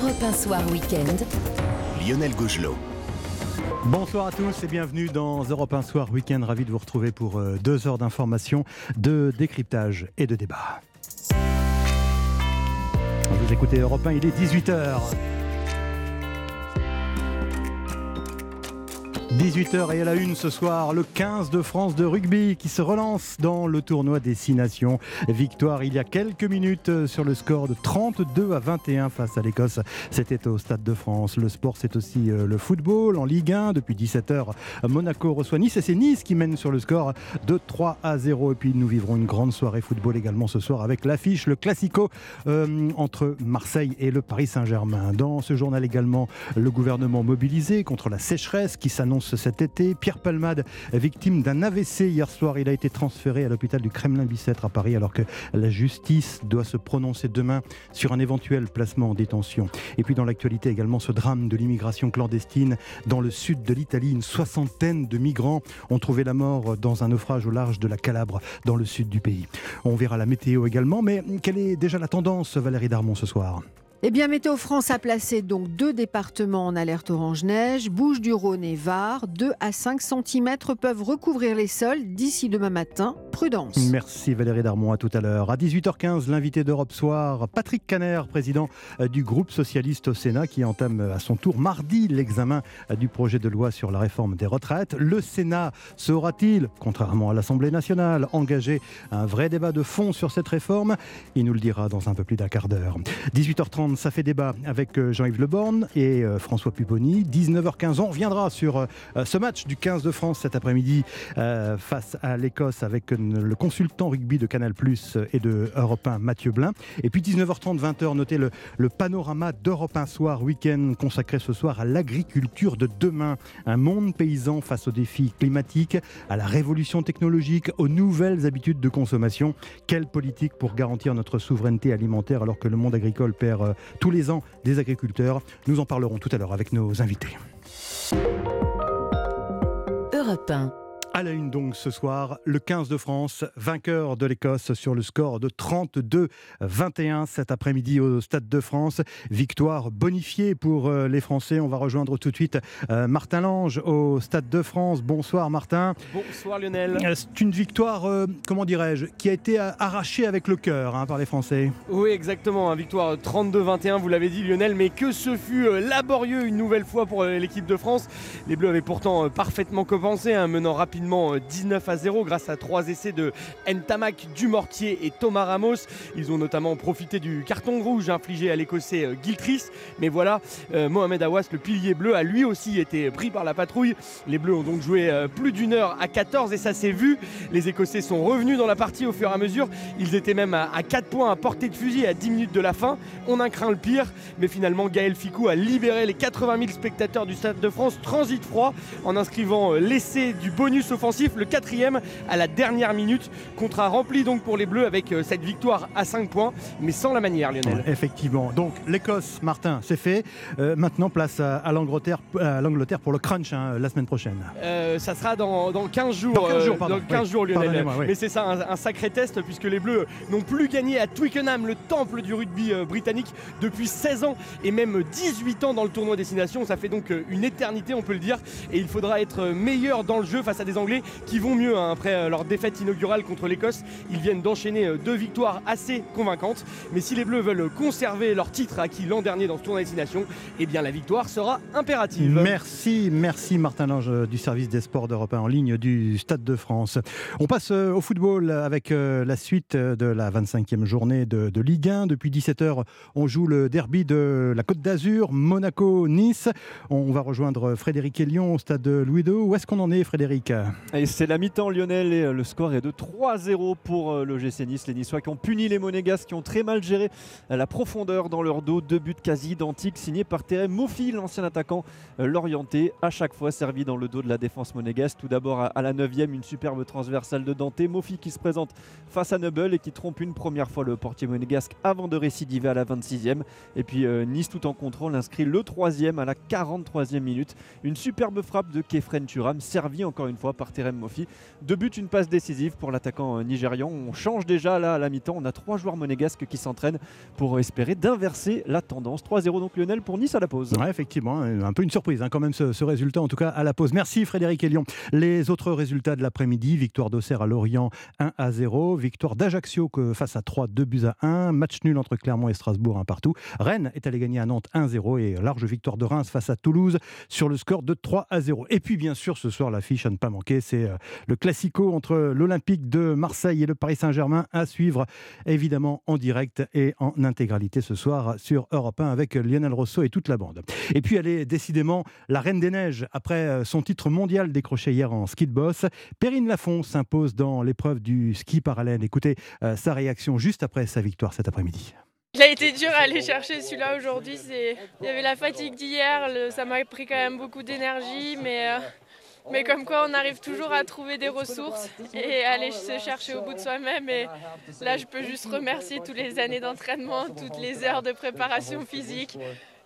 Europe 1 Soir Week-end. Lionel Gougelot. Bonsoir à tous et bienvenue dans Europe 1 Soir Week-end. Ravi de vous retrouver pour euh, deux heures d'information, de décryptage et de débat. Vous écoutez Europe 1, il est 18h. 18h et à la une ce soir, le 15 de France de rugby qui se relance dans le tournoi des Six Nations. Victoire il y a quelques minutes sur le score de 32 à 21 face à l'Écosse. C'était au Stade de France. Le sport, c'est aussi euh, le football en Ligue 1. Depuis 17h, Monaco reçoit Nice et c'est Nice qui mène sur le score de 3 à 0. Et puis nous vivrons une grande soirée football également ce soir avec l'affiche, le Classico euh, entre Marseille et le Paris Saint-Germain. Dans ce journal également, le gouvernement mobilisé contre la sécheresse qui s'annonce cet été. Pierre Palmade, victime d'un AVC hier soir, il a été transféré à l'hôpital du Kremlin-Bicêtre à Paris alors que la justice doit se prononcer demain sur un éventuel placement en détention. Et puis dans l'actualité également ce drame de l'immigration clandestine dans le sud de l'Italie. Une soixantaine de migrants ont trouvé la mort dans un naufrage au large de la Calabre dans le sud du pays. On verra la météo également, mais quelle est déjà la tendance Valérie Darmon ce soir? Eh bien, Météo France a placé donc deux départements en alerte orange neige, Bouches du Rhône et Var. 2 à 5 cm peuvent recouvrir les sols d'ici demain matin. Prudence. Merci Valérie Darmon, à tout à l'heure. À 18h15, l'invité d'Europe Soir, Patrick Caner, président euh, du groupe socialiste au Sénat, qui entame à son tour mardi l'examen euh, du projet de loi sur la réforme des retraites. Le Sénat sera-t-il, contrairement à l'Assemblée nationale, engagé un vrai débat de fond sur cette réforme? Il nous le dira dans un peu plus d'un quart d'heure. 18h30, ça fait débat avec euh, Jean-Yves Le Borne et euh, François Pupponi. 19h15, on reviendra sur euh, ce match du 15 de France cet après-midi face à l'Écosse avec le consultant rugby de Canal Plus et de Europe 1, Mathieu Blin. Et puis 19h30, 20h, notez le, le panorama d'Europe 1 soir, week-end consacré ce soir à l'agriculture de demain. Un monde paysan face aux défis climatiques, à la révolution technologique, aux nouvelles habitudes de consommation. Quelle politique pour garantir notre souveraineté alimentaire alors que le monde agricole perd tous les ans des agriculteurs. Nous en parlerons tout à l'heure avec nos invités. À la une donc ce soir, le 15 de France, vainqueur de l'Écosse sur le score de 32-21 cet après-midi au Stade de France. Victoire bonifiée pour euh, les Français. On va rejoindre tout de suite euh, Martin Lange au Stade de France. Bonsoir Martin. Bonsoir Lionel. Euh, c'est une victoire, comment dirais-je, qui a été arrachée avec le cœur hein, par les Français. Oui exactement, victoire 32-21, vous l'avez dit Lionel, mais que ce fut laborieux une nouvelle fois pour l'équipe de France. Les Bleus avaient pourtant parfaitement compensé, hein, menant rapidement 19 euh, à 0 grâce à trois essais de Ntamak, Dumortier et Thomas Ramos. Ils ont notamment profité du carton rouge infligé à l'écossais euh, Giltris. Mais voilà, euh, Mohamed Awas, le pilier bleu, a lui aussi été pris par la patrouille. Les Bleus ont donc joué plus d'une heure à 14 et ça s'est vu. Les Écossais sont revenus dans la partie au fur et à mesure. Ils étaient même à, 4 points à portée de fusil à 10 minutes de la fin. On a craint le pire, mais finalement Gaël Ficou a libéré les 80 000 spectateurs du Stade de France transit froid en inscrivant l'essai du bonus offensif, le quatrième à la dernière minute. Contrat rempli donc pour les Bleus avec euh, cette victoire à 5 points, mais sans la manière, Lionel. effectivement. Donc l'Écosse, Martin, c'est fait. Euh, maintenant, place à, à l'Angleterre pour le crunch hein, la semaine prochaine. Euh, ça sera dans, 15 jours. Dans 15 jours, pardon. 15 jours Lionel. Mais c'est ça, un, sacré test puisque les Bleus n'ont plus gagné à Twickenham, le temple du rugby britannique, depuis 16 ans et même 18 ans dans le tournoi Destination. Ça fait donc une éternité, on peut le dire. Et il faudra être meilleur dans le jeu face à des Anglais qui vont mieux hein, après euh, leur défaite inaugurale contre l'Écosse. Ils viennent d'enchaîner euh, deux victoires assez convaincantes. Mais si les Bleus veulent conserver leur titre acquis l'an dernier dans ce tournoi destination, eh bien la victoire sera impérative. Merci, merci Martin Lange euh, du service des sports d'Europe en ligne du Stade de France. On passe au football avec la suite de la 25e journée de, Ligue 1. Depuis 17h, on joue le derby de la Côte d'Azur, Monaco-Nice. On va rejoindre Frédéric et Lyon au stade Louis II. Où est-ce qu'on en est, Frédéric? Et c'est la mi-temps Lionel et euh, le score est de 3-0 pour euh, le GC Nice. Les Niçois qui ont puni les Monégasques, qui ont très mal géré euh, la profondeur dans leur dos. Deux buts quasi identiques signés par Thérèse Moffi, l'ancien attaquant l'orienté, à chaque fois servi dans le dos de la défense monégasque. Tout d'abord à la 9e, une superbe transversale de Dante. Moffi qui se présente face à Noble et qui trompe une première fois le portier monégasque avant de récidiver à la 26e. Et puis Nice tout en contrôle inscrit le troisième à la 43e minute. Une superbe frappe de Kefren Turam, servi encore une fois par Terem Mofi. Deux buts, une passe décisive pour l'attaquant nigérian. On change déjà là à la mi-temps. On a trois joueurs monégasques qui s'entraînent pour espérer d'inverser la tendance. 3-0 donc Lionel pour Nice à la pause. Ouais, effectivement, un peu une surprise hein, quand même ce, ce, résultat, en tout cas à la pause. Merci Frédéric Elion. Les autres résultats de l'après-midi, victoire d'Auxerre à Lorient 1 à 0, victoire d'Ajaccio face à 3, 2 buts à 1, match nul entre Clermont et Strasbourg, un partout. Rennes est allé gagner à Nantes 1-0 et large victoire de Reims face à Toulouse sur le score de 3 à 0. Et puis bien sûr ce soir l'affiche à ne pas manquer, c'est euh, le classico entre l'Olympique de Marseille et le Paris Saint-Germain à suivre évidemment en direct et en intégralité ce soir sur Europe 1 avec Lionel Rousseau et toute la bande. Et puis elle est décidément la reine des neiges après euh, son titre mondial décroché hier en ski de boss. Perrine Lafont s'impose dans l'épreuve du ski parallèle. Écoutez euh, sa réaction juste après sa victoire cet après-midi. Il a été dur à aller chercher celui-là aujourd'hui. Il y avait la fatigue d'hier, ça m'a pris quand même beaucoup d'énergie, mais, mais comme quoi on arrive toujours à trouver des ressources et aller se chercher au bout de soi-même. Et là, je peux juste remercier toutes les années d'entraînement, toutes les heures de préparation physique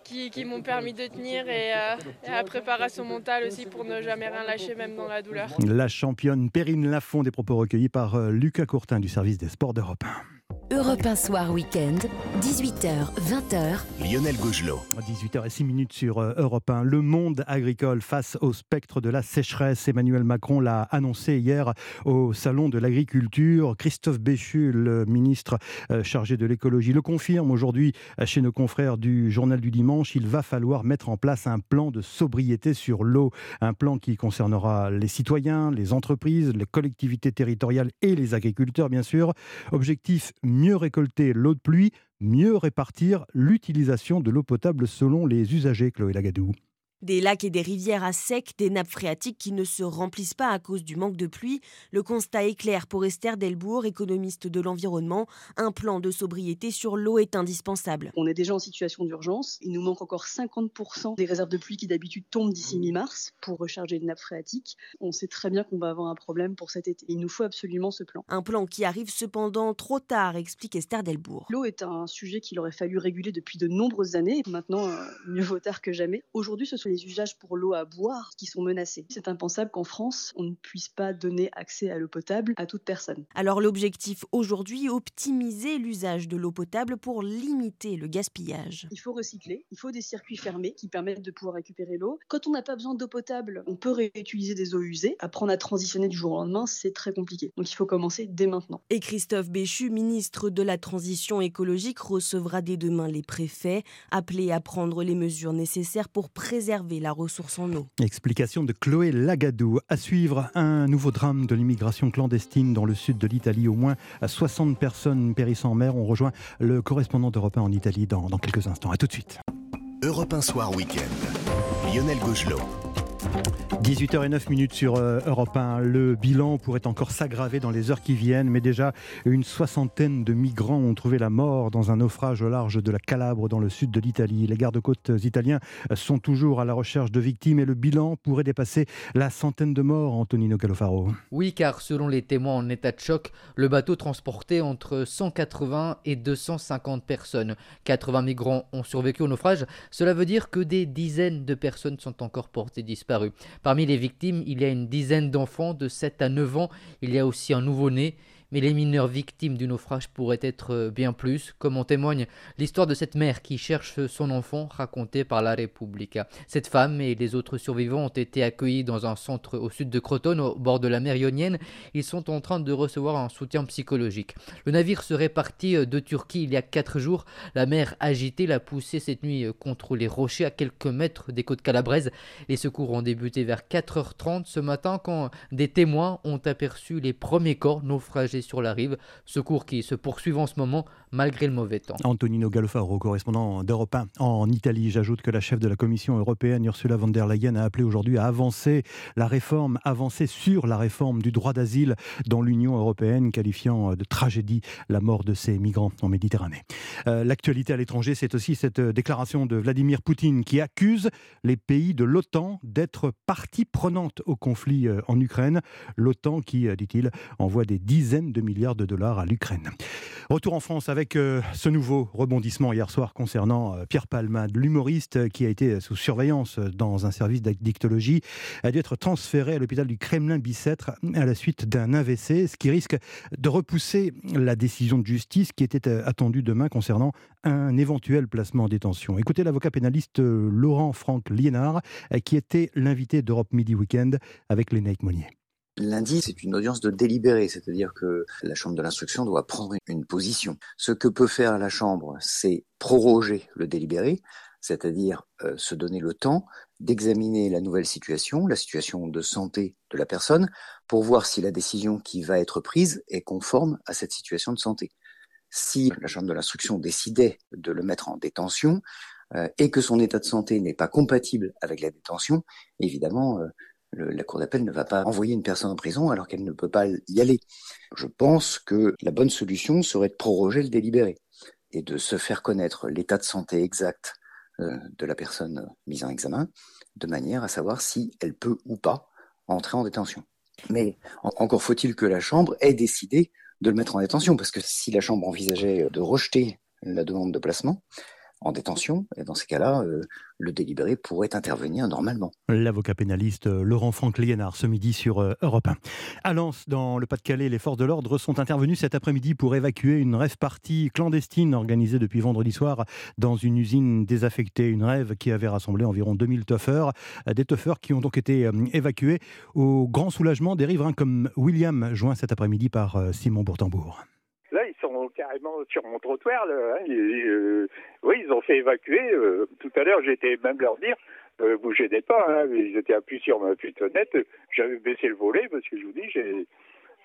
qui, m'ont permis de tenir et, euh, et, la préparation mentale aussi pour ne jamais rien lâcher, même dans la douleur. La championne Perrine Lafont, des propos recueillis par euh, Lucas Courtin du service des sports d'Europe 1. Europe 1 Soir Week-end, 18h, 20h. Lionel Gougelot. 18h et 6 minutes sur euh, Europe 1. Le monde agricole face au spectre de la sécheresse. Emmanuel Macron l'a annoncé hier au Salon de l'Agriculture. Christophe Béchu, le ministre euh, chargé de l'écologie, le confirme aujourd'hui euh, chez nos confrères du Journal du Dimanche. Il va falloir mettre en place un plan de sobriété sur l'eau. Un plan qui concernera les citoyens, les entreprises, les collectivités territoriales et les agriculteurs, bien sûr. Objectif mieux récolter l'eau de pluie, mieux répartir l'utilisation de l'eau potable selon les usagers, Chloé Lagadou. Des lacs et des rivières à sec, des nappes phréatiques qui ne se remplissent pas à cause du manque de pluie. Le constat est clair pour Esther Delbourg, économiste de l'environnement. Un plan de sobriété sur l'eau est indispensable. On est déjà en situation d'urgence. Il nous manque encore 50% des réserves de pluie qui d'habitude tombent d'ici mi-mars pour recharger les nappes phréatiques. On sait très bien qu'on va avoir un problème pour cet été. Il nous faut absolument ce plan. Un plan qui arrive cependant trop tard, explique Esther Delbourg. L'eau est un sujet qu'il aurait fallu réguler depuis de nombreuses années. Maintenant, euh, mieux vaut tard que jamais. Aujourd'hui, ce sont les usages pour l'eau à boire qui sont menacés. C'est impensable qu'en France, on ne puisse pas donner accès à l'eau potable à toute personne. Alors l'objectif aujourd'hui, optimiser l'usage de l'eau potable pour limiter le gaspillage. Il faut recycler, il faut des circuits fermés qui permettent de pouvoir récupérer l'eau. Quand on n'a pas besoin d'eau potable, on peut réutiliser des eaux usées. Apprendre à transitionner du jour au lendemain, c'est très compliqué. Donc il faut commencer dès maintenant. Et Christophe Béchu, ministre de la Transition écologique, recevra dès demain les préfets, appelés à prendre les mesures nécessaires pour préserver la ressource en eau. Explication de Chloé Lagadou. À suivre, un nouveau drame de l'immigration clandestine dans le sud de l'Italie. Au moins 60 personnes périssent en mer. On rejoint le correspondant d'Europe 1 en Italie dans, dans quelques instants. A tout de suite. Europe 1 Soir Week-end. Lionel Gougelot. 18h09 minutes sur euh, Europe 1. Le bilan pourrait encore s'aggraver dans les heures qui viennent, mais déjà une soixantaine de migrants ont trouvé la mort dans un naufrage au large de la Calabre dans le sud de l'Italie. Les gardes-côtes italiens sont toujours à la recherche de victimes et le bilan pourrait dépasser la centaine de morts, Antonino Calofaro. Oui, car selon les témoins en état de choc, le bateau transportait entre 180 et 250 personnes. 80 migrants ont survécu au naufrage. Cela veut dire que des dizaines de personnes sont encore portées disparues. Parmi les victimes, il y a une dizaine d'enfants de 7 à 9 ans. Il y a aussi un nouveau-né mais les mineurs victimes du naufrage pourraient être euh, bien plus, comme en témoigne l'histoire de cette mère qui cherche son enfant racontée par la République. Cette femme et les autres survivants ont été accueillis dans un centre au sud de Crotone, au bord de la mer Ionienne. Ils sont en train de recevoir un soutien psychologique. Le navire serait parti euh, de Turquie il y a 4 jours. La mer agitée l'a poussé cette nuit euh, contre les rochers à quelques mètres des côtes calabraises. Les secours ont débuté vers 4h30 ce matin quand des témoins ont aperçu les premiers corps naufragés sur la rive. Secours qui se poursuivent en ce moment malgré le mauvais temps. Antonino Galofaro, correspondant d'Europe 1 en Italie. J'ajoute que la chef de la Commission européenne, Ursula von der Leyen, a appelé aujourd'hui à avancer la réforme, avancer sur la réforme du droit d'asile dans l'Union européenne, qualifiant de tragédie la mort de ces migrants en Méditerranée. Euh, l'actualité à l'étranger, c'est aussi cette déclaration de Vladimir Poutine qui accuse les pays de l'OTAN d'être partie prenante au conflit euh, en Ukraine. L'OTAN qui, euh, dit-il, envoie des dizaines de milliards de dollars à l'Ukraine. Retour en France avec euh, ce nouveau rebondissement hier soir concernant euh, Pierre Palmade, l'humoriste qui a été sous surveillance dans un service d'addictologie, a dû être transféré à l'hôpital du Kremlin-Bicêtre à la suite d'un AVC, ce qui risque de repousser la décision de justice qui était euh, attendue demain concernant un éventuel placement en détention. Écoutez l'avocat pénaliste Laurent Franck Liénard, qui était l'invité d'Europe Midi Weekend avec Lénaïque Monnier. Lundi, c'est une audience de délibéré, c'est-à-dire que la Chambre de l'instruction doit prendre une position. Ce que peut faire la Chambre, c'est proroger le délibéré, c'est-à-dire euh, se donner le temps d'examiner la nouvelle situation, la situation de santé de la personne, pour voir si la décision qui va être prise est conforme à cette situation de santé. Si la Chambre de l'instruction décidait de le mettre en détention euh, et que son état de santé n'est pas compatible avec la détention, évidemment, euh, la Cour d'appel ne va pas envoyer une personne en prison alors qu'elle ne peut pas y aller. Je pense que la bonne solution serait de proroger le délibéré et de se faire connaître l'état de santé exact euh, de la personne mise en examen, de manière à savoir si elle peut ou pas entrer en détention. Mais encore faut-il que la Chambre ait décidé de le mettre en détention, parce que si la Chambre envisageait de rejeter la demande de placement, en détention. Et dans ces cas-là, euh, le délibéré pourrait intervenir normalement. L'avocat pénaliste euh, Laurent Franck Liénard ce midi sur euh, Europe 1. À Lens, dans le Pas-de-Calais, les forces de l'ordre sont intervenues cet après-midi pour évacuer une rêve partie clandestine organisée depuis vendredi soir dans une usine désaffectée. Une rêve qui avait rassemblé environ 2000 tuffeurs. Des tuffeurs qui ont donc été évacués au grand soulagement des riverains comme William, joint cet après-midi par Simon Bourtambourg sur mon trottoir. Là, hein, euh, oui, ils ont fait évacuer. Euh, tout à l'heure, j'étais même leur dire, euh, vous gênez pas. Hein, ils étaient appuyés sur ma fenêtre. J'avais baissé le volet parce que je vous dis,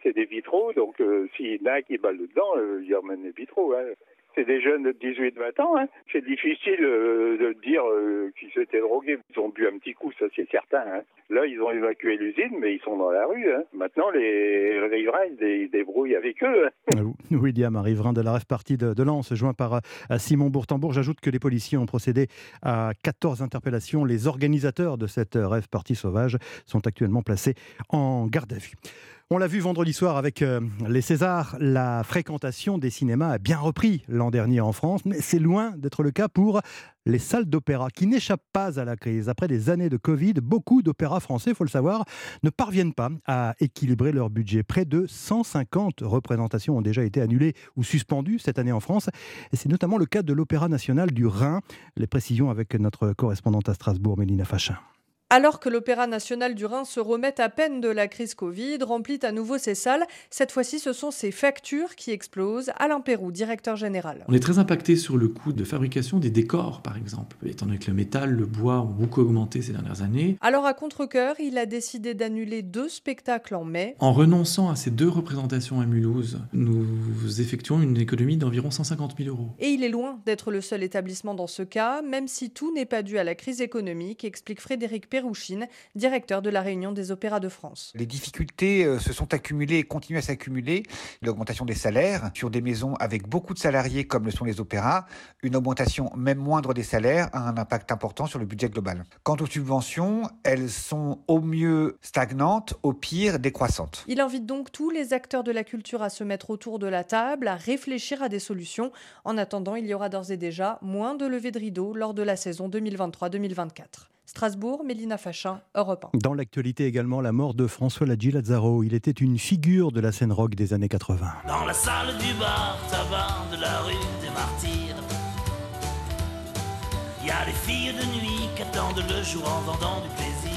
c'est des vitraux. Donc, s'il y en a qui balle dedans, ils emmènent les vitraux. Hein c'est des jeunes de 18-20 ans. Hein. C'est difficile euh, de dire euh, qu'ils s'étaient drogués. Ils ont bu un petit coup, ça c'est certain. Hein. Là, ils ont évacué l'usine, mais ils sont dans la rue. Hein. Maintenant, les riverains, ils débrouillent avec eux. Euh, William, riverain de la rêve partie de, de Lens, joint par Simon Bourtambourg. J'ajoute que les policiers ont procédé à 14 interpellations. Les organisateurs de cette rêve partie sauvage sont actuellement placés en garde à vue. On l'a vu vendredi soir avec euh, les Césars, la fréquentation des cinémas a bien repris l'an dernier en France, mais c'est loin d'être le cas pour les salles d'opéra qui n'échappent pas à la crise. Après des années de Covid, beaucoup d'opéras français, faut le savoir, ne parviennent pas à équilibrer leur budget. Près de 150 représentations ont déjà été annulées ou suspendues cette année en France. Et c'est notamment le cas de l'Opéra national du Rhin. Les précisions avec notre correspondante à Strasbourg, Mélina Fachin. Alors que l'Opéra national du Rhin se remet à peine de la crise Covid, remplit à nouveau ses salles, cette fois-ci ce sont ses factures qui explosent. Alain Pérou, directeur général. On est très impacté sur le coût de fabrication des décors, par exemple, étant donné que le métal, le bois ont beaucoup augmenté ces dernières années. Alors à contre-coeur, il a décidé d'annuler deux spectacles en mai. En renonçant à ces deux représentations à Mulhouse, nous effectuons une économie d'environ 150 000 euros. Et il est loin d'être le seul établissement dans ce cas, même si tout n'est pas dû à la crise économique, explique Frédéric Pérou Pérouchine, directeur de la Réunion des Opéras de France. Les difficultés euh, se sont accumulées et continuent à s'accumuler. L'augmentation des salaires sur des maisons avec beaucoup de salariés comme le sont les opéras, une augmentation même moindre des salaires a un impact important sur le budget global. Quant aux subventions, elles sont au mieux stagnantes, au pire décroissantes. Il invite donc tous les acteurs de la culture à se mettre autour de la table, à réfléchir à des solutions. En attendant, il y aura d'ores et déjà moins de levées de rideaux lors de la saison 2023-2024. Strasbourg, Mélina Fachin, Europe 1. Dans l'actualité également, la mort de François Ladji Lazzaro. Il était une figure de la scène rock des années 80. Dans la salle du bar, tabac de la rue des Martyrs, il y a les filles de nuit qui attendent le jour en vendant du plaisir.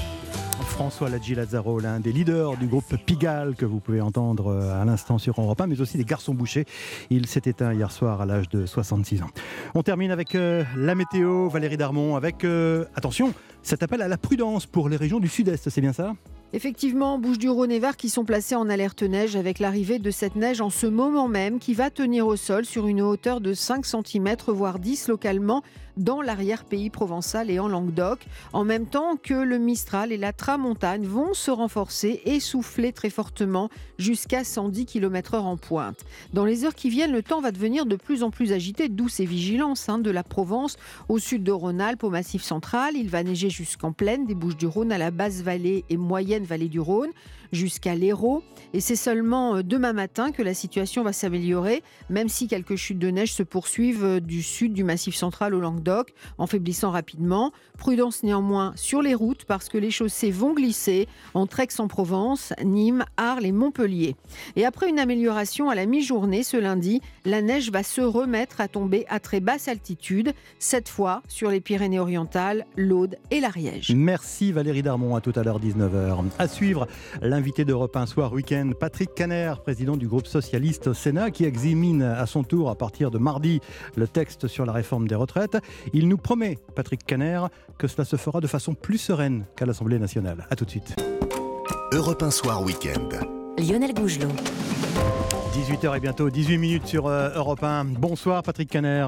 François Ladji Lazzaro, l'un des leaders du groupe Pigalle que vous pouvez entendre euh, à l'instant sur Europe 1, mais aussi des garçons bouchés. Il s'est éteint hier soir à l'âge de 66 ans. On termine avec euh, la météo, Valérie Darmon, avec, euh, attention, cet appel à la prudence pour les régions du sud-est, c'est bien ça? Effectivement, Bouches-du-Rhône et Var qui sont placés en alerte neige avec l'arrivée de cette neige en ce moment même qui va tenir au sol sur une hauteur de 5 cm voire 10 localement dans l'arrière-pays provençal et en Languedoc, en même temps que le Mistral et la Tramontagne vont se renforcer et souffler très fortement jusqu'à 110 km/h en pointe. Dans les heures qui viennent, le temps va devenir de plus en plus agité, d'où ces vigilances hein, de la Provence au sud de Rhône-Alpes, au Massif central. Il va neiger jusqu'en plaine des Bouches-du-Rhône à la basse vallée et moyenne vallée du Rhône. Jusqu'à l'Hérault. Et c'est seulement euh, demain matin que la situation va s'améliorer, même si quelques chutes de neige se poursuivent euh, du sud du massif central au Languedoc, en faiblissant rapidement. Prudence néanmoins sur les routes parce que les chaussées vont glisser entre Aix-en-Provence, Nîmes, Arles et Montpellier. Et après une amélioration à la mi-journée ce lundi, la neige va se remettre à tomber à très basse altitude, cette fois sur les Pyrénées-Orientales, l'Aude et l'Ariège. Merci Valérie Darmon, à tout à l'heure 19h. À suivre, l'invité d'Europe un soir week-end, Patrick Caner, président du groupe socialiste au Sénat, qui examine à son tour à partir de mardi le texte sur la réforme des retraites. Il nous promet, Patrick Caner, que cela se fera de façon plus sereine qu'à l'Assemblée nationale. A tout de suite. Europe un soir week-end. Lionel Gougelot. 18h et bientôt 18 minutes sur euh, Europe 1. Bonsoir Patrick Caner.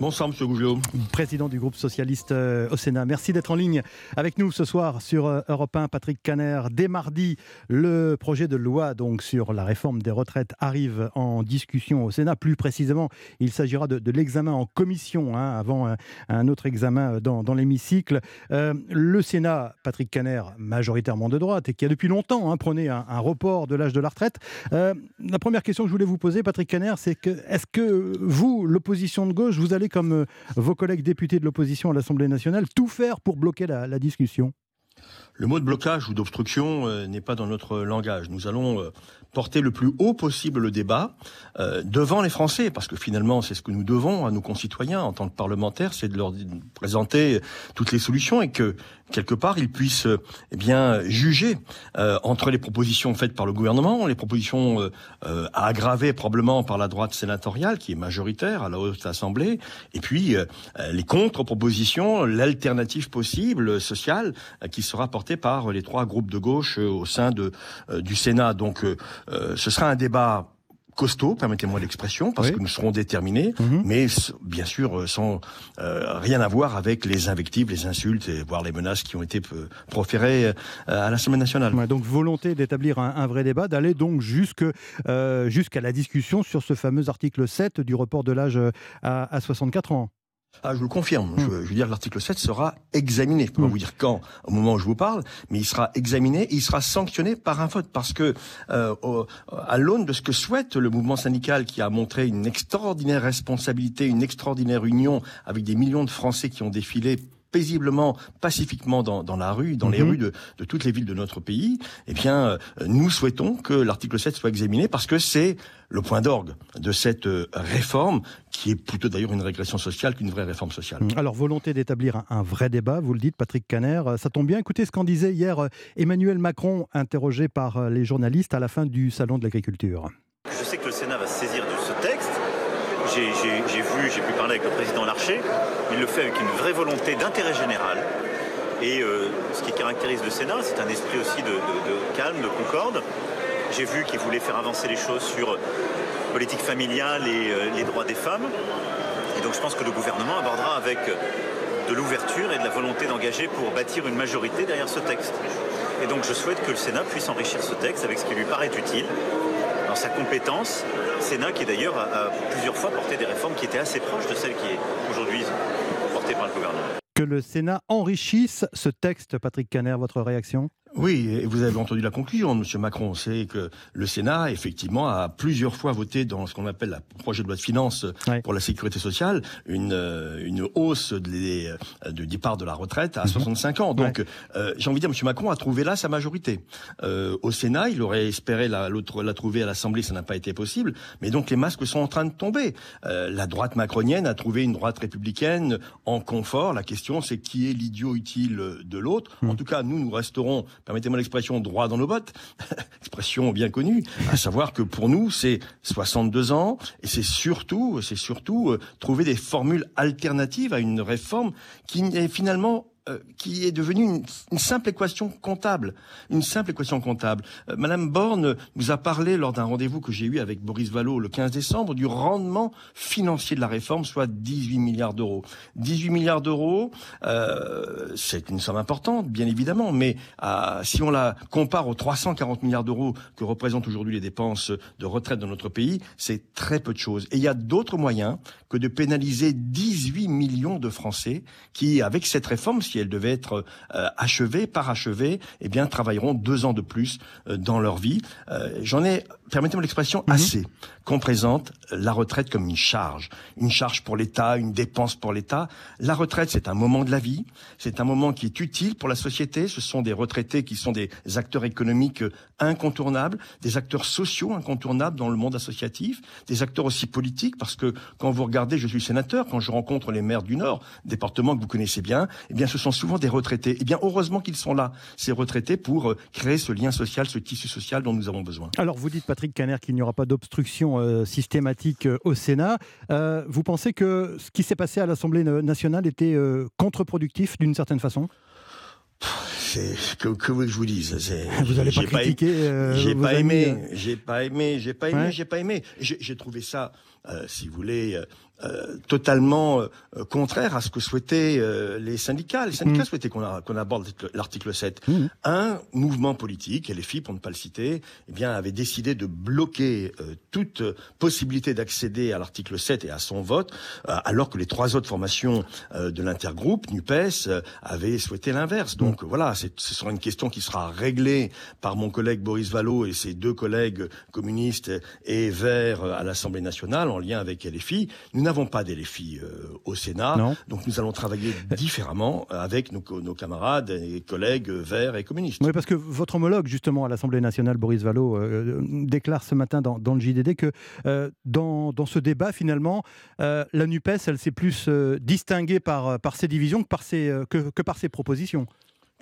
Bonsoir Monsieur Gougelot. Président du groupe socialiste euh, au Sénat. Merci d'être en ligne avec nous ce soir sur euh, Europe 1. Patrick Caner. Dès mardi, le projet de loi donc sur la réforme des retraites arrive en discussion au Sénat. Plus précisément, il s'agira de, l'examen en commission hein, avant un, un, autre examen dans, l'hémicycle. Euh, le Sénat, Patrick Caner, majoritairement de droite et qui a depuis longtemps hein, prôné un, report de l'âge de la retraite. Euh, la première question que je voulais vous poser, Patrick Caner, c'est que est-ce que vous, l'opposition de gauche, vous allez comme euh, vos collègues députés de l'opposition à l'Assemblée nationale, tout faire pour bloquer la, discussion? Le mot de blocage ou d'obstruction euh, n'est pas dans notre langage. Nous allons euh, porter le plus haut possible le débat euh, devant les Français, parce que finalement, c'est ce que nous devons à nos concitoyens en tant que parlementaires, c'est de leur présenter toutes les solutions et que quelque part ils puissent eh bien juger euh, entre les propositions faites par le gouvernement, les propositions euh, aggravées probablement par la droite sénatoriale qui est majoritaire à la haute assemblée, et puis les contre-propositions, l'alternative possible sociale qui sera portée par les trois groupes de gauche au sein de du Sénat. Donc euh, ce sera un débat costaud, permettez-moi l'expression, parce oui. que nous serons déterminés, mm -hmm. mais bien sûr sans euh, rien à voir avec les invectives, les insultes, et voire les menaces qui ont été proférées euh, à l'Assemblée nationale. Ouais, donc volonté d'établir un, un, vrai débat, d'aller donc jusque euh, jusqu'à la discussion sur ce fameux article 7 du report de l'âge à, à 64 ans. Ah, je vous le confirme. Mmh. Je, je, veux dire, l'article 7 sera examiné. Je ne peux pas mmh. vous dire quand, au moment où je vous parle, mais il sera examiné et il sera sanctionné par un vote. Parce que, euh, au, à l'aune de ce que souhaite le mouvement syndical qui a montré une extraordinaire responsabilité, une extraordinaire union avec des millions de Français qui ont défilé paisiblement, pacifiquement dans, dans la rue, dans mmh. les rues de, de, toutes les villes de notre pays, eh bien, euh, nous souhaitons que l'article 7 soit examiné parce que c'est le point d'orgue de cette euh, réforme, qui est plutôt d'ailleurs une régression sociale qu'une vraie réforme sociale. Alors, volonté d'établir un, un, vrai débat, vous le dites, Patrick Caner, euh, ça tombe bien. Écoutez ce qu'en disait hier Emmanuel Macron, interrogé par les journalistes à la fin du Salon de l'agriculture. Je sais que le Sénat va se saisir j'ai vu, j'ai pu parler avec le président Larcher, il le fait avec une vraie volonté d'intérêt général. Et euh, ce qui caractérise le Sénat, c'est un esprit aussi de, calme, de concorde. J'ai vu qu'il voulait faire avancer les choses sur politique familiale et euh, les droits des femmes. Et donc je pense que le gouvernement abordera avec de l'ouverture et de la volonté d'engager pour bâtir une majorité derrière ce texte. Et donc je souhaite que le Sénat puisse enrichir ce texte avec ce qui lui paraît utile sa compétence. Sénat qui d'ailleurs a, a, plusieurs fois porté des réformes qui étaient assez proches de celles qui est aujourd'hui portée par le gouvernement. Que le Sénat enrichisse ce texte, Patrick Caner, votre réaction? Oui, et vous avez entendu la conclusion de M. Macron, c'est que le Sénat, effectivement, a plusieurs fois voté dans ce qu'on appelle le projet de loi de finances ouais. pour la sécurité sociale une, euh, une hausse de, de départ de la retraite à mmh. 65 ans. Donc, ouais. euh, j'ai envie de dire, M. Macron a trouvé là sa majorité. Euh, au Sénat, il aurait espéré la, la trouver à l'Assemblée, ça n'a pas été possible. Mais donc, les masques sont en train de tomber. Euh, la droite macronienne a trouvé une droite républicaine en confort. La question, c'est qui est l'idiot utile de l'autre? Mmh. En tout cas, nous, nous resterons permettez-moi l'expression, droit dans nos bottes, expression bien connue, à savoir que pour nous, c'est 62 ans, et c'est surtout, c'est surtout euh, trouver des formules alternatives à une réforme qui est finalement euh, qui est devenue une, une, simple équation comptable. Une simple équation comptable. Euh, Madame Borne nous a parlé lors d'un rendez-vous que j'ai eu avec Boris Vallot le 15 décembre du rendement financier de la réforme, soit 18 milliards d'euros. 18 milliards d'euros, euh, c'est une somme importante, bien évidemment, mais euh, si on la compare aux 340 milliards d'euros que représentent aujourd'hui les dépenses de retraite dans notre pays, c'est très peu de choses. Et il y a d'autres moyens que de pénaliser 10 18 millions de Français qui, avec cette réforme, elle devait être euh, achevée, parachevée, eh bien, travailleront deux ans de plus euh, dans leur vie. Euh, J'en ai, permettez-moi l'expression, assez qu'on présente la retraite comme une charge, une charge pour l'État, une dépense pour l'État. La retraite, c'est un moment de la vie, c'est un moment qui est utile pour la société. Ce sont des retraités qui sont des acteurs économiques incontournables, des acteurs sociaux incontournables dans le monde associatif, des acteurs aussi politiques, parce que quand vous regardez, je suis sénateur, quand je rencontre les maires du Nord, département que vous connaissez bien, eh bien, ce sont souvent des retraités. Eh bien, heureusement qu'ils sont là, ces retraités, pour euh, créer ce lien social, ce tissu social dont nous avons besoin. Alors, vous dites, Patrick Caner, qu'il n'y aura pas d'obstruction euh, systématique euh, au Sénat. Euh, vous pensez que ce qui s'est passé à l'Assemblée nationale était euh, contre-productif d'une certaine façon? C'est que, que vous que je vous dise Vous allez pas j'ai critiquer, euh, j'ai pas aimé j'ai pas aimé j'ai pas aimé Ouais. j'ai pas aimé j'ai j'ai trouvé ça euh, si vous voulez euh, totalement euh, contraire à ce que souhaitaient euh, les syndicats. Les syndicats Mm. souhaitaient qu'on a- qu'on aborde l'article 7. Un mouvement politique, et les filles pour ne pas le citer, eh bien, avait décidé de bloquer euh, toute possibilité d'accéder à l'article 7 et à son vote, euh, alors que les trois autres formations euh, de l'intergroupe, NUPES, euh, avaient souhaité l'inverse. Donc voilà, c'est- ce sera une question qui sera réglée par mon collègue Boris Vallot et ses deux collègues communistes et verts à l'Assemblée nationale en lien avec LFI. Nous n'avons pas d'LFI euh, au Sénat, Non. donc nous allons travailler différemment euh, avec nos, camarades et collègues euh, verts et communistes. Oui, parce que votre homologue, justement, à l'Assemblée nationale, Boris Vallot, euh, déclare ce matin dans, dans le JDD que euh, dans, dans ce débat, finalement, euh, la NUPES, elle s'est plus euh, distinguée par, par ses divisions que par ses, euh, que, que par ses propositions.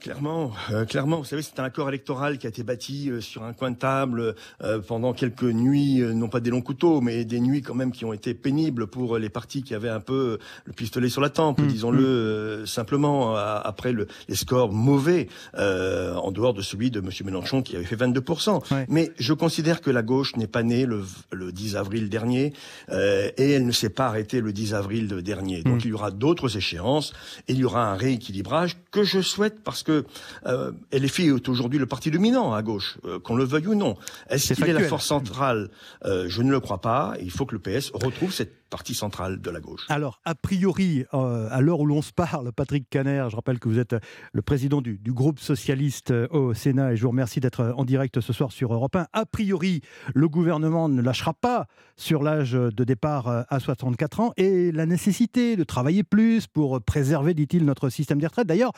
Clairement, euh, clairement, vous savez, c'est un accord électoral qui a été bâti euh, sur un coin de table euh, pendant quelques nuits, euh, non pas des longs couteaux, mais des nuits quand même qui ont été pénibles pour euh, les partis qui avaient un peu le pistolet sur la tempe, Mmh, disons-le euh, simplement, à- après le, les scores mauvais, euh, en dehors de celui de M. Mélenchon qui avait fait 22%. Mais je considère que la gauche n'est pas née le, le 10 avril dernier, euh, et elle ne s'est pas arrêtée le 10 avril de- dernier. Donc Mmh. il y aura d'autres échéances, et il y aura un rééquilibrage que je souhaite parce que euh, LFI est aujourd'hui le parti dominant à gauche, euh, qu'on le veuille ou non. Est-ce qu'il est la force centrale? Euh, Je ne le crois pas. Il faut que le PS retrouve cette partie centrale de la gauche. Alors, a priori, euh, à l'heure où l'on se parle, Patrick Caner, je rappelle que vous êtes euh, le président du, du groupe socialiste euh, au Sénat et je vous remercie d'être en direct ce soir sur Europe 1. A priori, le gouvernement ne lâchera pas sur l'âge de départ à 64 ans et la nécessité de travailler plus pour préserver, dit-il, notre système des retraites. D'ailleurs,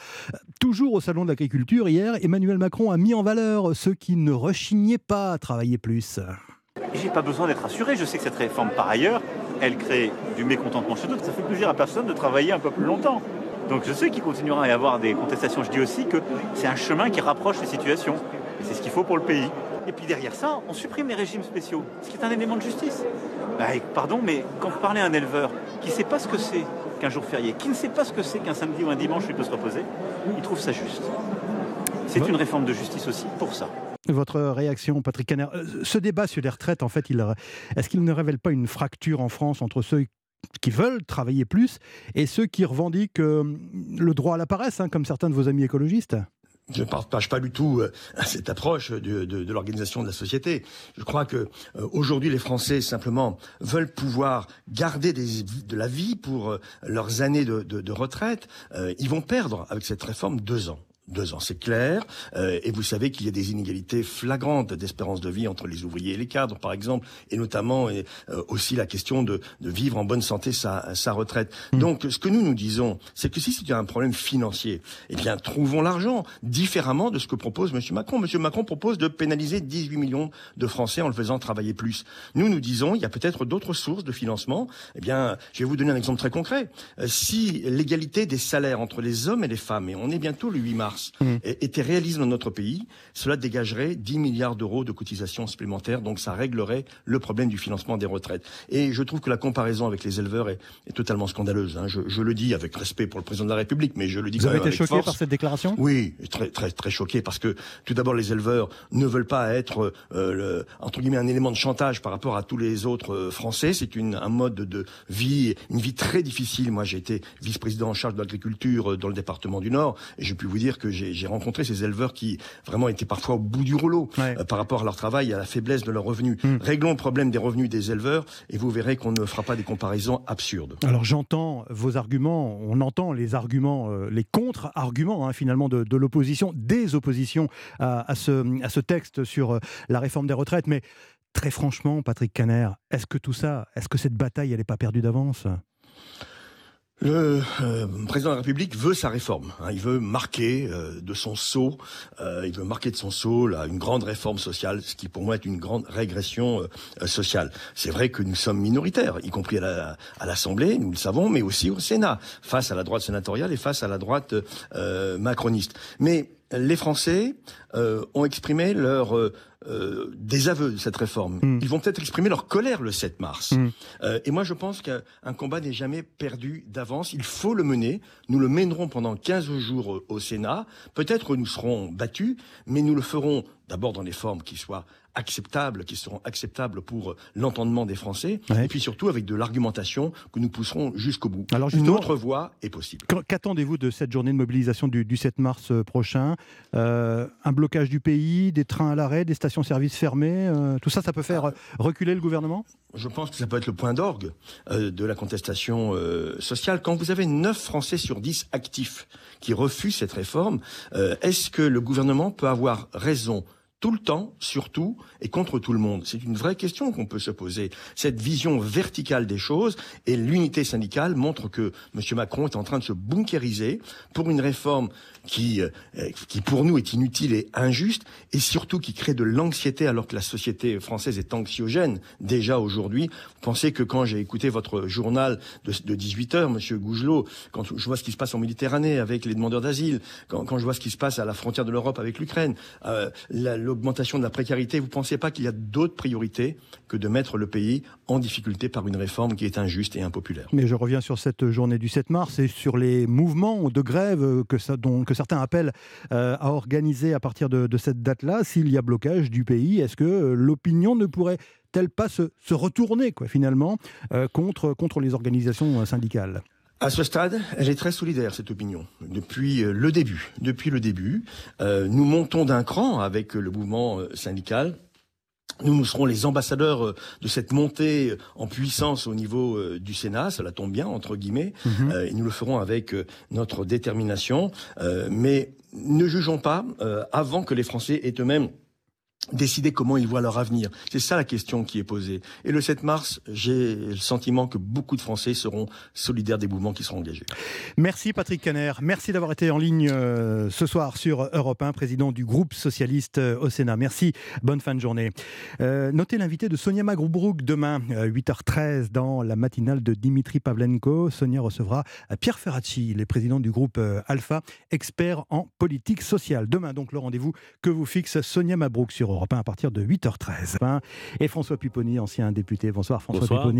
toujours au Salon de l'agriculture, hier, Emmanuel Macron a mis en valeur ceux qui ne rechignaient pas à travailler plus. J'ai pas besoin d'être assuré. Je sais que cette réforme, par ailleurs, elle crée du mécontentement chez d'autres. Ça fait plaisir à personne de travailler un peu plus longtemps. Donc je sais qu'il continuera à y avoir des contestations. Je dis aussi que c'est un chemin qui rapproche les situations. Et c'est ce qu'il faut pour le pays. Et puis derrière ça, on supprime les régimes spéciaux, ce qui est un élément de justice. Bah, pardon, mais quand vous parlez à un éleveur qui ne sait pas ce que c'est qu'un jour férié, qui ne sait pas ce que c'est qu'un samedi ou un dimanche où il peut se reposer, il trouve ça juste. C'est une réforme de justice aussi pour ça. Votre réaction, Patrick Caner. Euh, Ce débat sur les retraites, en fait, il- est-ce qu'il ne révèle pas une fracture en France entre ceux qui veulent travailler plus et ceux qui revendiquent euh, le droit à la paresse, hein, comme certains de vos amis écologistes? Je ne partage pas du tout euh, cette approche de, l'organisation de la société. Je crois que euh, aujourd'hui les Français simplement veulent pouvoir garder de la vie pour euh, leurs années de, retraite. Euh, ils vont perdre avec cette réforme deux ans. Deux ans, c'est clair. Euh, et vous savez qu'il y a des inégalités flagrantes d'espérance de vie entre les ouvriers et les cadres, par exemple, et notamment et, euh, aussi la question de, de vivre en bonne santé sa, sa retraite. Donc, ce que nous nous disons, c'est que si c'est un problème financier, eh bien, trouvons l'argent différemment de ce que propose M. Macron. M. Macron propose de pénaliser 18 millions de Français en le faisant travailler plus. Nous, nous disons, il y a peut-être d'autres sources de financement. Eh bien, je vais vous donner un exemple très concret. Euh, si l'égalité des salaires entre les hommes et les femmes, et on est bientôt le 8 mars, é- était réalisée dans notre pays, cela dégagerait 10 milliards d'euros de cotisations supplémentaires, donc ça réglerait le problème du financement des retraites. Et je trouve que la comparaison avec les éleveurs est, est totalement scandaleuse. hein. Je, je le dis avec respect pour le président de la République, mais je le dis Vous quand avez même été avec choqué force. par cette déclaration? Oui, très très très choqué parce que tout d'abord les éleveurs ne veulent pas être euh, le, entre guillemets un élément de chantage par rapport à tous les autres euh, Français. C'est une un mode de vie, une vie très difficile. Moi, j'ai été vice-président en charge de l'agriculture euh, dans le département du Nord et j'ai pu vous dire que que j'ai rencontré ces éleveurs qui vraiment étaient parfois au bout du rouleau euh, par rapport à leur travail et à la faiblesse de leurs revenus. Hmm. Réglons le problème des revenus des éleveurs et vous verrez qu'on ne fera pas des comparaisons absurdes. Alors j'entends vos arguments, on entend les arguments, euh, les contre-arguments hein, finalement de, l'opposition, des oppositions à, ce, à ce texte sur euh, la réforme des retraites, mais très franchement, Patrick Caner, est-ce que tout ça, est-ce que cette bataille, elle n'est pas perdue d'avance? Le euh, président de la République veut sa réforme. Hein. il veut marquer euh, de son sceau, euh, il veut marquer de son sceau là, une grande réforme sociale, ce qui pour moi est une grande régression sociale. C'est vrai que nous sommes minoritaires, y compris à l'Assemblée, nous le savons, mais aussi au Sénat, face à la droite sénatoriale et face à la droite macroniste. Mais les Français ont exprimé leur euh, des aveux de cette réforme. Hmm. Ils vont peut-être exprimer leur colère le 7 mars. Hmm. Euh, et moi, je pense qu'un combat n'est jamais perdu d'avance. Il faut le mener. Nous le mènerons pendant 15 jours au Sénat. Peut-être nous serons battus, mais nous le ferons d'abord dans des formes qui soient acceptables, qui seront acceptables pour l'entendement des Français, et puis surtout avec de l'argumentation que nous pousserons jusqu'au bout. Alors Une autre voie est possible. Qu'attendez-vous de cette journée de mobilisation du, 7 mars euh, prochain? Euh, Un blocage du pays, des trains à l'arrêt, des stations-service fermées euh, Tout ça, ça peut faire reculer le gouvernement? Je pense que ça peut être le point d'orgue de la contestation sociale. Quand vous avez 9 Français sur 10 actifs qui refusent cette réforme, est-ce que le gouvernement peut avoir raison? Tout le temps, surtout, et contre tout le monde C'est une vraie question qu'on peut se poser. Cette vision verticale des choses et l'unité syndicale montre que M. Macron est en train de se bunkériser pour une réforme qui, euh, qui pour nous est inutile et injuste, et surtout qui crée de l'anxiété alors que la société française est anxiogène déjà aujourd'hui. Vous pensez que quand j'ai écouté votre journal de, de 18 heures, Monsieur Gougelot, quand je vois ce qui se passe en Méditerranée avec les demandeurs d'asile, quand, je vois ce qui se passe à la frontière de l'Europe avec l'Ukraine, euh, l'augmentation de la précarité, vous pensez pas qu'il y a d'autres priorités que de mettre le pays en difficulté par une réforme qui est injuste et impopulaire? Mais je reviens sur cette journée du 7 mars et sur les mouvements de grève que, ça, dont, certains appellent euh, à organiser à partir de, cette date-là, s'il y a blocage du pays, est-ce que euh, l'opinion ne pourrait-elle pas se, retourner finalement euh, contre, contre les organisations syndicales? À ce stade, elle est très solidaire, cette opinion, depuis le début. Depuis le début, nous montons d'un cran avec le mouvement syndical nous, nous serons les ambassadeurs euh, de cette montée euh, en puissance au niveau euh, du Sénat, cela tombe bien, entre guillemets, mhm. et nous le ferons avec notre détermination. mais ne jugeons pas avant que les Français aient eux-mêmes décider comment ils voient leur avenir. C'est ça la question qui est posée. Et le 7 mars, j'ai le sentiment que beaucoup de Français seront solidaires des mouvements qui seront engagés. Merci Patrick Caner. Merci d'avoir été en ligne euh, ce soir sur Europe 1, président du groupe socialiste euh, au Sénat. Merci. Bonne fin de journée. Euh, notez l'invité de Sonia Magroubrouk demain, 8h13, dans la matinale de Dimitri Pavlenko. Sonia recevra Pierre Ferracci, le président du groupe Alpha, expert en politique sociale. Demain, donc, le rendez-vous que vous fixe Sonia Mabrouk sur Europe 1 à partir de 8h13. Et François Pupponi, ancien député. Bonsoir François Bonsoir.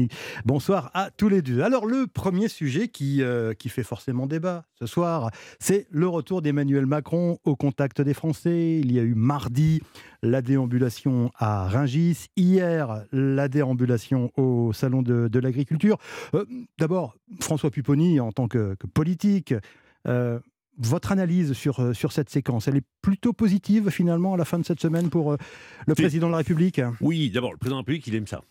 Bonsoir à tous les deux. Alors le premier sujet qui, euh, qui fait forcément débat ce soir, c'est le retour d'Emmanuel Macron au contact des Français. Il y a eu mardi la déambulation à Ringis, hier la déambulation au Salon de, l'Agriculture. Euh, d'abord, François Pupponi, en tant que, politique, euh, votre analyse sur, euh, sur cette séquence, elle est plutôt positive finalement à la fin de cette semaine pour euh, le président de la République? Oui, d'abord, le président de la République, il aime ça.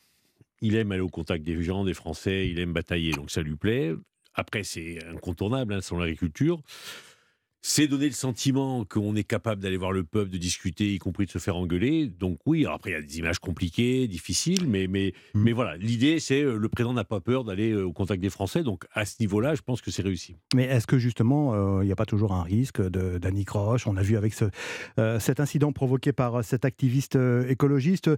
Il aime aller au contact des gens, des Français, il aime batailler, donc ça lui plaît. Après, c'est incontournable, hein, sur l'agriculture c'est donner le sentiment qu'on est capable d'aller voir le peuple, de discuter, y compris de se faire engueuler. Donc oui, après il y a des images compliquées, difficiles, mais, mais, mm. mais voilà, l'idée c'est euh, le président n'a pas peur d'aller euh, au contact des Français, donc à ce niveau-là, je pense que c'est réussi. Mais est-ce que justement, euh, il n'y a pas toujours un risque d'Annie Croche? On a vu avec ce, cet incident provoqué par cet activiste écologiste.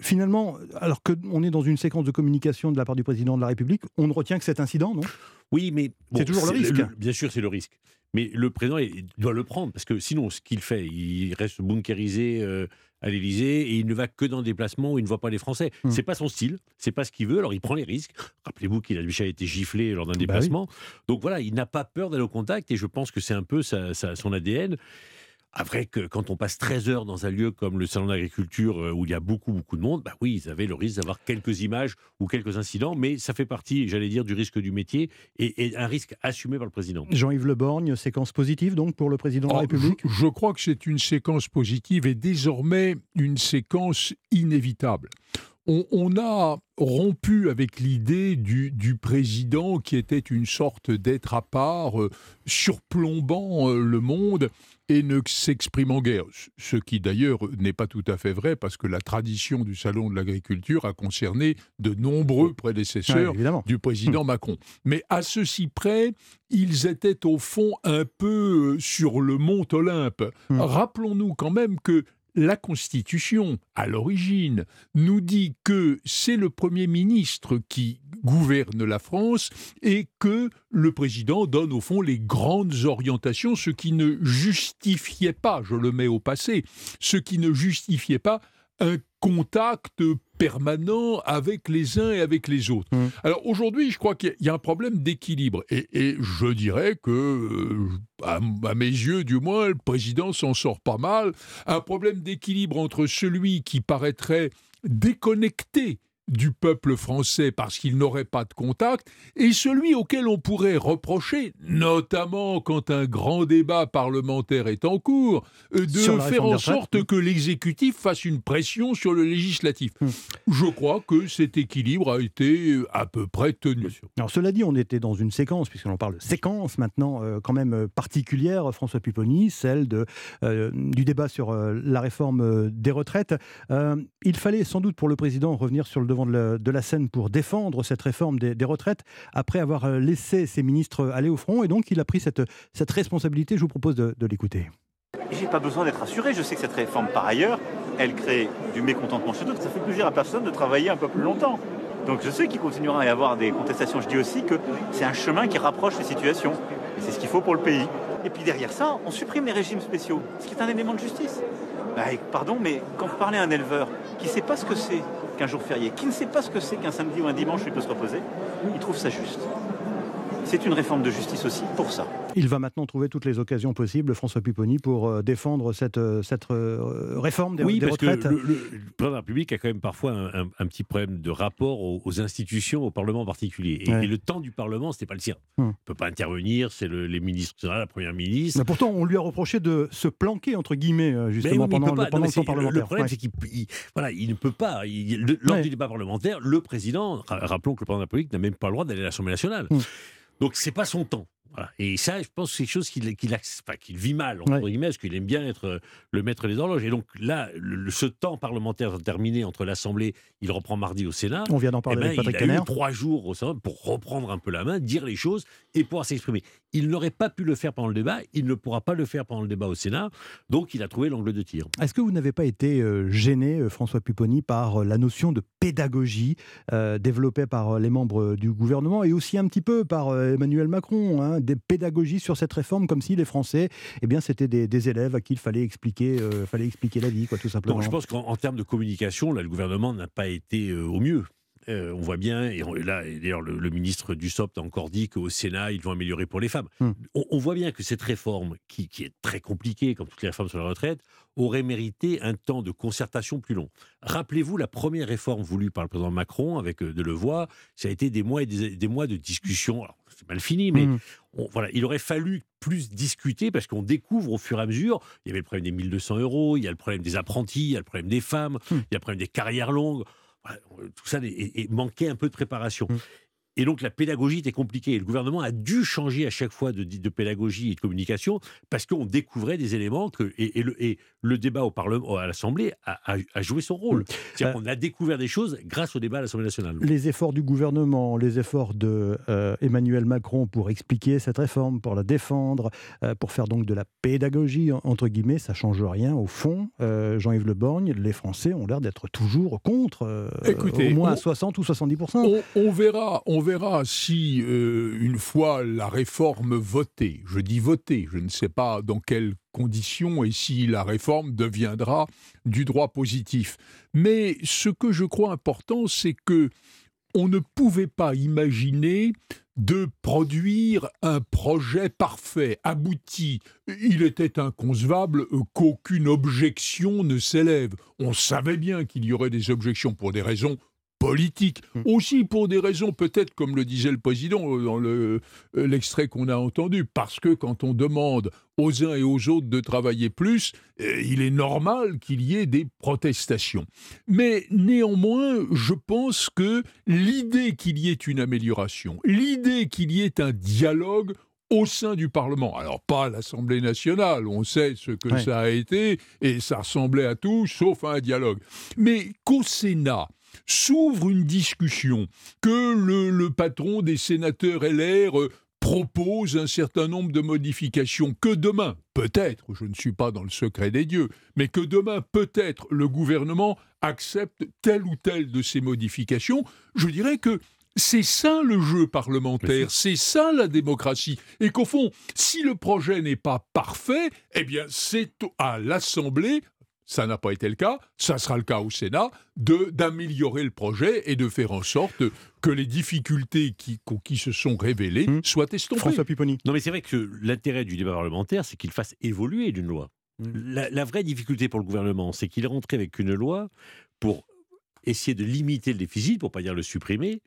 finalement, alors qu'on est dans une séquence de communication de la part du président de la République, on ne retient que cet incident, non? Oui, mais... c'est toujours le risque. bien sûr, c'est le risque. Mais le président il doit le prendre, parce que sinon, ce qu'il fait, il reste bunkérisé euh, à l'Élysée et il ne va que dans des déplacements où il ne voit pas les Français. Ce hmm. C'est pas son style, c'est pas ce qu'il veut, alors il prend les risques. Rappelez-vous qu'il a déjà été giflé lors d'un bah déplacement. Donc voilà, il n'a pas peur d'aller au contact et je pense que c'est un peu son ADN. Après que quand on passe 13 heures dans un lieu comme le salon d'agriculture euh, où il y a beaucoup beaucoup de monde, bah oui, ils avaient le risque d'avoir quelques images ou quelques incidents, mais ça fait partie, j'allais dire, du risque du métier et, et un risque assumé par le président. Jean-Yves Le Borgne, séquence positive donc pour le président de la Ah, République je, je crois que c'est une séquence positive et désormais une séquence inévitable. On, on a rompu avec l'idée du, du président qui était une sorte d'être à part, euh, surplombant euh, le monde et ne s'exprimant guère. Ce qui d'ailleurs n'est pas tout à fait vrai parce que la tradition du Salon de l'agriculture a concerné de nombreux prédécesseurs Ouais, du président Macron. Mais à ceci près, ils étaient au fond un peu euh, sur le mont Olympe. Rappelons-nous quand même que la Constitution, à l'origine, nous dit que c'est le Premier ministre qui gouverne la France et que le président donne au fond les grandes orientations, ce qui ne justifiait pas, je le mets au passé, ce qui ne justifiait pas un contact permanent avec les uns et avec les autres. Alors aujourd'hui, je crois qu'il y a un problème d'équilibre. Et, et je dirais que, euh, à, à mes yeux du moins, le président s'en sort pas mal. Un problème d'équilibre entre celui qui paraîtrait déconnecté du peuple français parce qu'il n'aurait pas de contact, et celui auquel on pourrait reprocher, notamment quand un grand débat parlementaire est en cours, euh, de faire en sorte que l'exécutif fasse une pression sur le législatif. Je crois que cet équilibre a été euh, à peu près tenu. Alors cela dit, on était dans une séquence, puisqu'on parle de séquence maintenant, euh, quand même particulière, François Pupponi, celle de, euh, du débat sur euh, la réforme des retraites. Il fallait sans doute pour le président revenir sur le devant de la, de scène pour défendre cette réforme des, retraites, après avoir euh, laissé ses ministres aller au front, et donc il a pris cette, cette responsabilité. Je vous propose de, de l'écouter. J'ai pas besoin d'être rassuré. Je sais que cette réforme, par ailleurs, elle crée du mécontentement chez d'autres. Ça fait plaisir à personne de travailler un peu plus longtemps. Donc je sais qu'il continuera à y avoir des contestations. Je dis aussi que c'est un chemin qui rapproche les situations. Et c'est ce qu'il faut pour le pays. Et puis derrière ça, on supprime les régimes spéciaux, ce qui est un élément de justice. Bah, pardon, mais quand vous parlez à un éleveur qui ne sait pas ce que c'est qu'un jour férié, qui ne sait pas ce que c'est qu'un samedi ou un dimanche où il peut se reposer, il trouve ça juste. C'est une réforme de justice aussi pour ça. Il va maintenant trouver toutes les occasions possibles, François Pupponi, pour euh, défendre cette, euh, cette euh, réforme des, Oui, des parce que retraites. le, le- le président de la République a quand même parfois un, un- un petit problème de rapport aux, aux institutions, au Parlement en particulier. Et, Ouais. et le temps du Parlement, c'était pas le sien. Hmm. Il ne peut pas intervenir, c'est le- les ministres, c'est la première ministre. Mais pourtant, on lui a reproché de se planquer, entre guillemets, Mais justement, oui, pendant, pas. le, pendant Non, mais le temps c'est- parlementaire. Le problème, Ouais. c'est qu'il il- voilà, il ne peut pas. Il- lors Ouais. du débat parlementaire, le président, ra- rappelons que le président de la République n'a même pas le droit d'aller à l'Assemblée nationale. Hmm. Donc, c'est pas son temps. Voilà. Et ça, je pense que c'est quelque chose qu'il vit mal, entre Ouais. guillemets, parce qu'il aime bien être euh, le maître des horloges. Et donc là, le- ce temps parlementaire terminé entre l'Assemblée, il reprend mardi au Sénat. On vient d'en parler Eh ben, avec Patrick il a eu trois jours au Sénat pour reprendre un peu la main, dire les choses et pouvoir s'exprimer. Il n'aurait pas pu le faire pendant le débat, il ne pourra pas le faire pendant le débat au Sénat, donc il a trouvé l'angle de tir. Est-ce que vous n'avez pas été euh, gêné, euh, François Pupponi, par la notion de pédagogie euh, développée par les membres du gouvernement et aussi un petit peu par Emmanuel Macron, hein, des pédagogies sur cette réforme, comme si les Français, eh bien, c'était des, des élèves à qui il fallait expliquer, euh, fallait expliquer la vie, quoi, tout simplement. Donc je pense qu'en en termes de communication, là, le gouvernement n'a pas été euh, au mieux. Euh, on voit bien, et, on- là, et d'ailleurs, le, le ministre Dussopt a encore dit qu'au Sénat, ils vont améliorer pour les femmes. Hmm. On, on voit bien que cette réforme, qui, qui est très compliquée, comme toutes les réformes sur la retraite, aurait mérité un temps de concertation plus long. Rappelez-vous la première réforme voulue par le président Macron avec euh, Delevoye, ça a été des mois et des, des mois de discussion. Alors, c'est mal fini, mais Hmm. on- voilà, il aurait fallu plus discuter parce qu'on découvre au fur et à mesure. Il y avait le problème des 1200 euros, il y a le problème des apprentis, il y a le problème des femmes, Hmm. il y a le problème des carrières longues. Euh, tout ça et, et manquait un peu de préparation. Hmm. Et donc la pédagogie était compliquée. Le gouvernement a dû changer à chaque fois de, de pédagogie et de communication parce qu'on découvrait des éléments que et, et le, et le débat au Parlement, à l'Assemblée a, a- a joué son rôle. C'est-à-dire qu'on a découvert des choses grâce au débat à l'Assemblée nationale. Les efforts du gouvernement, les efforts de euh, Emmanuel Macron pour expliquer cette réforme, pour la défendre, euh, pour faire donc de la pédagogie en- entre guillemets, ça change rien au fond. Euh, Jean-Yves Le Borgne, les Français ont l'air d'être toujours contre, euh, Écoutez, au moins à on- 60 ou 70 On, on verra, on verra si euh, une fois la réforme votée, je dis votée, je ne sais pas dans quelles conditions et si la réforme deviendra du droit positif. Mais ce que je crois important, c'est que on ne pouvait pas imaginer de produire un projet parfait, abouti. Il était inconcevable qu'aucune objection ne s'élève. On savait bien qu'il y aurait des objections pour des raisons politique, Mmh. aussi pour des raisons peut-être, comme le disait le président euh, dans le- euh, l'extrait qu'on a entendu, parce que quand on demande aux uns et aux autres de travailler plus, euh, il est normal qu'il y ait des protestations. Mais néanmoins, je pense que l'idée qu'il y ait une amélioration, l'idée qu'il y ait un dialogue au sein du Parlement. Alors pas l'Assemblée nationale, on sait ce que Ouais. ça a été, et ça ressemblait à tout sauf à un dialogue. Mais qu'au Sénat, s'ouvre une discussion, que le, le patron des sénateurs LR euh, propose un certain nombre de modifications, que demain, peut-être, je ne suis pas dans le secret des dieux, mais que demain, peut-être, le gouvernement accepte telle ou telle de ces modifications, je dirais que c'est ça le jeu parlementaire, c'est ça la démocratie. Et qu'au fond, si le projet n'est pas parfait, eh bien c'est à l'Assemblée, ça n'a pas été le cas, ça sera le cas au Sénat, de d'améliorer le projet et de faire en sorte que les difficultés qui, qui se sont révélées soient estompées. Pupponi. Non, mais c'est vrai que l'intérêt du débat parlementaire, c'est qu'il fasse évoluer une loi. La, la vraie difficulté pour le gouvernement, c'est qu'il est rentré avec une loi pour essayer de limiter le déficit, pour pas dire le supprimer.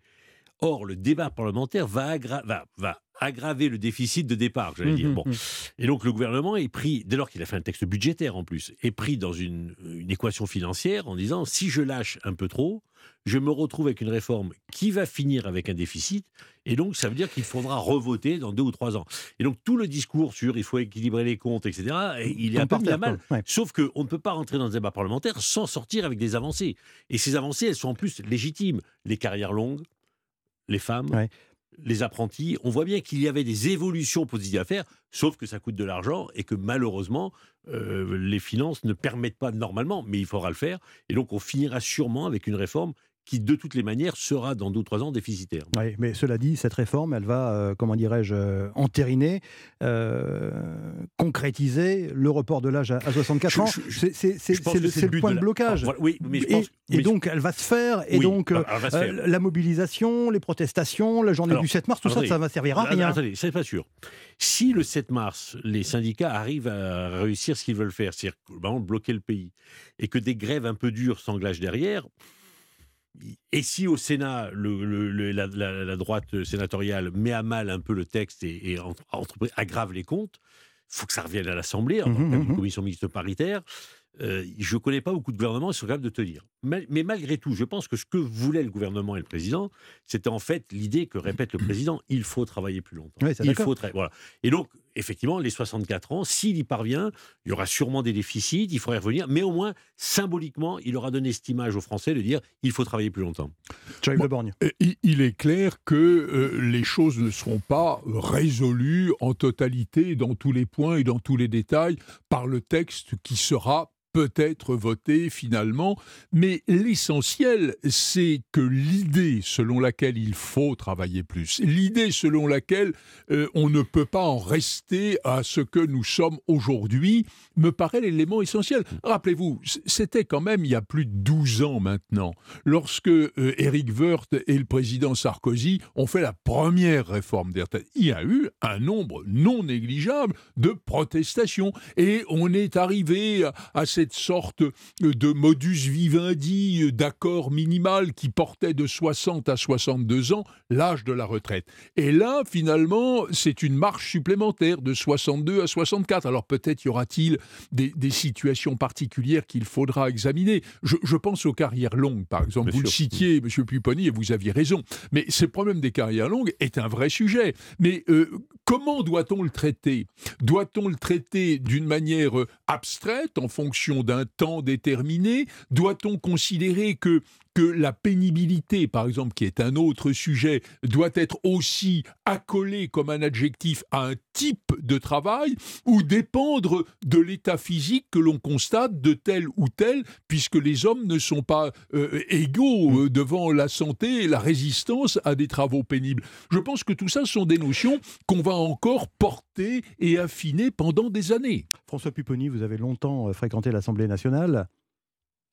Or, le débat parlementaire va, va- va aggraver le déficit de départ, j'allais Mmh, dire. Bon. mmh. Et donc, le gouvernement est pris, dès lors qu'il a fait un texte budgétaire en plus, est pris dans une, une équation financière en disant si je lâche un peu trop, je me retrouve avec une réforme qui va finir avec un déficit. Et donc, ça veut dire qu'il faudra revoter dans deux ou trois ans. Et donc, tout le discours sur il faut équilibrer les comptes, etc., et il est à par terre, mal. quoi. Ouais. Sauf qu'on ne peut pas rentrer dans un débat parlementaire sans sortir avec des avancées. Et ces avancées, elles sont en plus légitimes. Les carrières longues, les femmes, les apprentis. On voit bien qu'il y avait des évolutions positives à faire, sauf que ça coûte de l'argent et que malheureusement, euh, les finances ne permettent pas normalement, mais il faudra le faire. Et donc, on finira sûrement avec une réforme qui, de toutes les manières, sera dans deux ou trois ans déficitaire. Oui, mais cela dit, cette réforme, elle va, euh, comment dirais-je, euh, entériner, euh, concrétiser le report de l'âge à, à 64 Je- ans. C'est le, le le point de de la- blocage. Ah, voilà, oui, mais je et, pense- et mais- donc, elle va se faire, et Oui, donc euh, va se faire. euh, la mobilisation, les protestations, la journée Alors, du 7 mars, tout ça, attendez, ça va servir à rien. Attendez, c'est pas sûr. Si le 7 mars, les syndicats arrivent à réussir ce qu'ils veulent faire, c'est-à-dire bloquer le pays, et que des grèves un peu dures s'engagent derrière, et si au Sénat, le- le- le- la, la- la droite sénatoriale met à mal un peu le texte et, et entre- entre- aggrave les comptes, il faut que ça revienne à l'Assemblée, en tant mhm. une commission mixte paritaire. Euh, je ne connais pas beaucoup de gouvernements qui sont capables de tenir. Mais, malgré tout, je pense que ce que voulait le gouvernement et le président, c'était en fait l'idée que répète le président il faut travailler plus longtemps. Oui, il faut voilà. Et donc, effectivement, les 64 ans, s'il y parvient, il y aura sûrement des déficits, il faudrait revenir, mais au moins, symboliquement, il aura donné cette image aux Français de dire il faut travailler plus longtemps. Borgne. Euh, il- Il est clair que euh, les choses ne seront pas résolues en totalité dans tous les points et dans tous les détails par le texte qui sera peut-être voté finalement, mais l'essentiel, c'est que l'idée selon laquelle il faut travailler plus, l'idée selon laquelle euh, on ne peut pas en rester à ce que nous sommes aujourd'hui, me paraît l'élément essentiel. Rappelez-vous, c'était quand même il y a plus de 12 ans maintenant, lorsque euh, Éric Woerth et le président Sarkozy ont fait la première réforme des. Il y a eu un nombre non négligeable de protestations et on est arrivé à, à cette sorte de modus vivendi euh, d'accord minimal qui portait de 60 à 62 ans l'âge de la retraite. Et là, finalement, c'est une marche supplémentaire de 62 à 64. Alors peut-être y aura-t-il des, des situations particulières qu'il faudra examiner. Je, je pense aux carrières longues, par exemple. Bien vous le citiez, M. Pupponi, et vous aviez raison. Mais ce problème des carrières longues est un vrai sujet. Mais euh, comment doit-on le traiter? Doit-on le traiter d'une manière euh, abstraite, en fonction d'un temps déterminé Doit-on considérer que que la pénibilité, par exemple, qui est un autre sujet, doit être aussi accolée comme un adjectif à un type de travail ou dépendre de l'état physique que l'on constate de tel ou tel, puisque les hommes ne sont pas euh, égaux euh, devant la santé et la résistance à des travaux pénibles. Je pense que tout ça sont des notions qu'on va encore porter et affiner pendant des années. François Pupponi, vous avez longtemps euh, fréquenté l'Assemblée nationale.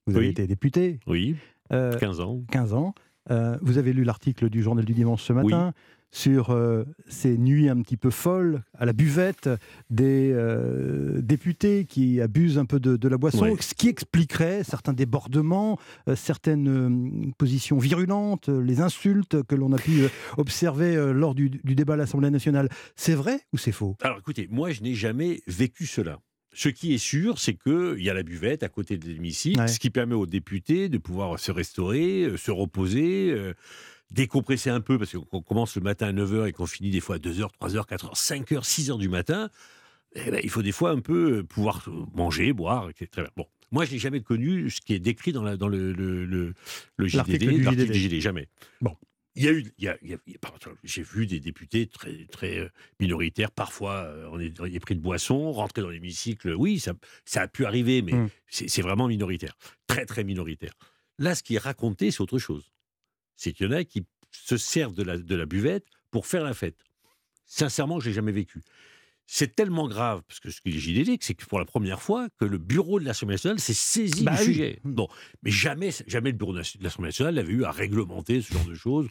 Vous avez Oui. été député. Oui, Euh, 15 ans. 15 ans. Euh, vous avez lu l'article du journal du dimanche ce matin sur euh, ces nuits un petit peu folles à la buvette des euh, députés qui abusent un peu de, de la boisson, Ouais. ce qui expliquerait certains débordements, euh, certaines positions virulentes, les insultes que l'on a pu observer lors du, du débat à l'Assemblée nationale. C'est vrai ou c'est faux? Alors écoutez, moi je n'ai jamais vécu cela. Ce qui est sûr, c'est qu'il y a la buvette à côté de l'hémicycle, Ouais. ce qui permet aux députés de pouvoir se restaurer, euh, se reposer, euh, décompresser un peu, parce qu'on commence le matin à 9h et qu'on finit des fois à 2h, 3h, 4h, 5h, 6h du matin. Eh ben, il faut des fois un peu euh, pouvoir manger, boire, etc. Bon, moi je n'ai jamais connu ce qui est décrit dans, la, dans le, le, le, le JDD, du l'article du JDD, jamais. Bon. Il y a eu, j'ai vu des députés très, très euh, minoritaires, parfois euh, on est, on est pris de boisson, rentrer dans l'hémicycle. Oui, ça, ça a pu arriver, mais Mm. c'est vraiment minoritaire, très très minoritaire. Là, ce qui est raconté, c'est autre chose. C'est qu'il y en a qui se servent de la, de la buvette pour faire la fête. Sincèrement, je l'ai jamais vécu. C'est tellement grave, parce que ce que les JDD, c'est que pour la première fois que le bureau de l'Assemblée nationale s'est saisi Bah du oui. sujet. Bon, mais jamais, jamais le bureau de l'Assemblée nationale n'avait eu à réglementer ce genre de choses.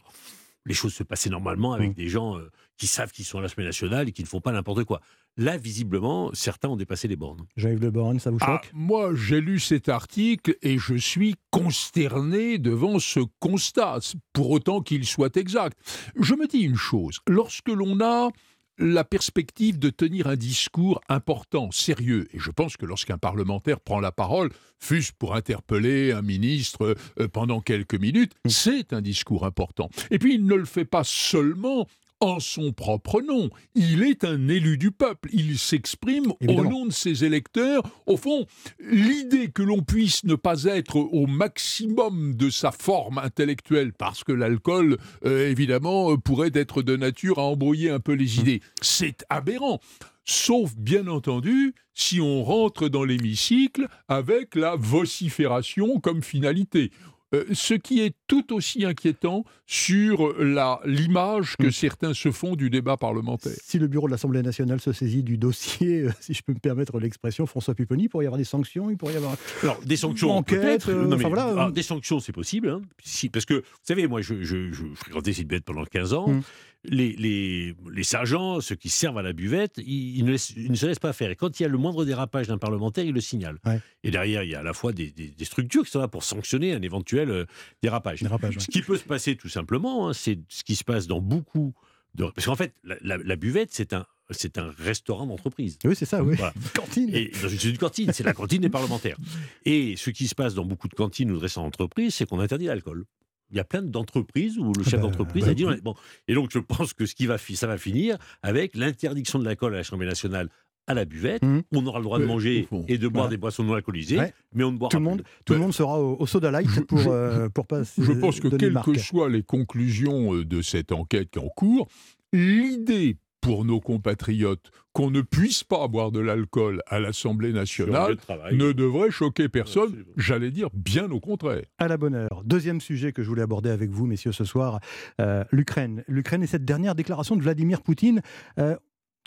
Les choses se passaient normalement avec Mm. des gens euh, qui savent qu'ils sont à l'Assemblée nationale et qui ne font pas n'importe quoi. Là, visiblement, certains ont dépassé les bornes. Jean-Yves Le Borne, ça vous Ah, choque? moi, j'ai lu cet article et je suis consterné devant ce constat, pour autant qu'il soit exact. Je me dis une chose, lorsque l'on a la perspective de tenir un discours important, sérieux, et je pense que lorsqu'un parlementaire prend la parole, fût-ce pour interpeller un ministre euh, pendant quelques minutes, c'est un discours important. Et puis il ne le fait pas seulement en son propre nom. Il est un élu du peuple. Il s'exprime au nom de ses électeurs. Au fond, l'idée que l'on puisse ne pas être au maximum de sa forme intellectuelle, parce que l'alcool, euh, évidemment, euh, pourrait être de nature à embrouiller un peu les idées, c'est aberrant. Sauf, bien entendu, si on rentre dans l'hémicycle avec la vocifération comme finalité. Euh, ce qui est tout aussi inquiétant sur la- l'image que certains se font du débat parlementaire. Si le bureau de l'Assemblée nationale se saisit du dossier, euh, si je peux me permettre l'expression, François Pupponi, il pourrait y avoir des sanctions, il pourrait y avoir... Alors, des sanctions, Enquête, peut-être. euh, enfin, voilà, alors, euh. des sanctions, c'est possible. hein. Si, parce que, vous savez, moi, je, je, je fréquentais cette bête pendant 15 ans. Mm. Les, les, les sergents, ceux qui servent à la buvette, ils, ils ne, laissent- ils ne se laissent pas faire. Et quand il y a le moindre dérapage d'un parlementaire, ils le signalent. Ouais. Et derrière, il y a à la fois des, des- des structures qui sont là pour sanctionner un éventuel euh, dérapage. Dérapage, ouais. Ce qui peut se passer, tout simplement, hein, c'est ce qui se passe dans beaucoup de... Parce qu'en fait, la, la- la buvette, c'est un, c'est un restaurant d'entreprise. Oui, c'est ça, oui. Voilà. Cantine. Et c'est une cantine, c'est la cantine des parlementaires. Et ce qui se passe dans beaucoup de cantines ou de restaurants d'entreprise, c'est qu'on interdit l'alcool. Il y a plein d'entreprises où le chef bah, d'entreprise bah, a dit oui. bon. Et donc je pense que ce qui va ça va finir avec l'interdiction de l'alcool à l'Assemblée nationale à la buvette. Mhm. On aura le droit de manger et de boire voilà. des boissons non alcoolisées, Ouais. mais on ne boira Tout le plus. monde, tout le monde sera au, au soda light pour, euh, pour pas Je pense que quelles que soient les conclusions euh, de cette enquête qui est en cours, l'idée pour nos compatriotes qu'on ne puisse pas boire de l'alcool à l'Assemblée nationale de ne devrait choquer personne, j'allais dire bien au contraire. À la bonne heure. Deuxième sujet que je voulais aborder avec vous, messieurs, ce soir, euh, l'Ukraine. L'Ukraine et cette dernière déclaration de Vladimir Poutine euh,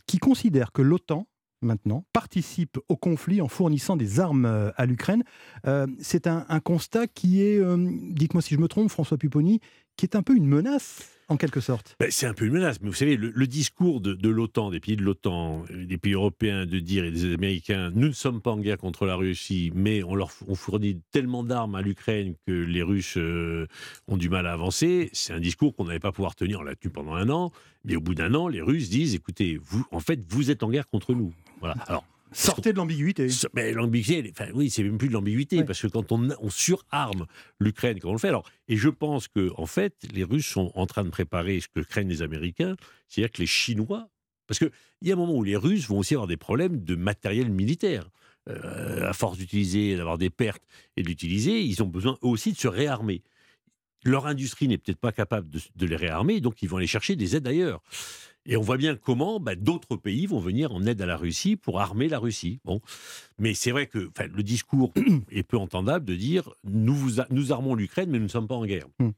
qui considère que l'OTAN, maintenant, participe au conflit en fournissant des armes euh, à l'Ukraine. Euh, C'est un, un constat qui est, euh, dites-moi si je me trompe, François Pupponi, qui est un peu une menace, en quelque sorte. Ben, c'est un peu une menace, mais vous savez, le, discours de, l'OTAN, des pays de l'OTAN, des pays européens, de dire et des Américains, nous ne sommes pas en guerre contre la Russie, mais on leur fournit tellement d'armes à l'Ukraine que les Russes euh, ont du mal à avancer, c'est un discours qu'on n'allait pas pouvoir tenir, on l'a tenu pendant un an, mais au bout d'un an, les Russes disent, écoutez, vous, en fait, vous êtes en guerre contre nous. Voilà. Sortez de l'ambiguïté. Mais l'ambiguïté, enfin, oui, c'est même plus de l'ambiguïté, Ouais. parce que quand on, on surarme l'Ukraine, quand on le fait, alors, et je pense que, en fait, les Russes sont en train de préparer ce que craignent les Américains, c'est-à-dire que les Chinois, parce qu'il y a un moment où les Russes vont aussi avoir des problèmes de matériel militaire. Euh, à force d'utiliser, d'avoir des pertes et d'utiliser, ils ont besoin eux aussi de se réarmer. Leur industrie n'est peut-être pas capable de, de les réarmer, donc ils vont aller chercher des aides ailleurs. Et on voit bien comment bah, d'autres pays vont venir en aide à la Russie pour armer la Russie. Bon. Mais c'est vrai que le discours est peu entendable de dire nous, vous a- nous armons l'Ukraine, mais nous ne sommes pas en guerre. Hmm.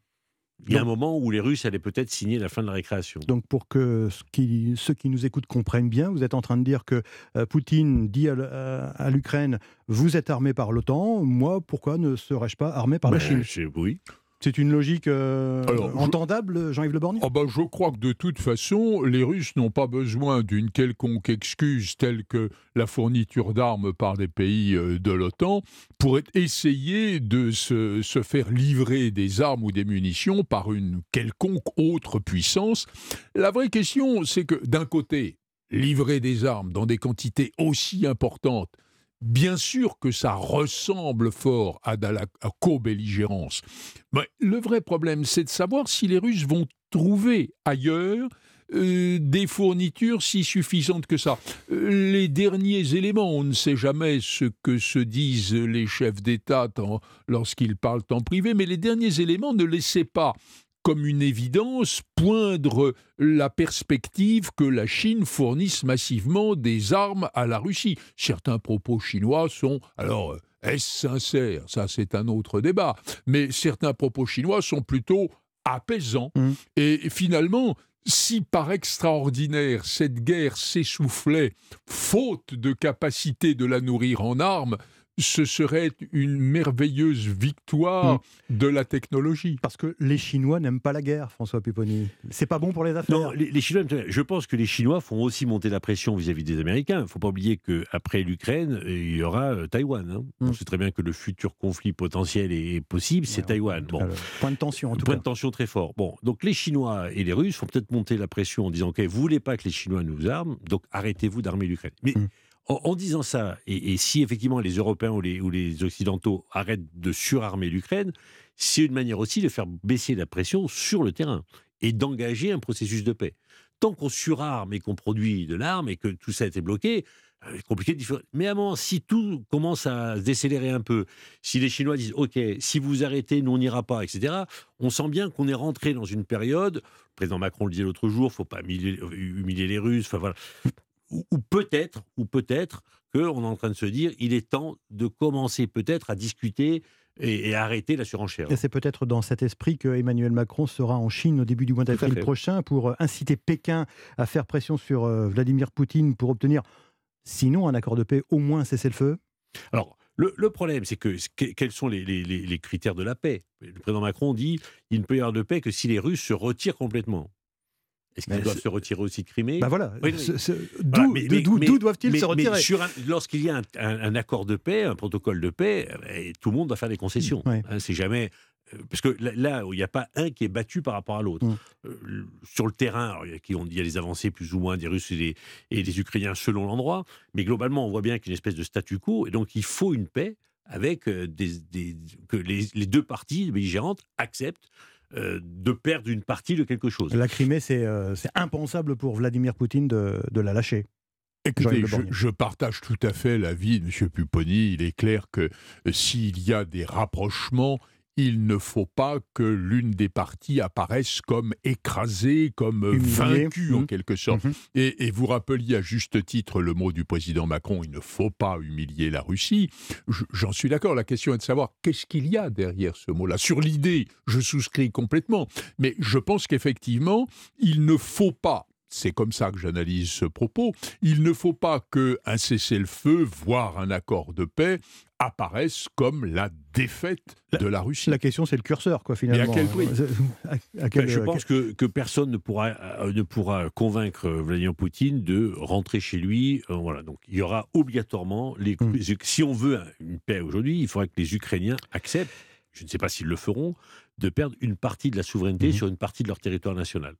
Il y a un moment où les Russes allaient peut-être signer la fin de la récréation. Donc pour que ce qui- ceux qui nous écoutent comprennent bien, vous êtes en train de dire que euh, Poutine dit à, l- à- l'Ukraine, vous êtes armé par l'OTAN, moi, pourquoi ne serais-je pas armé par la Ben, Chine? Oui. C'est une logique euh, Alors, entendable, Jean-Yves Le Borgne Ah bah, je crois que de toute façon, les Russes n'ont pas besoin d'une quelconque excuse telle que la fourniture d'armes par des pays euh, de l'OTAN pour essayer de se, se faire livrer des armes ou des munitions par une quelconque autre puissance. La vraie question, c'est que d'un côté, livrer des armes dans des quantités aussi importantes, Bien sûr que ça ressemble fort à la co-belligérance. Mais le vrai problème, c'est de savoir si les Russes vont trouver ailleurs euh, des fournitures si suffisantes que ça. Euh, les derniers éléments, on ne sait jamais ce que se disent les chefs d'État lorsqu'ils parlent en privé, mais les derniers éléments ne laissaient pas comme une évidence poindre la perspective que la Chine fournisse massivement des armes à la Russie. Certains propos chinois sont, alors, euh, est-ce sincère? Ça, c'est un autre débat. Mais certains propos chinois sont plutôt apaisants. Et finalement, si par extraordinaire cette guerre s'essoufflait, faute de capacité de la nourrir en armes, ce serait une merveilleuse victoire de la technologie. Parce que les Chinois n'aiment pas la guerre, François Pupponi. C'est pas bon pour les affaires. Non, les, les Chinois, je pense que les Chinois font aussi monter la pression vis-à-vis des Américains. Il ne faut pas oublier qu'après l'Ukraine, il y aura euh, Taïwan. hein. Mm. On sait très bien que le futur conflit potentiel est possible, c'est Taïwan. Bon. Point de tension, en tout Point cas. de tension très fort. Bon, donc les Chinois et les Russes font peut-être monter la pression en disant OK, vous voulez pas que les Chinois nous arment, donc arrêtez-vous d'armer l'Ukraine. Mais Mm. En, disant ça, et, si effectivement les Européens ou les, Occidentaux arrêtent de surarmer l'Ukraine, c'est une manière aussi de faire baisser la pression sur le terrain et d'engager un processus de paix. Tant qu'on surarme et qu'on produit de l'arme et que tout ça a été bloqué, euh, c'est compliqué de. Mais à un moment, si tout commence à décélérer un peu, si les Chinois disent OK, si vous arrêtez, nous on pas, etc., on sent bien qu'on est rentré dans une période. Le président Macron le disait l'autre jour, faut pas humilier, humilier les Russes. Enfin voilà. Ou, peut-être, ou peut-être qu'on est en train de se dire, il est temps de commencer peut-être à discuter et, et arrêter la surenchère. Et c'est peut-être dans cet esprit que Emmanuel Macron sera en Chine au début du mois d'avril prochain pour euh, inciter Pékin à faire pression sur euh, Vladimir Poutine pour obtenir, sinon un accord de paix, au moins un cessez-le-feu. Alors, le, le problème, c'est que, que- quels sont les- les critères de la paix? Le président Macron dit il ne peut y avoir de paix que si les Russes se retirent complètement. Est-ce qu'ils doivent se retirer aussi de Crimée Bah voilà, Oui, oui. d'où- doivent-ils se retirer Lorsqu'il y a un, un- un accord de paix, un protocole de paix, euh, tout le monde doit faire des concessions. Ouais. Hein, c'est jamais. euh, Parce que là, il n'y a pas un qui est battu par rapport à l'autre. Mm. Euh, sur le terrain, il y a des avancées plus ou moins des Russes et des, et des Ukrainiens selon l'endroit, mais globalement, on voit bien qu'il y a une espèce de statu quo, et donc il faut une paix avec euh, des, des- que les, les deux parties belligérantes acceptent euh, de perdre une partie de quelque chose. La Crimée, c'est euh, c'est impensable pour Vladimir Poutine de, de la lâcher. Écoutez, je, je partage tout à fait l'avis de M. Pupponi. Il est clair que euh, s'il y a des rapprochements, il ne faut pas que l'une des parties apparaisse comme écrasée, comme vaincue en Mhm. quelque sorte. Mhm. Et, et vous rappeliez à juste titre le mot du président Macron, il ne faut pas humilier la Russie. Je- J'en suis d'accord, la question est de savoir qu'est-ce qu'il y a derrière ce mot-là. Sur l'idée, je souscris complètement, mais je pense qu'effectivement, il ne faut pas c'est comme ça que j'analyse ce propos. Il ne faut pas que un cessez-le-feu, voire un accord de paix, apparaisse comme la défaite de la Russie. La question, c'est le curseur, quoi, finalement. Mais à quel prix? À- à quel- Ben, je pense que, que personne ne pourra, euh, ne pourra convaincre Vladimir Poutine de rentrer chez lui. euh, voilà. Donc il y aura obligatoirement, les, Hmm. si on veut un- une paix aujourd'hui, il faudra que les Ukrainiens acceptent, je ne sais pas s'ils le feront, de perdre une partie de la Hmm. souveraineté sur une partie de leur territoire national.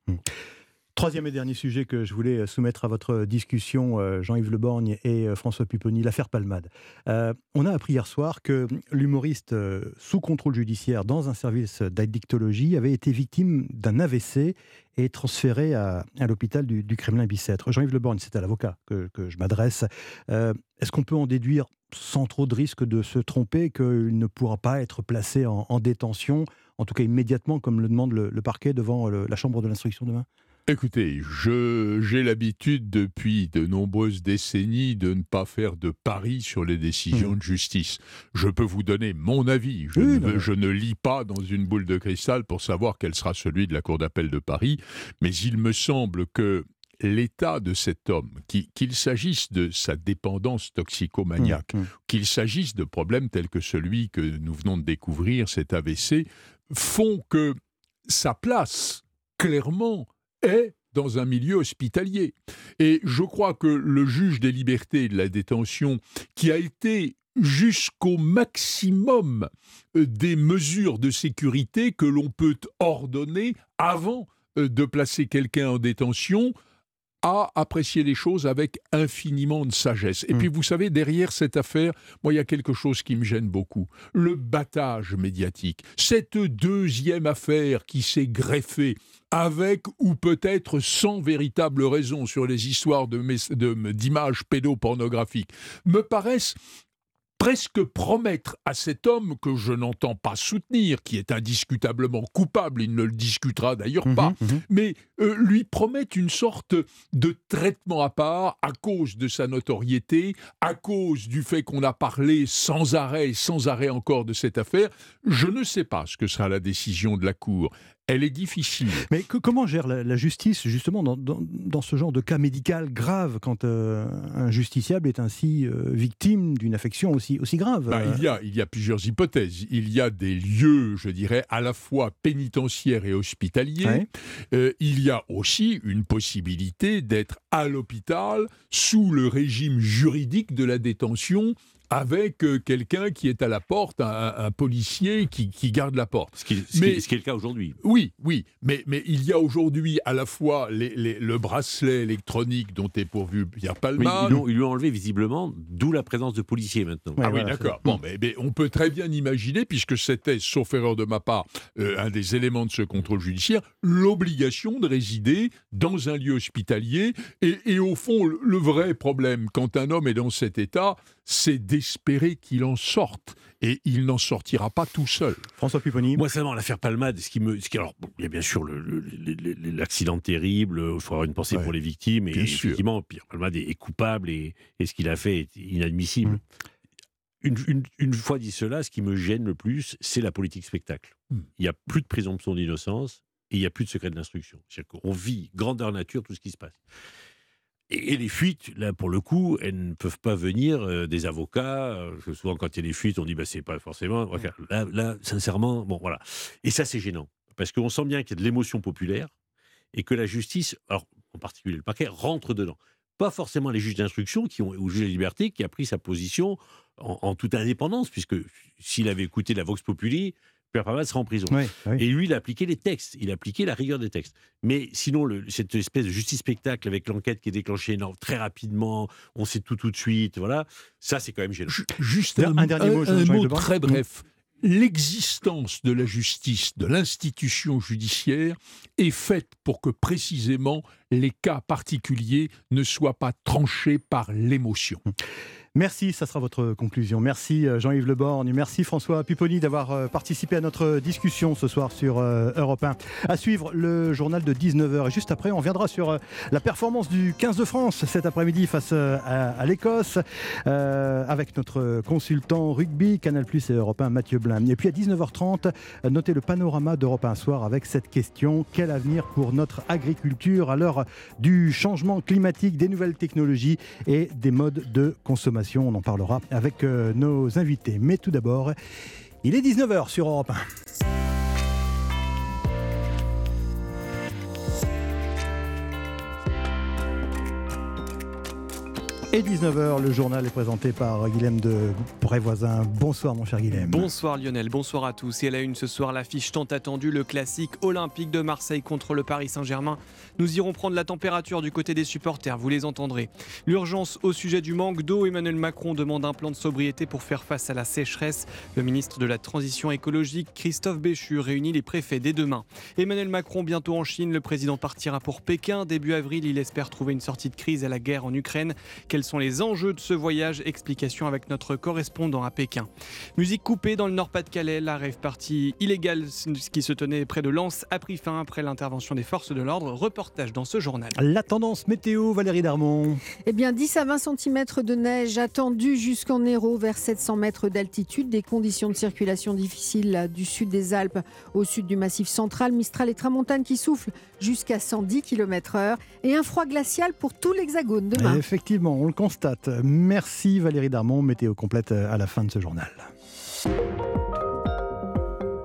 Troisième et dernier sujet que je voulais euh, soumettre à votre discussion, euh, Jean-Yves Le Borgne et euh, François Pupponi, l'affaire Palmade. Euh, on a appris hier soir que l'humoriste euh, sous contrôle judiciaire dans un service d'addictologie avait été victime d'un AVC et transféré à, l'hôpital du, Kremlin-Bicêtre. Jean-Yves Le Borgne, c'est à l'avocat que, je m'adresse. Euh, Est-ce qu'on peut en déduire, sans trop de risque de se tromper, qu'il ne pourra pas être placé en, en détention, en tout cas immédiatement, comme le demande le, parquet devant la chambre de l'instruction demain? Écoutez, je- j'ai l'habitude depuis de nombreuses décennies de ne pas faire de paris sur les décisions de justice. Je peux vous donner mon avis. Je, Oui, ne, je ne lis pas dans une boule de cristal pour savoir quel sera celui de la Cour d'appel de Paris, mais il me semble que l'état de cet homme, qu'il s'agisse de sa dépendance toxicomaniaque, Mmh, mmh. qu'il s'agisse de problèmes tels que celui que nous venons de découvrir, cet AVC, font que sa place, clairement, est dans un milieu hospitalier. Et je crois que le juge des libertés et de la détention, qui a été jusqu'au maximum euh, des mesures de sécurité que l'on peut ordonner avant euh, de placer quelqu'un en détention, a apprécié les choses avec infiniment de sagesse. Et puis vous savez, derrière cette affaire, moi, il y a quelque chose qui me gêne beaucoup. Le battage médiatique. Cette deuxième affaire qui s'est greffée avec ou peut-être sans véritable raison sur les histoires de mes- de- d'images pédopornographiques, me paraissent presque promettre à cet homme que je n'entends pas soutenir, qui est indiscutablement coupable, il ne le discutera d'ailleurs pas, mais euh, lui promettent une sorte de traitement à part à cause de sa notoriété, à cause du fait qu'on a parlé sans arrêt, sans arrêt encore de cette affaire. Je ne sais pas ce que sera la décision de la Cour. Elle est difficile. Mais que- comment gère la, la justice justement dans, dans- dans ce genre de cas médical grave quand euh, un justiciable est ainsi euh, victime d'une affection aussi, aussi grave? Bah, il, y a, il y a plusieurs hypothèses. Il y a des lieux, je dirais, à la fois pénitentiaires et hospitaliers. Ouais. Euh, il y a aussi une possibilité d'être à l'hôpital sous le régime juridique de la détention avec euh, quelqu'un qui est à la porte, un, un policier qui, qui garde la porte. Ce qui, ce qui- ce qui est le cas aujourd'hui. Oui, oui, mais, mais il y a aujourd'hui à la fois les- les- le bracelet électronique dont est pourvu Pierre Mais Palmade. ils lui ont enlevé visiblement, d'où la présence de policiers maintenant. ah oui, d'accord. Bon, mais, mais on peut très bien imaginer, puisque c'était, sauf erreur de ma part, euh, un des éléments de ce contrôle judiciaire, l'obligation de résider dans un lieu hospitalier. Et, et au fond, le, le vrai problème, quand un homme est dans cet état, c'est d'espérer qu'il en sorte. Et il n'en sortira pas tout seul. François Pupponi. Moi, seulement, l'affaire Palmade, ce qui me. Ce qui, alors, bon, il y a bien sûr l'accident terrible, il faut avoir une pensée Ouais, pour les victimes. Et bien sûr. effectivement, Pierre Palmade est, est coupable et, et ce qu'il a fait est inadmissible. Mmh. Une, une- une fois dit cela, ce qui me gêne le plus, c'est la politique spectacle. Mmh. Il n'y a plus de présomption d'innocence et il n'y a plus de secret de l'instruction. C'est-à-dire qu'on vit grandeur nature tout ce qui se passe. Et, et les fuites, là, pour le coup, elles ne peuvent pas venir euh, des avocats. euh, parce que souvent, quand il y a des fuites, on dit, bah, c'est pas forcément. Regarde, Là, là, sincèrement, bon, voilà. Et ça, c'est gênant. Parce qu'on sent bien qu'il y a de l'émotion populaire et que la justice, alors, en particulier le parquet, rentre dedans. Pas forcément les juges d'instruction qui ont, ou le juge des libertés qui a pris sa position en, en toute indépendance, puisque s'il avait écouté la Vox Populi, Serait en prison. Oui, oui. Et lui, il a appliqué les textes, il a appliqué la rigueur des textes. Mais sinon, le- cette espèce de justice spectacle avec l'enquête qui est déclenchée très rapidement, on sait tout tout de suite, voilà, ça c'est quand même gênant. Juste Un- un dernier mot, un Jean-Jacques mot très bref. L'existence de la justice, de l'institution judiciaire, est faite pour que précisément les cas particuliers ne soient pas tranchés par l'émotion. Merci, ça sera votre conclusion. Merci euh, Jean-Yves Leborgne, merci François Pupponi d'avoir euh, participé à notre discussion ce soir sur euh, Europe 1. À suivre le journal de 19h et juste après on viendra sur euh, la performance du 15 de France cet après-midi face euh, à, l'Écosse euh, avec notre consultant rugby Canal Plus et Europe 1 Mathieu Blin. Et puis à 19h30, euh, notez le panorama d'Europe 1 soir avec cette question quel avenir pour notre agriculture à l'heure du changement climatique, des nouvelles technologies et des modes de consommation? On en parlera avec euh, nos invités. Mais tout d'abord, il est 19h sur Europe 1. Et 19h, le journal est présenté par Guilhem de Prévoisin. Bonsoir mon cher Guilhem. Bonsoir Lionel, bonsoir à tous. Et à la une ce soir, l'affiche tant attendue, le classique olympique de Marseille contre le Paris Saint-Germain. Nous irons prendre la température du côté des supporters, vous les entendrez. L'urgence au sujet du manque d'eau, Emmanuel Macron demande un plan de sobriété pour faire face à la sécheresse. Le ministre de la Transition écologique, Christophe Béchu, réunit les préfets dès demain. Emmanuel Macron bientôt en Chine, le président partira pour Pékin. Début avril, il espère trouver une sortie de crise à la guerre en Ukraine. Quels sont les enjeux de ce voyage? Explication avec notre correspondant à Pékin. Musique coupée dans le Nord-Pas-de-Calais. La rêve partie illégale qui se tenait près de Lens a pris fin après l'intervention des forces de l'ordre. Reportage dans ce journal. La tendance météo, Valérie Darmon. Eh bien, 10 à 20 cm de neige attendue jusqu'en Hérault, vers 700 mètres d'altitude. Des conditions de circulation difficiles du sud des Alpes au sud du massif central. Mistral et Tramontane qui soufflent jusqu'à 110 km/h. Et un froid glacial pour tout l'Hexagone demain. Effectivement, on le constate. Merci Valérie Darmon. Météo complète à la fin de ce journal.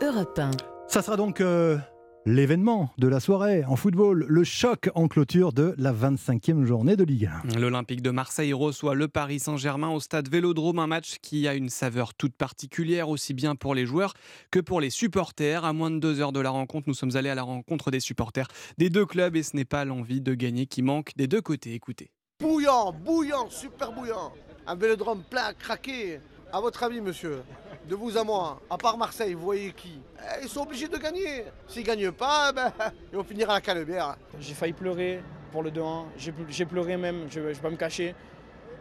Europe 1. Ça sera donc euh, l'événement de la soirée en football, le choc en clôture de la 25e journée de Ligue 1. L'Olympique de Marseille reçoit le Paris Saint-Germain au stade Vélodrome, un match qui a une saveur toute particulière aussi bien pour les joueurs que pour les supporters. À moins de deux heures de la rencontre, nous sommes allés à la rencontre des supporters des deux clubs et ce n'est pas l'envie de gagner qui manque des deux côtés. Écoutez. Bouillant, bouillant, super bouillant. Un Vélodrome plein à craquer. À votre avis, monsieur? De vous à moi, à part Marseille, vous voyez qui eh, Ils sont obligés de gagner. S'ils ne gagnent pas, ben, ils vont finir à la Canebière. J'ai failli pleurer pour le 2-1. J'ai pleuré même, je ne vais pas me cacher.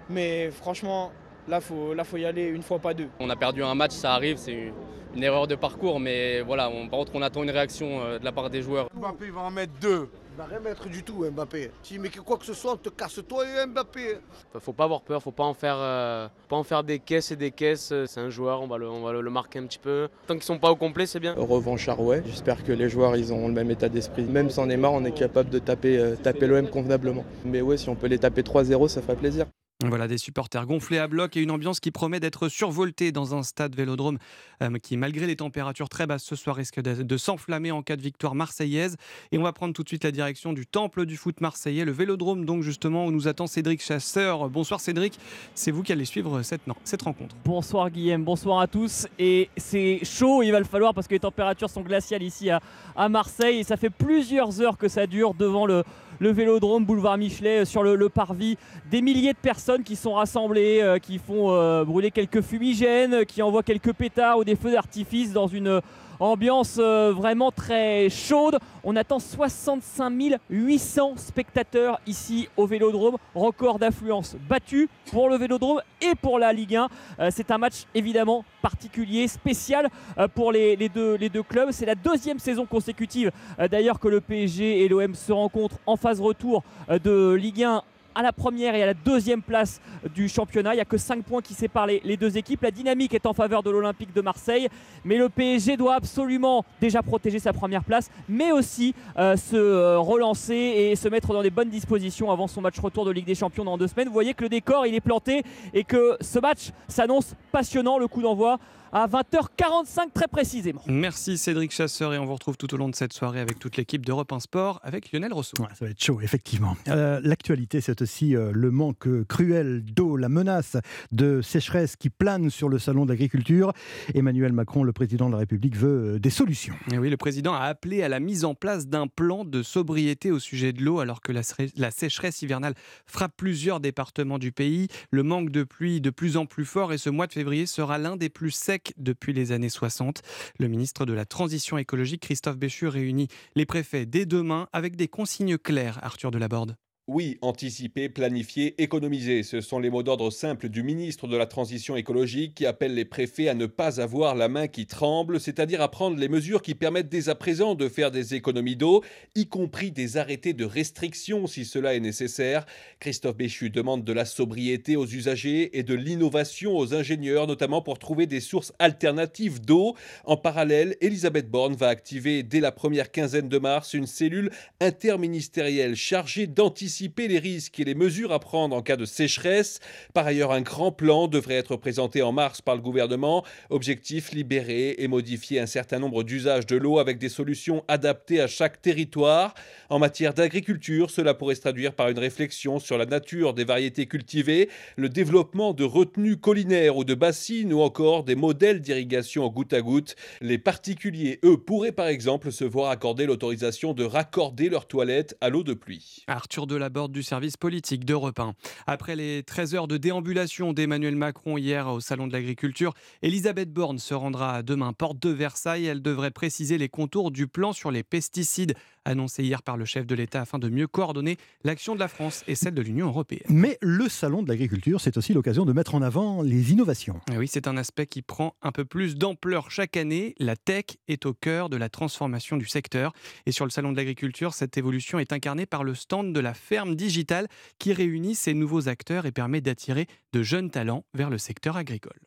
Mais franchement, là, il faut, là, faut y aller une fois, pas deux. On a perdu un match, ça arrive, c'est une, erreur de parcours. Mais voilà, on, par contre, on attend une réaction euh, de la part des joueurs. Mbappé va en mettre deux. Il va rien mettre du tout, Mbappé. Si mais quoi que ce soit, on te casse toi et Mbappé. Faut pas avoir peur, faut pas en faire, euh, pas en faire des caisses et des caisses. C'est un joueur, on va le, on va le, marquer un petit peu. Tant qu'ils sont pas au complet, c'est bien. Revanche ouais. J'espère que les joueurs ils ont le même état d'esprit. Même sans Neymar, on est capable de taper, euh, taper l'OM convenablement. Mais ouais, si on peut les taper 3-0, ça ferait plaisir. Voilà des supporters gonflés à bloc et une ambiance qui promet d'être survoltée dans un stade vélodrome euh, qui, malgré les températures très basses ce soir, risque de, s'enflammer en cas de victoire marseillaise. Et on va prendre tout de suite la direction du temple du foot marseillais, le vélodrome, donc justement, où nous attend Cédric Chasseur. Bonsoir Cédric, c'est vous qui allez suivre cette, rencontre. Bonsoir Guillaume, bonsoir à tous. Et c'est chaud, il va le falloir parce que les températures sont glaciales ici à, à Marseille et ça fait plusieurs heures que ça dure devant le le Vélodrome, boulevard Michelet, euh, sur le, parvis. Des milliers de personnes qui sont rassemblées, euh, qui font euh, brûler quelques fumigènes, qui envoient quelques pétards ou des feux d'artifice dans une Ambiance vraiment très chaude. On attend 65 800 spectateurs ici au Vélodrome. Record d'affluence battu pour le Vélodrome et pour la Ligue 1. Euh, c'est un match évidemment particulier, spécial pour les, deux, clubs. C'est la deuxième saison consécutive d'ailleurs que le PSG et l'OM se rencontrent en retour de Ligue 1 à la première et à la deuxième place du championnat. Il n'y a que 5 points qui séparent les, deux équipes. La dynamique est en faveur de l'Olympique de Marseille, mais le PSG doit absolument déjà protéger sa première place, mais aussi euh, se euh, relancer et se mettre dans des bonnes dispositions avant son match retour de Ligue des Champions dans deux semaines. Vous voyez que le décor il est planté et que ce match s'annonce passionnant. Le coup d'envoi à 20h45 très précisément. Merci Cédric Chasseur et on vous retrouve tout au long de cette soirée avec toute l'équipe d'Europe 1 Sport avec Lionel Rousseau. ça va être chaud, effectivement. Euh, l'actualité, c'est aussi euh, le manque cruel d'eau, la menace de sécheresse qui plane sur le salon de l'agriculture. Emmanuel Macron, le président de la République, veut euh, des solutions. Et oui, le président a appelé à la mise en place d'un plan de sobriété au sujet de l'eau alors que la, la sécheresse hivernale frappe plusieurs départements du pays. Le manque de pluie de plus en plus fort et ce mois de février sera l'un des plus secs depuis les années 60. Le ministre de la Transition écologique, Christophe Béchu, réunit les préfets dès demain avec des consignes claires, Arthur Delaborde. Oui, anticiper, planifier, économiser, ce sont les mots d'ordre simples du ministre de la Transition écologique qui appelle les préfets à ne pas avoir la main qui tremble, c'est-à-dire à prendre les mesures qui permettent dès à présent de faire des économies d'eau, y compris des arrêtés de restriction si cela est nécessaire. Christophe Béchu demande de la sobriété aux usagers et de l'innovation aux ingénieurs, notamment pour trouver des sources alternatives d'eau. En parallèle, Elisabeth Borne va activer dès la première quinzaine de mars une cellule interministérielle chargée d'anticiper anticiper les risques et les mesures à prendre en cas de sécheresse. Par ailleurs, un grand plan devrait être présenté en mars par le gouvernement. Objectif libérer et modifier un certain nombre d'usages de l'eau avec des solutions adaptées à chaque territoire. En matière d'agriculture, cela pourrait se traduire par une réflexion sur la nature des variétés cultivées, le développement de retenues collinaires ou de bassines ou encore des modèles d'irrigation goutte à goutte. Les particuliers, eux, pourraient par exemple se voir accorder l'autorisation de raccorder leurs toilettes à l'eau de pluie. Arthur de la borde du service politique d'Europe 1. Après les 13 heures de déambulation d'Emmanuel Macron hier au Salon de l'Agriculture, Elisabeth Borne se rendra demain porte de Versailles. Elle devrait préciser les contours du plan sur les pesticides annoncée hier par le chef de l'État afin de mieux coordonner l'action de la France et celle de l'Union européenne. Mais le salon de l'agriculture, c'est aussi l'occasion de mettre en avant les innovations. Et oui, c'est un aspect qui prend un peu plus d'ampleur chaque année. La tech est au cœur de la transformation du secteur. Et sur le salon de l'agriculture, cette évolution est incarnée par le stand de la ferme digitale qui réunit ces nouveaux acteurs et permet d'attirer de jeunes talents vers le secteur agricole.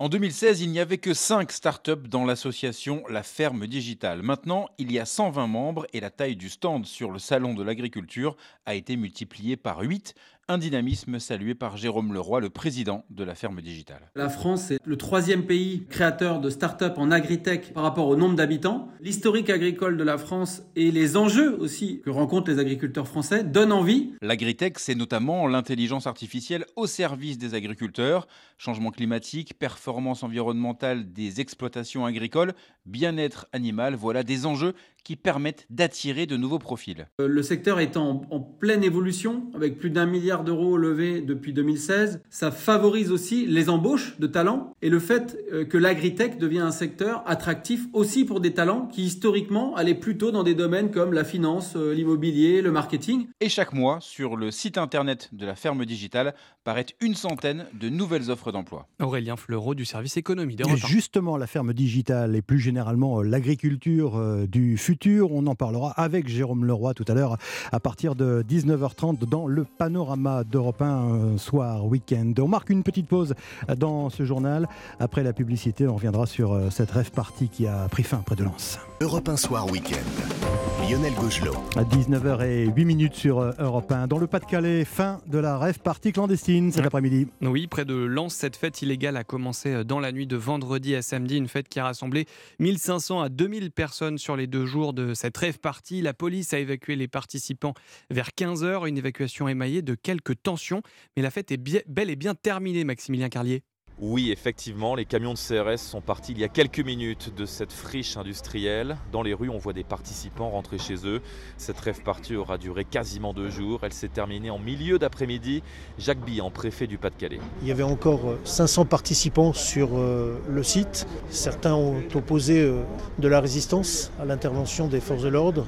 En 2016, il n'y avait que 5 startups dans l'association La Ferme Digitale. Maintenant, il y a 120 membres et la taille du stand sur le salon de l'agriculture a été multipliée par 8. Un dynamisme salué par Jérôme Leroy, le président de la ferme digitale. La France est le troisième pays créateur de start-up en agritech par rapport au nombre d'habitants. L'historique agricole de la France et les enjeux aussi que rencontrent les agriculteurs français donnent envie. L'agritech, c'est notamment l'intelligence artificielle au service des agriculteurs, changement climatique, performance environnementale des exploitations agricoles, bien-être animal, voilà des enjeux qui permettent d'attirer de nouveaux profils. Euh, le secteur est en, en pleine évolution, avec plus d'un milliard d'euros levés depuis 2016. Ça favorise aussi les embauches de talents et le fait euh, que l'agritech devient un secteur attractif aussi pour des talents qui historiquement allaient plutôt dans des domaines comme la finance, euh, l'immobilier, le marketing. Et chaque mois, sur le site internet de la ferme digitale, paraît une centaine de nouvelles offres d'emploi. Aurélien Fleureau du service économie Et Justement, la ferme digitale et plus généralement l'agriculture du futur, on en parlera avec Jérôme Leroy tout à l'heure à partir de 19h30 dans le panorama d'Europe 1 euh, soir week-end. On marque une petite pause dans ce journal. Après la publicité, on reviendra sur euh, cette rêve partie qui a pris fin près de Lens. Europe 1 soir week-end. Lionel Gaugelot. À 19h08 minutes sur euh, Europe 1. Dans le Pas-de-Calais, fin de la rêve partie clandestine cet après-midi. Oui, près de Lens, cette fête illégale a commencé dans la nuit de vendredi à samedi. Une fête qui a rassemblé 1500 à 2000 personnes sur les deux jours de cette rêve partie. La police a évacué les participants vers 15h. Une évacuation émaillée de quelques tensions. Mais la fête est bel et bien terminée, Maximilien Carlier. Oui, effectivement, les camions de CRS sont partis il y a quelques minutes de cette friche industrielle. Dans les rues, on voit des participants rentrer chez eux. Cette rêve partie aura duré quasiment deux jours. Elle s'est terminée en milieu d'après-midi. Jacques Billan, préfet du Pas-de-Calais. Il y avait encore euh, 500 participants sur euh, le site. Certains ont opposé euh, de la résistance à l'intervention des forces de l'ordre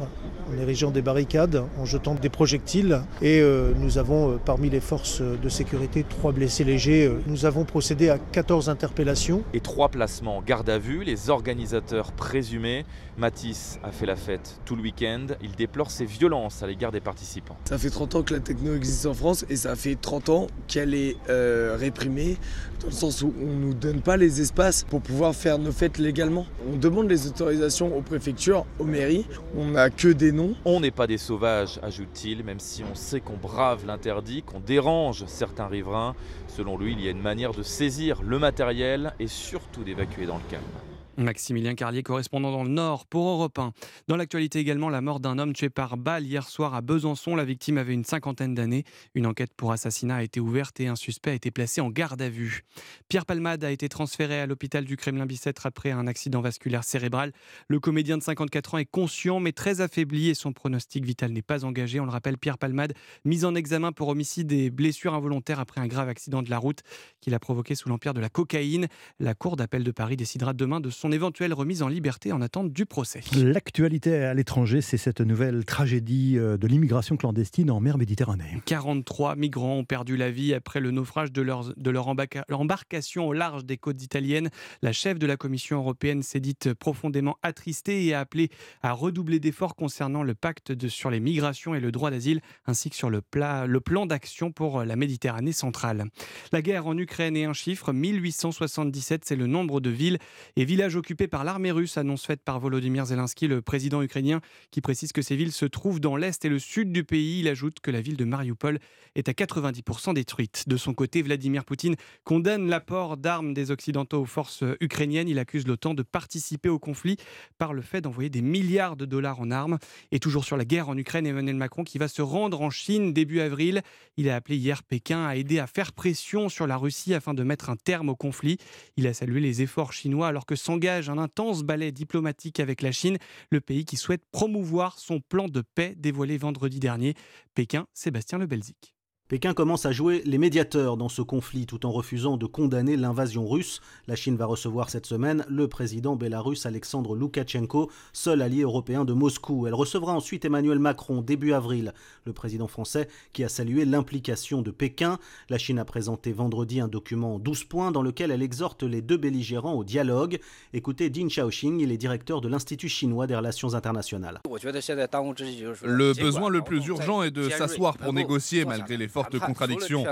en érigeant des barricades, en jetant des projectiles. Et euh, nous avons, euh, parmi les forces de sécurité, trois blessés légers. Euh, Nous avons procédé à 14 interpellations. Et trois placements en garde à vue. Les organisateurs présumés. Matisse a fait la fête tout le week-end. Il déplore ces violences à l'égard des participants. Ça fait 30 ans que la techno existe en France et ça fait 30 ans qu'elle est euh, réprimée, dans le sens où on ne nous donne pas les espaces pour pouvoir faire nos fêtes légalement. On demande les autorisations aux préfectures, aux mairies, on n'a que des noms. On n'est pas des sauvages, ajoute-t-il, même si on sait qu'on brave l'interdit, qu'on dérange certains riverains. Selon lui, il y a une manière de saisir le matériel et surtout d'évacuer dans le calme. Maximilien Carlier, correspondant dans le Nord pour Europe 1. Dans l'actualité également, la mort d'un homme tué par balle hier soir à Besançon. La victime avait une cinquantaine d'années. Une enquête pour assassinat a été ouverte et un suspect a été placé en garde à vue. Pierre Palmade a été transféré à l'hôpital du Kremlin-Bicêtre après un accident vasculaire cérébral. Le comédien de 54 ans est conscient mais très affaibli et son pronostic vital n'est pas engagé. On le rappelle, Pierre Palmade, mis en examen pour homicide et blessures involontaires après un grave accident de la route qu'il a provoqué sous l'empire de la cocaïne. La Cour d'appel de Paris décidera demain de son éventuelle remise en liberté en attente du procès. L'actualité à l'étranger, c'est cette nouvelle tragédie euh, de l'immigration clandestine en mer Méditerranée. 43 migrants ont perdu la vie après le naufrage de leur, de leur, embarca- leur embarcation au large des côtes italiennes. La chef de la Commission européenne s'est dite profondément attristée et a appelé à redoubler d'efforts concernant le pacte de- sur les migrations et le droit d'asile, ainsi que sur le, pla- le plan d'action pour la Méditerranée centrale. La guerre en Ukraine est un chiffre, 1877, c'est le nombre de villes et villages occupés par l'armée russe, annonce faite par Volodymyr Zelensky, le président ukrainien, qui précise que ces villes se trouvent dans l'est et le sud du pays. Il ajoute que la ville de Mariupol est à 90% détruite. De son côté, Vladimir Poutine condamne l'apport d'armes des Occidentaux aux forces ukrainiennes. Il accuse l'OTAN de participer au conflit par le fait d'envoyer des milliards de dollars en armes. Et toujours sur la guerre en Ukraine, Emmanuel Macron qui va se rendre en Chine début avril. Il a appelé hier Pékin à aider à faire pression sur la Russie afin de mettre un terme au conflit. Il a salué les efforts chinois alors que s'engage un intense balai diplomatique avec la Chine, le pays qui souhaite promouvoir son plan de paix dévoilé vendredi dernier. Pékin, Sébastien Lebelzik. Pékin commence à jouer les médiateurs dans ce conflit tout en refusant de condamner l'invasion russe. La Chine va recevoir cette semaine le président bélarusse Alexandre Loukachenko, seul allié européen de Moscou. Elle recevra ensuite Emmanuel Macron début avril, le président français qui a salué l'implication de Pékin. La Chine a présenté vendredi un document en 12 points dans lequel elle exhorte les deux belligérants au dialogue. Écoutez Ding Xiaoxing, il est directeur de l'Institut chinois des relations internationales. Le besoin le plus urgent est de s'asseoir pour négocier malgré les fortes contradictions.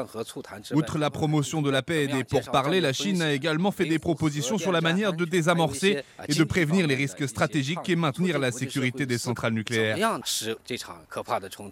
Outre la promotion de la paix et des pourparlers, la Chine a également fait des propositions sur la manière de désamorcer et de prévenir les risques stratégiques et maintenir la sécurité des centrales nucléaires.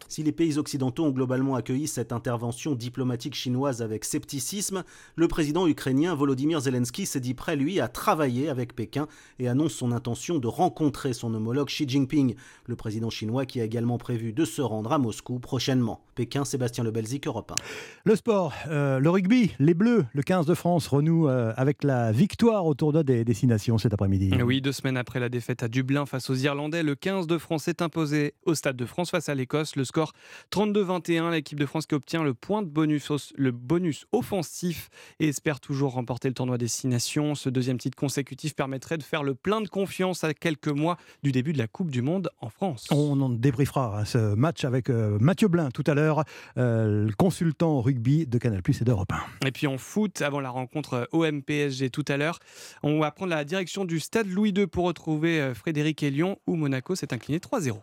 Si les pays occidentaux ont globalement accueilli cette intervention diplomatique chinoise avec scepticisme, le président ukrainien Volodymyr Zelensky s'est dit prêt, lui, à travailler avec Pékin et annonce son intention de rencontrer son homologue Xi Jinping, le président chinois qui a également prévu de se rendre à Moscou prochainement. Pékin, Sébastien Lebelzik, Europe 1. Le sport, euh, le rugby, les Bleus, le 15 de France renoue euh, avec la victoire au tournoi des destinations cet après-midi. Oui, deux semaines après la défaite à Dublin face aux Irlandais, le 15 de France est imposé au Stade de France face à l'Écosse. Le score 32-21, l'équipe de France qui obtient le point de bonus, le bonus offensif et espère toujours remporter le tournoi destination. Ce deuxième titre consécutif permettrait de faire le plein de confiance à quelques mois du début de la Coupe du Monde en France. On en débriefera hein, ce match avec euh, Mathieu Blin tout à l'heure, euh, consultant rugby de Canal Plus et d'Europe 1. Et puis en foot, avant la rencontre OM-PSG tout à l'heure, on va prendre la direction du stade Louis II pour retrouver euh, Frédéric et Lyon où Monaco s'est incliné 3-0.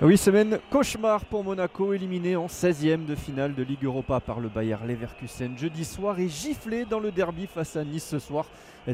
Oui, semaine cauchemar pour Monaco, éliminé en 16e de finale de Ligue Europa par le Bayer Leverkusen jeudi soir et giflé dans le derby face à Nice ce soir.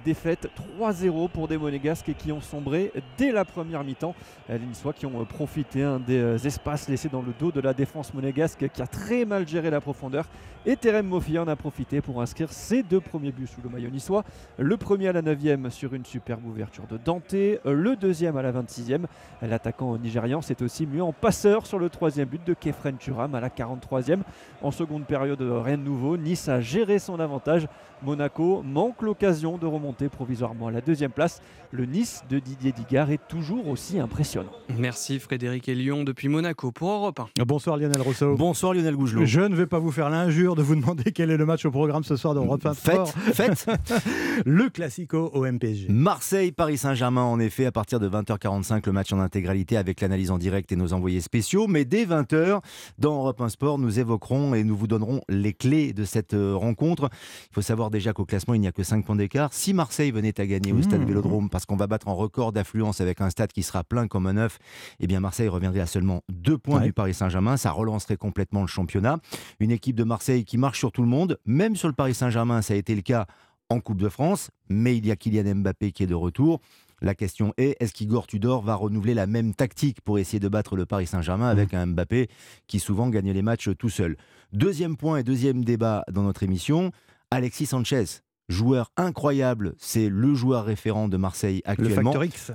Défaite 3-0 pour des Monégasques qui ont sombré dès la première mi-temps. Les Niçois qui ont profité des espaces laissés dans le dos de la défense monégasque qui a très mal géré la profondeur. Et Terem Moffi en a profité pour inscrire ses deux premiers buts sous le maillot niçois. Le premier à la 9e sur une superbe ouverture de Dante. Le deuxième à la 26e. L'attaquant nigérian s'est aussi mué en passeur sur le troisième but de Kefren Turam à la 43e. En seconde période, rien de nouveau. Nice a géré son avantage. Monaco manque l'occasion de remonter provisoirement à la deuxième place. Le Nice de Didier Digard est toujours aussi impressionnant. Merci Frédéric et Lyon depuis Monaco pour Europe 1. Bonsoir Lionel Rousseau. Bonsoir Lionel Gougelot. Je ne vais pas vous faire l'injure de vous demander quel est le match au programme ce soir d'Europe 1 Faites, faites. le Classico au MPG. Marseille-Paris Saint-Germain, en effet, à partir de 20h45, le match en intégralité avec l'analyse en direct et nos envoyés spéciaux. Mais dès 20h, dans Europe 1 Sport, nous évoquerons et nous vous donnerons les clés de cette euh, rencontre. Il faut savoir déjà qu'au classement, il n'y a que 5 points d'écart. Si Marseille venait à gagner au stade Mmh. Vélodrome, parce qu'on va battre en record d'affluence avec un stade qui sera plein comme un œuf, eh bien Marseille reviendrait à seulement 2 points Ouais. du Paris Saint-Germain. Ça relancerait complètement le championnat. Une équipe de Marseille qui marche sur tout le monde, même sur le Paris Saint-Germain, ça a été le cas en Coupe de France, mais il y a Kylian Mbappé qui est de retour. La question est, est-ce qu'Igor Tudor va renouveler la même tactique pour essayer de battre le Paris Saint-Germain avec un Mbappé qui souvent gagne les matchs tout seul? Deuxième point et deuxième débat dans notre émission, Alexis Sanchez. Joueur incroyable, c'est le joueur référent de Marseille actuellement.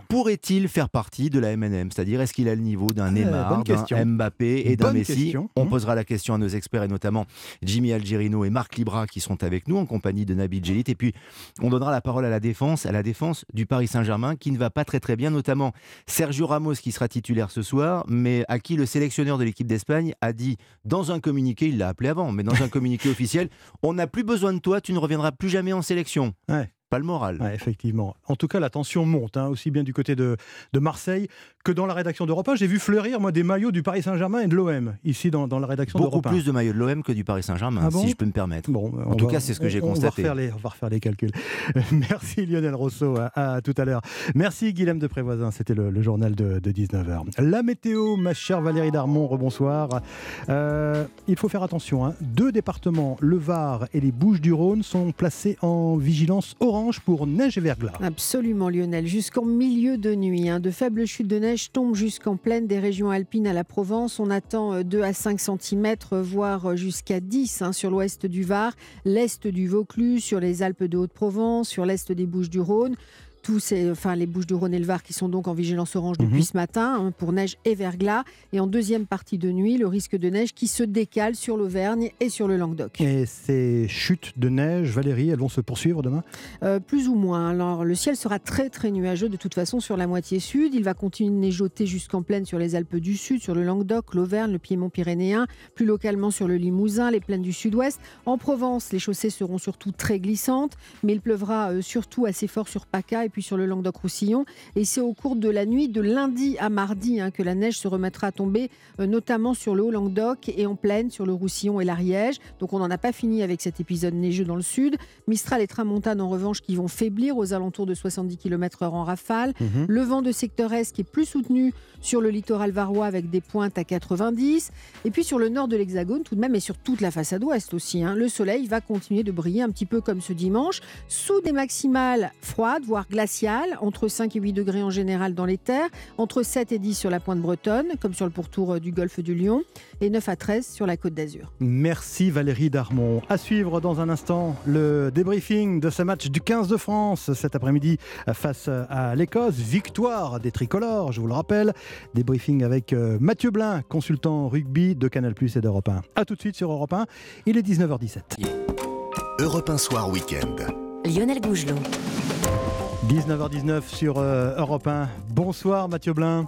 Pourrait-il faire partie de la MNM C'est-à-dire, est-ce qu'il a le niveau d'un Euh, Neymar, bonne d'un. Mbappé et d'un Messi? question. On Mmh. posera la question à nos experts et notamment Jimmy Algerino et Marc Libra qui sont avec nous en compagnie de Nabil Djelit. Et puis, on donnera la parole à la défense, à la défense du Paris Saint-Germain qui ne va pas très très bien, notamment Sergio Ramos qui sera titulaire ce soir, mais à qui le sélectionneur de l'équipe d'Espagne a dit dans un communiqué, il l'a appelé avant, mais dans un communiqué officiel, on n'a plus besoin de toi, tu ne reviendras plus jamais en sélection. Ouais. Pas le moral. Ouais, effectivement. En tout cas, la tension monte, hein, aussi bien du côté de, de Marseille que dans la rédaction d'Europe 1. J'ai vu fleurir, moi, des maillots du Paris Saint-Germain et de l'OM, ici dans, dans la rédaction Beaucoup d'Europe 1. plus de maillots de l'OM que du Paris Saint-Germain, Ah bon si je peux me permettre. Bon, en tout va- cas, c'est ce que j'ai va constaté. les- on va refaire les calculs. Merci Lionel Rousseau, à, à tout à l'heure. Merci Guilhem de Prévoisin, c'était le, le journal de, de 19h. La météo, ma chère Valérie Darmon, rebonsoir. Euh, il faut faire attention, hein. deux départements, le Var et les Bouches-du-Rhône, sont placés en vigilance orange pour neige et verglas. Absolument Lionel, jusqu'en milieu de nuit. hein. De faibles chutes de neige tombent jusqu'en pleine des régions alpines à la Provence. On attend euh, 2 à 5 cm, voire jusqu'à 10 hein, sur l'ouest du Var, l'est du Vaucluse, sur les Alpes de Haute-Provence, sur l'est des Bouches-du-Rhône. Enfin les Bouches du Rhône et le Var qui sont donc en vigilance orange depuis mhm. ce matin hein, pour neige et verglas. Et en deuxième partie de nuit, le risque de neige qui se décale sur l'Auvergne et sur le Languedoc. Et ces chutes de neige, Valérie, elles vont se poursuivre demain? Euh, Plus ou moins. Alors le ciel sera très très nuageux de toute façon sur la moitié sud. Il va continuer de neigeoter jusqu'en pleine sur les Alpes du Sud, sur le Languedoc, l'Auvergne, le Piémont pyrénéen, plus localement sur le Limousin, les plaines du Sud-Ouest. En Provence, les chaussées seront surtout très glissantes, mais il pleuvra euh, surtout assez fort sur PACA et puis sur le Languedoc-Roussillon. Et c'est au cours de la nuit de lundi à mardi hein, que la neige se remettra à tomber, euh, notamment sur le Haut-Languedoc et en plaine sur le Roussillon et l'Ariège. Donc on n'en a pas fini avec cet épisode neigeux dans le sud. Mistral et Tramontane en revanche qui vont faiblir aux alentours de 70 km/h en rafale. Mhm. Le vent de secteur est qui est plus soutenu sur le littoral varois avec des pointes à 90. Et puis sur le nord de l'Hexagone tout de même et sur toute la façade ouest aussi. Hein, le soleil va continuer de briller un petit peu comme ce dimanche, sous des maximales froides, voire glaciales, entre 5 et 8 degrés en général dans les terres, entre 7 et 10 sur la pointe bretonne, comme sur le pourtour du golfe du Lion, et 9 à 13 sur la côte d'Azur. Merci Valérie Darmon. À suivre dans un instant le débriefing de ce match du 15 de France cet après-midi face à l'Écosse. Victoire des tricolores, je vous le rappelle. Débriefing avec euh, Mathieu Blin, consultant rugby de Canal Plus et d'Europe 1. A tout de suite sur Europe 1. Il est 19h17. Europe 1 Soir Week-end. Lionel Gougelot. 19h19 sur euh, Europe 1. Bonsoir Mathieu Blin.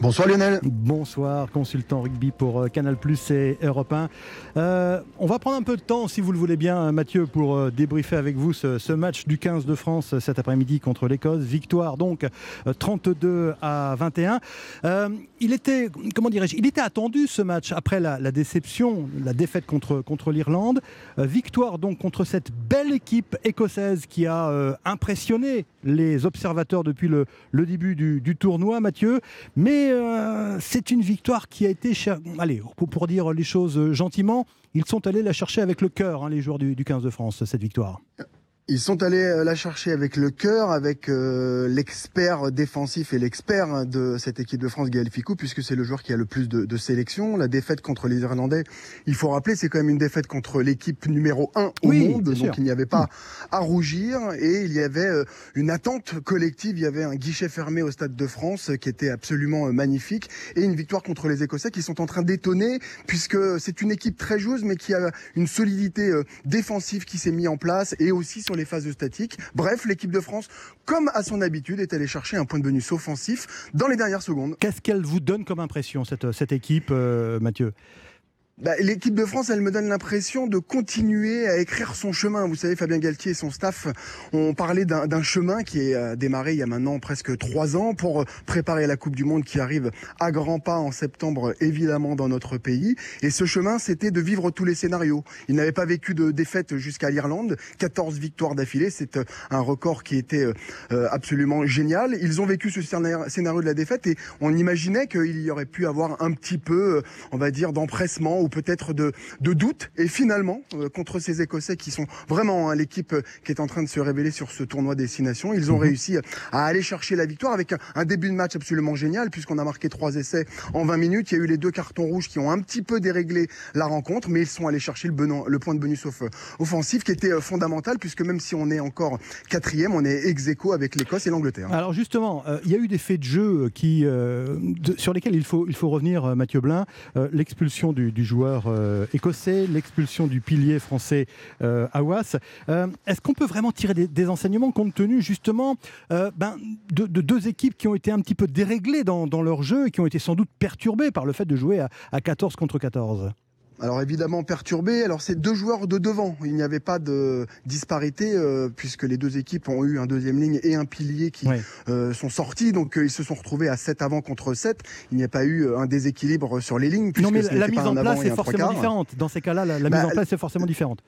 Bonsoir Lionel. Bonsoir, consultant rugby pour euh, Canal Plus et Europe 1. Euh, on va prendre un peu de temps, si vous le voulez bien, Mathieu, pour euh, débriefer avec vous ce, match du 15 de France cet après-midi contre l'Écosse. Victoire donc 32 à 21. il était, comment dirais-je, il était attendu ce match après la, déception, la défaite contre, l'Irlande. victoire donc contre cette belle équipe écossaise qui a impressionné les observateurs depuis le, début du, tournoi, Mathieu. Euh, c'est une victoire qui a été, allez, pour, dire les choses gentiment, ils sont allés la chercher avec le cœur, hein, les joueurs du, du 15 de France, cette victoire. Ils sont allés euh, la chercher avec le cœur, avec euh, l'expert défensif et l'expert de cette équipe de France, Gaël Ficou, puisque c'est le joueur qui a le plus de, de sélections. La défaite contre les Irlandais, il faut rappeler, c'est quand même une défaite contre l'équipe numéro 1 au monde, donc il n'y avait pas à rougir et il y avait euh, une attente collective. Il y avait un guichet fermé au Stade de France qui était absolument magnifique et une victoire contre les Écossais qui sont en train d'étonner, puisque c'est une équipe très joueuse, mais qui a une solidité défensive qui s'est mise en place et aussi sur les phases statiques. Bref, l'équipe de France, comme à son habitude, est allée chercher un point de bonus offensif dans les dernières secondes. Qu'est-ce qu'elle vous donne comme impression, cette, équipe, euh, Mathieu? Bah, l'équipe de France, elle me donne l'impression de continuer à écrire son chemin. Vous savez, Fabien Galtier et son staff ont parlé d'un chemin qui est euh, démarré il y a maintenant presque trois ans pour préparer la Coupe du Monde qui arrive à grands pas en septembre, évidemment, dans notre pays. Et ce chemin, c'était de vivre tous les scénarios. Ils n'avaient pas vécu de défaite jusqu'à l'Irlande. 14 victoires d'affilée, c'est euh, un record qui était euh, absolument génial. Ils ont vécu ce scénario de la défaite et on imaginait qu'il y aurait pu avoir un petit peu, on va dire, d'empressement ou peut-être de, de doute. Et finalement, euh, contre ces Écossais qui sont vraiment hein, l'équipe euh, qui est en train de se révéler sur ce tournoi Destination, ils ont mhm. réussi à aller chercher la victoire avec un, début de match absolument génial puisqu'on a marqué trois essais en 20 minutes. Il y a eu les deux cartons rouges qui ont un petit peu déréglé la rencontre, mais ils sont allés chercher le, le point de bonus offensif qui était euh, fondamental puisque même si on est encore quatrième, on est ex aequo avec l'Écosse et l'Angleterre. Alors justement, il y a eu des faits de jeu qui, sur lesquels il faut, il faut revenir, Mathieu Blin. L'expulsion du, du joueur joueur euh, écossais, l'expulsion du pilier français euh, Awas. Euh, est-ce qu'on peut vraiment tirer des, enseignements compte tenu justement ben, de, deux équipes qui ont été un petit peu déréglées dans, leur jeu et qui ont été sans doute perturbées par le fait de jouer à 14 contre 14 alors évidemment perturbé. Alors c'est deux joueurs de devant. Il n'y avait pas de disparité euh, puisque les deux équipes ont eu un deuxième ligne et un pilier qui euh, sont sortis. Donc euh, ils se sont retrouvés à 7 avant contre 7. Il n'y a pas eu un déséquilibre sur les lignes. Non mais la mise en place est forcément différente. Dans ces cas-là, la, mise bah, en place est forcément différente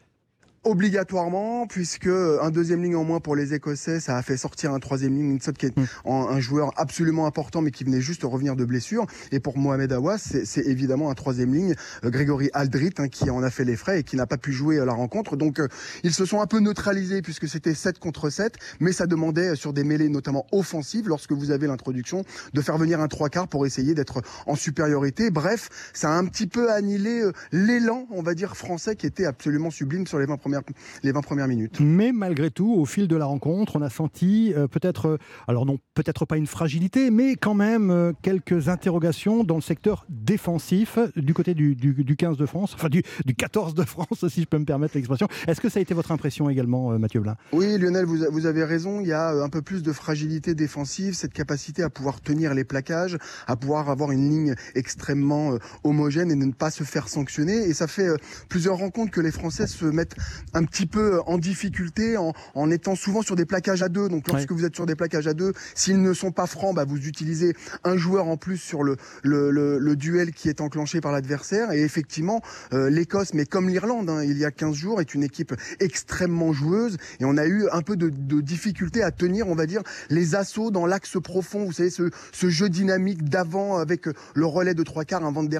obligatoirement, puisque un deuxième ligne en moins pour les Écossais, ça a fait sortir un troisième ligne, qui est mm. un joueur absolument important, mais qui venait juste revenir de blessure. Et pour Mohamed Awas, c'est évidemment un troisième ligne, euh, Grégory Aldrit, hein, qui en a fait les frais et qui n'a pas pu jouer à la rencontre. Donc euh, ils se sont un peu neutralisés puisque c'était 7 contre 7, mais ça demandait euh, sur des mêlées notamment offensives, lorsque vous avez l'introduction, de faire venir un trois quarts pour essayer d'être en supériorité. Bref, ça a un petit peu annihilé l'élan, on va dire, français qui était absolument sublime sur les 20 premières premières, les 20 premières minutes. Mais malgré tout, au fil de la rencontre, on a senti peut-être, alors non, peut-être pas une fragilité, mais quand même quelques interrogations dans le secteur défensif du côté du, du, 15 de France, enfin du, du, 14 de France, si je peux me permettre l'expression. Est-ce que ça a été votre impression également, Mathieu Blin? Oui, Lionel, vous, vous avez raison. Il y a un peu plus de fragilité défensive, cette capacité à pouvoir tenir les plaquages, à pouvoir avoir une ligne extrêmement euh, homogène et ne pas se faire sanctionner. Et ça fait euh, plusieurs rencontres que les Français se mettent un petit peu euh, en difficulté en, en étant souvent sur des plaquages à deux. Donc lorsque vous êtes sur des plaquages à deux, s'ils ne sont pas francs, bah, vous utilisez un joueur en plus sur le, le, le, duel qui est enclenché par l'adversaire. Et effectivement, l'Écosse, mais comme l'Irlande, hein, il y a 15 jours, est une équipe extrêmement joueuse. Et on a eu un peu de, de difficulté à tenir, on va dire, les assauts dans l'axe profond. Vous savez, ce, ce jeu dynamique d'avant avec le relais de trois quarts, un Van der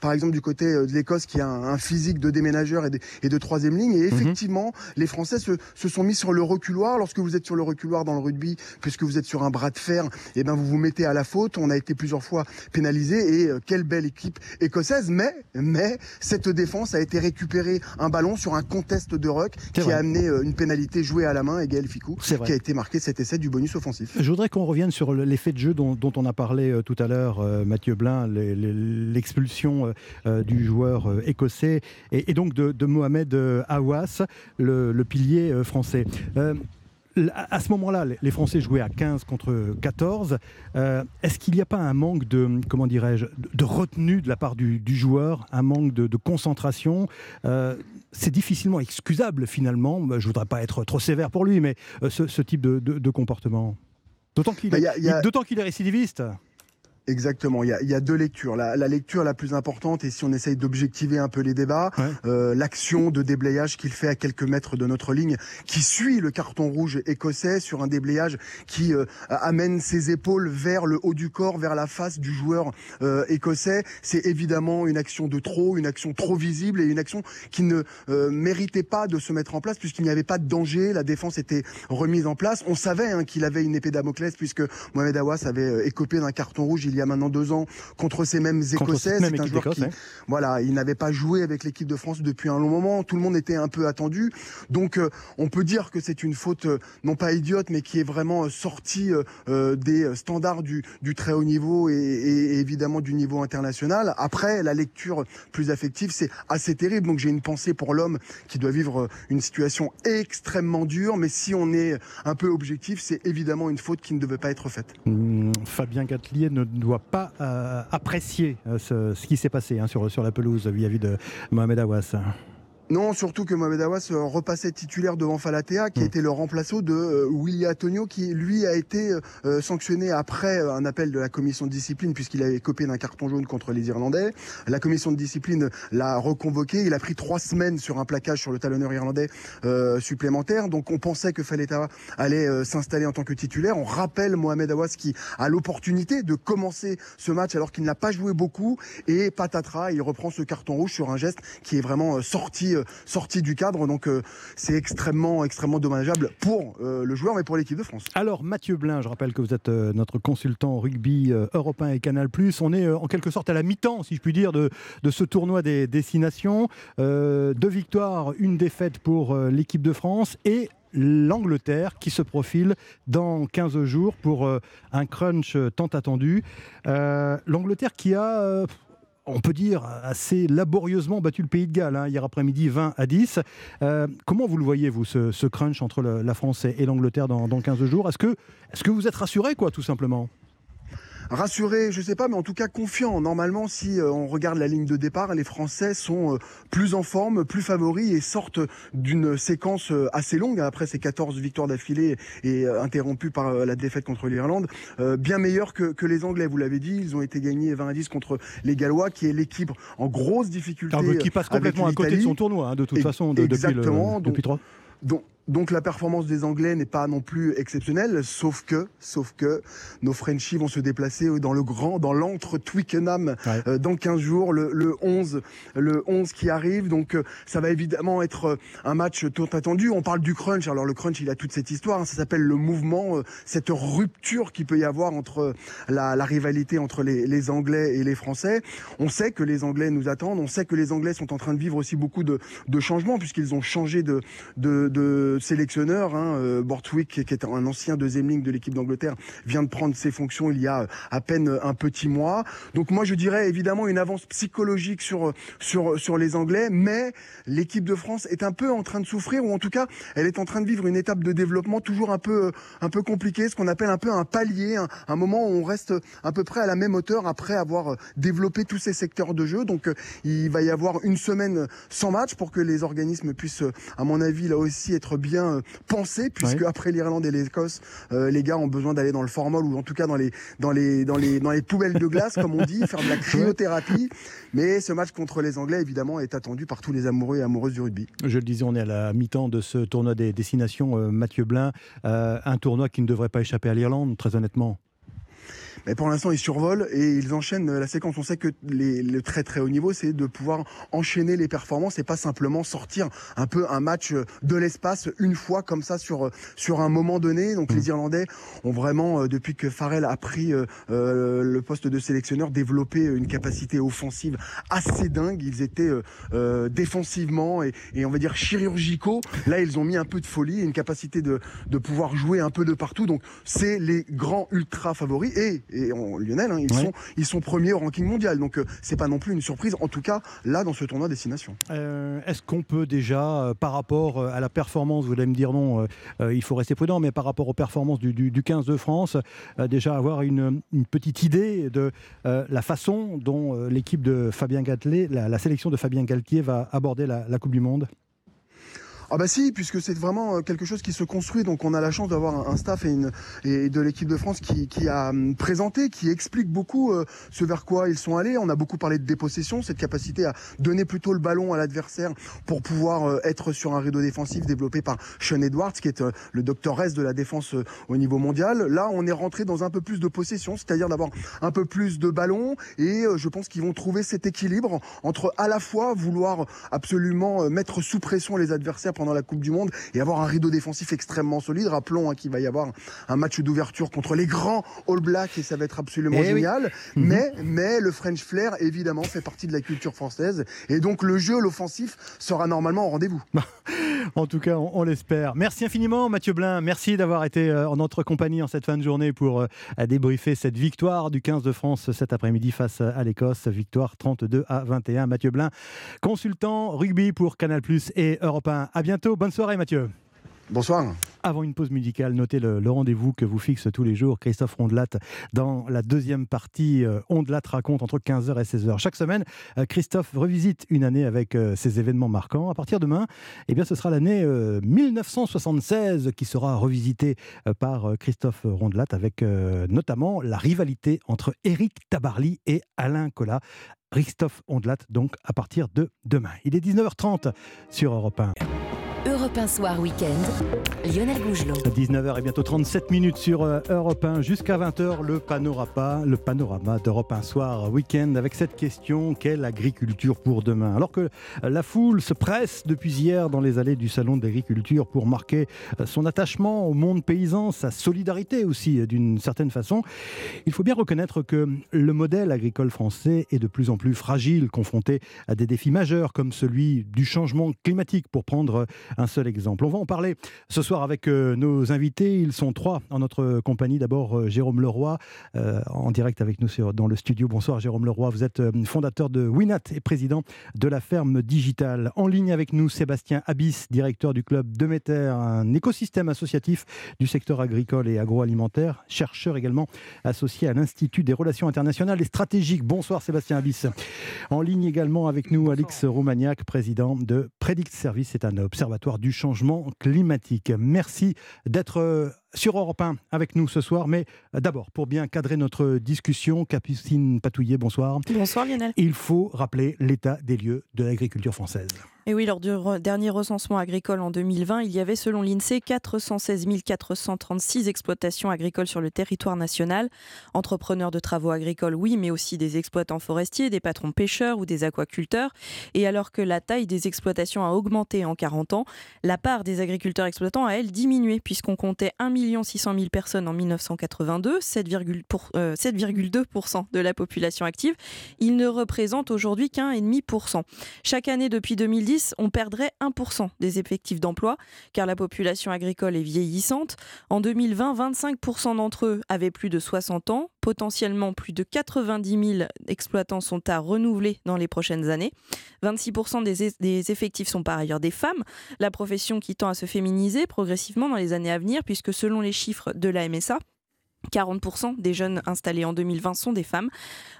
par exemple, du côté euh, de l'Écosse, qui a un, physique de déménageur et de, et de troisième ligne. Et mhm. effectivement, les Français se, se, sont mis sur le reculoir. Lorsque vous êtes sur le reculoir dans le rugby, puisque vous êtes sur un bras de fer, et eh ben vous vous mettez à la faute. On a été plusieurs fois pénalisé et euh, quelle belle équipe écossaise. Mais, mais cette défense a été récupérée un ballon sur un contest de ruck qui a amené euh, une pénalité jouée à la main et Gaël Ficou qui a été marqué cet essai du bonus offensif. Je voudrais qu'on revienne sur l'effet de jeu dont, dont on a parlé tout à l'heure, Mathieu Blin, l'expulsion euh, du joueur euh, écossais et, donc de, Mohamed euh, Le, pilier français à ce moment-là, les Français jouaient à 15 contre 14. Est-ce qu'il n'y a pas un manque de, comment dirais-je, de retenue de la part du, joueur, un manque de, concentration? C'est difficilement excusable finalement. Je ne voudrais pas être trop sévère pour lui, mais ce, type de, comportement. D'autant qu'il bah, est récidiviste. Exactement, il y, a, il y a, deux lectures. La, la, lecture la plus importante, et si on essaye d'objectiver un peu les débats, euh, l'action de déblayage qu'il fait à quelques mètres de notre ligne, qui suit le carton rouge écossais sur un déblayage qui euh, amène ses épaules vers le haut du corps, vers la face du joueur euh, écossais, c'est évidemment une action de trop, une action trop visible et une action qui ne euh, méritait pas de se mettre en place puisqu'il n'y avait pas de danger, la défense était remise en place. On savait hein, qu'il avait une épée Damoclès puisque Mohamed Awas avait euh, écopé d'un carton rouge il y a maintenant deux ans contre ces mêmes Écossais. C'est un joueur qui, voilà, il n'avait pas joué avec l'équipe de France depuis un long moment. Tout le monde était un peu attendu. Donc, euh, on peut dire que c'est une faute euh, non pas idiote, mais qui est vraiment euh, sortie des standards du, du, très haut niveau et, et, évidemment du niveau international. Après, la lecture plus affective, c'est assez terrible. Donc, j'ai une pensée pour l'homme qui doit vivre une situation extrêmement dure. Mais si on est un peu objectif, c'est évidemment une faute qui ne devait pas être faite. Mmh, Fabien Gatelier ne doit pas euh, apprécier euh, ce, qui s'est passé hein, sur, sur la pelouse vis-à-vis de Mohamed Awas. Non, surtout que Mohamed Awas euh, repassait titulaire devant Falatea, qui hmm. été le remplaçant de euh, Willy Antonio, qui lui a été euh, sanctionné après un appel de la commission de discipline, puisqu'il avait copié d'un carton jaune contre les Irlandais. La commission de discipline l'a reconvoqué. Il a pris trois semaines sur un plaquage sur le talonneur irlandais supplémentaire. Donc on pensait que Falatea allait s'installer en tant que titulaire. On rappelle Mohamed Awas qui a l'opportunité de commencer ce match alors qu'il n'a pas joué beaucoup. Et patatras, il reprend ce carton rouge sur un geste qui est vraiment sorti sorti du cadre. Donc euh, c'est extrêmement, extrêmement dommageable pour euh, le joueur, mais pour l'équipe de France. Alors Mathieu Blin, je rappelle que vous êtes euh, notre consultant rugby européen et Canal+. On est en quelque sorte à la mi-temps, si je puis dire, de, de ce tournoi des destinations. deux victoires, une défaite pour l'équipe de France et l'Angleterre qui se profile dans 15 jours pour un crunch tant attendu. L'Angleterre qui a on peut dire, assez laborieusement battu le Pays de Galles hein, hier après-midi 20 à 10. Euh, comment vous le voyez, vous, ce, crunch entre la France et l'Angleterre dans, dans 15 jours? Est-ce que, est que vous êtes rassuré, quoi, tout simplement? Rassuré, je sais pas, mais en tout cas confiant. Normalement, si euh, on regarde la ligne de départ, les Français sont euh, plus en forme, plus favoris et sortent d'une séquence euh, assez longue après ces 14 victoires d'affilée et interrompues par la défaite contre l'Irlande, bien meilleure que, que, les Anglais. Vous l'avez dit, ils ont été gagnés 20 à 10 contre les Gallois, qui est l'équipe en grosse difficulté. qui passe complètement à côté de son tournoi, hein, de toute façon, depuis, le, depuis. Donc, donc la performance des Anglais n'est pas non plus exceptionnelle, sauf que, sauf que nos Frenchies vont se déplacer dans le grand, dans l'antre Twickenham euh, dans 15 jours, le, le, 11, le 11 qui arrive. Donc euh, ça va évidemment être euh, un match tout attendu. On parle du crunch. Alors le crunch, il a toute cette histoire. Hein. ça s'appelle le mouvement, cette rupture qui peut y avoir entre la, la rivalité entre les, les, Anglais et les Français. On sait que les Anglais nous attendent. On sait que les Anglais sont en train de vivre aussi beaucoup de, de changements puisqu'ils ont changé de, de, de sélectionneur. Hein, euh, Bortwick, qui est un ancien deuxième ligne de l'équipe d'Angleterre, vient de prendre ses fonctions il y a euh, à peine un petit mois. Donc moi, je dirais évidemment une avance psychologique sur sur sur les Anglais, mais l'équipe de France est un peu en train de souffrir, ou en tout cas, elle est en train de vivre une étape de développement toujours un peu un peu compliquée, ce qu'on appelle un peu un palier, un, moment où on reste à peu près à la même hauteur après avoir développé tous ces secteurs de jeu. Donc il va y avoir une semaine sans match pour que les organismes puissent, à mon avis, là aussi être bien euh, pensé, puisque après l'Irlande et l'Écosse, euh, les gars ont besoin d'aller dans le formol ou en tout cas dans les, dans les, dans les, dans les poubelles de glace, comme on dit, faire de la cryothérapie. Mais ce match contre les Anglais, évidemment, est attendu par tous les amoureux et amoureuses du rugby. Je le disais, on est à la mi-temps de ce tournoi des destinations. Euh, Mathieu Blin, un tournoi qui ne devrait pas échapper à l'Irlande, très honnêtement. Mais pour l'instant, ils survolent et ils enchaînent la séquence. On sait que les, le très très haut niveau, c'est de pouvoir enchaîner les performances et pas simplement sortir un peu un match de l'espace une fois comme ça sur sur un moment donné. Donc les Irlandais ont vraiment, euh, depuis que Farrell a pris euh, euh, le poste de sélectionneur, développé une capacité offensive assez dingue. Ils étaient défensivement et, et, on va dire chirurgicaux. Là, ils ont mis un peu de folie, une capacité de, de pouvoir jouer un peu de partout. Donc c'est les grands ultra favoris et et en Lionel, hein, ils, sont, ils sont premiers au ranking mondial. Donc euh, c'est pas non plus une surprise, en tout cas là dans ce tournoi destination. Euh, Est-ce qu'on peut déjà, euh, par rapport euh, à la performance, vous allez me dire non, il faut rester prudent, mais par rapport aux performances du, du, du 15 de France, déjà avoir une, une, petite idée de la façon dont l'équipe de Fabien Galtier, la, la, sélection de Fabien Galtier va aborder la, la Coupe du Monde? Ah bah si, puisque c'est vraiment euh, quelque chose qui se construit. Donc on a la chance d'avoir un staff et, une, et de l'équipe de France qui, qui, a hum, présenté, qui explique beaucoup euh, ce vers quoi ils sont allés. On a beaucoup parlé de dépossession, cette capacité à donner plutôt le ballon à l'adversaire pour pouvoir euh, être sur un rideau défensif développé par Sean Edwards, qui est le docteur S de la défense au niveau mondial. Là, on est rentré dans un peu plus de possession, c'est-à-dire d'avoir un peu plus de ballon. Et je pense qu'ils vont trouver cet équilibre entre à la fois vouloir absolument mettre sous pression les adversaires pendant la Coupe du Monde et avoir un rideau défensif extrêmement solide. Rappelons hein, qu'il va y avoir un match d'ouverture contre les grands All Blacks et ça va être absolument eh génial. Mhm. Mais, mais le French Flair, évidemment, fait partie de la culture française et donc le jeu, l'offensif, sera normalement au rendez-vous. en tout cas, on, on l'espère. Merci infiniment, Mathieu Blin. Merci d'avoir été euh, en notre compagnie en cette fin de journée pour euh, débriefer cette victoire du 15 de France cet après-midi face à l'Écosse. Victoire 32 à 21. Mathieu Blin, consultant rugby pour Canal Plus et Europe 1. À bientôt. Bonne soirée, Mathieu. Bonsoir. Avant une pause musicale, notez le, le rendez-vous que vous fixe tous les jours Christophe Rondelat dans la deuxième partie euh, Rondelat raconte entre 15h et 16h. Chaque semaine, euh, Christophe revisite une année avec euh, ses événements marquants. À partir de demain, eh bien, ce sera l'année 1976 qui sera revisitée par Christophe Rondelat avec notamment la rivalité entre Éric Tabarly et Alain Collat. Christophe Rondelat donc à partir de demain. Il est 19h30 sur Europe 1. Europe 1 Soir Week-end, Lionel Gougelot. 19h et bientôt 37 minutes sur euh, Europe 1 jusqu'à 20h, le panorama, le panorama d'Europe 1 Soir Week-end avec cette question quelle agriculture pour demain? Alors que la foule se presse depuis hier dans les allées du salon d'agriculture pour marquer euh, son attachement au monde paysan, sa solidarité aussi euh, d'une certaine façon, il faut bien reconnaître que le modèle agricole français est de plus en plus fragile, confronté à des défis majeurs comme celui du changement climatique pour prendre un seul exemple. On va en parler ce soir avec euh, nos invités. Ils sont trois en notre compagnie. D'abord, euh, Jérôme Leroy, euh, en direct avec nous sur, dans le studio. Bonsoir, Jérôme Leroy. Vous êtes fondateur de Winat et président de la ferme digitale. En ligne avec nous, Sébastien Abyss, directeur du club Demeter, un écosystème associatif du secteur agricole et agroalimentaire, chercheur également associé à l'Institut des relations internationales et stratégiques. Bonsoir, Sébastien Abyss. En ligne également avec nous, Alix Roumaniac, président de Predict Service. C'est un observatoire du changement climatique. Merci d'être euh, sur Europe 1 avec nous ce soir. Mais d'abord, pour bien cadrer notre discussion, Capucine Patouillet, bonsoir. Bonsoir Lionel. Il faut rappeler l'état des lieux de l'agriculture française. Et oui, lors du dernier recensement agricole en 2020, il y avait selon l'INSEE 416 436 exploitations agricoles sur le territoire national. Entrepreneurs de travaux agricoles, oui, mais aussi des exploitants forestiers, des patrons pêcheurs ou des aquaculteurs. Et alors que la taille des exploitations a augmenté en 40 ans, la part des agriculteurs exploitants a, elle, diminué, puisqu'on comptait 1 600 000 personnes en 1982, 7,2% euh, de la population active. Ils ne représentent aujourd'hui qu'un 1,5%. Chaque année depuis 2010, on perdrait 1% des effectifs d'emploi, car la population agricole est vieillissante. En 2020, 25% d'entre eux avaient plus de 60 ans. Potentiellement, plus de 90 000 exploitants sont à renouveler dans les prochaines années. 26% des, effectifs sont par ailleurs des femmes, la profession qui tend à se féminiser progressivement dans les années à venir, puisque selon les chiffres de la MSA, 40% des jeunes installés en 2020 sont des femmes.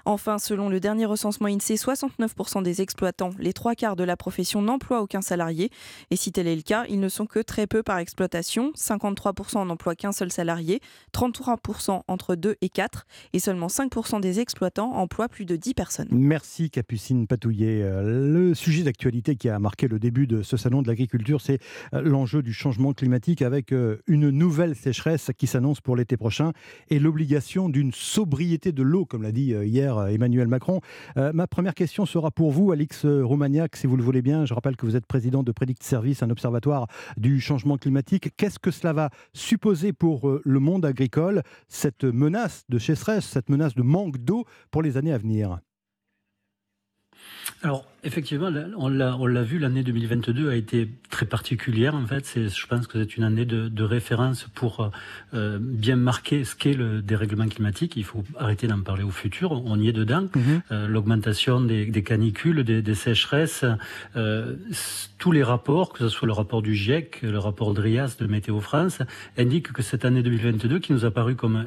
Enfin, selon le dernier recensement INSEE, 69% des exploitants, les trois quarts de la profession n'emploient aucun salarié. Et si tel est le cas, ils ne sont que très peu par exploitation. 53% n'emploient qu'un seul salarié, 33% entre 2 et 4, et seulement 5% des exploitants emploient plus de 10 personnes. Merci Capucine Patouillet. Euh, le sujet d'actualité qui a marqué le début de ce salon de l'agriculture, c'est euh, l'enjeu du changement climatique avec euh, une nouvelle sécheresse qui s'annonce pour l'été prochain et l'obligation d'une sobriété de l'eau, comme l'a dit euh, hier euh, Emmanuel Macron. Euh, ma première question sera pour vous, Alix Roumaniac, si vous le voulez bien. Je rappelle que vous êtes président de Predict Service, un observatoire du changement climatique. Qu'est-ce que cela va supposer pour le monde agricole, cette menace de sécheresse, cette menace de manque d'eau pour les années à venir? Alors, effectivement, on l'a vu, l'année 2022 a été très particulière. En fait, je pense que c'est une année de, référence pour euh, bien marquer ce qu'est le dérèglement climatique. Il faut arrêter d'en parler au futur. On y est dedans. Mhm. Euh, l'augmentation des, canicules, des, sécheresses, euh, tous les rapports, que ce soit le rapport du GIEC, le rapport DRIAS de Météo France, indiquent que cette année 2022, qui nous a paru comme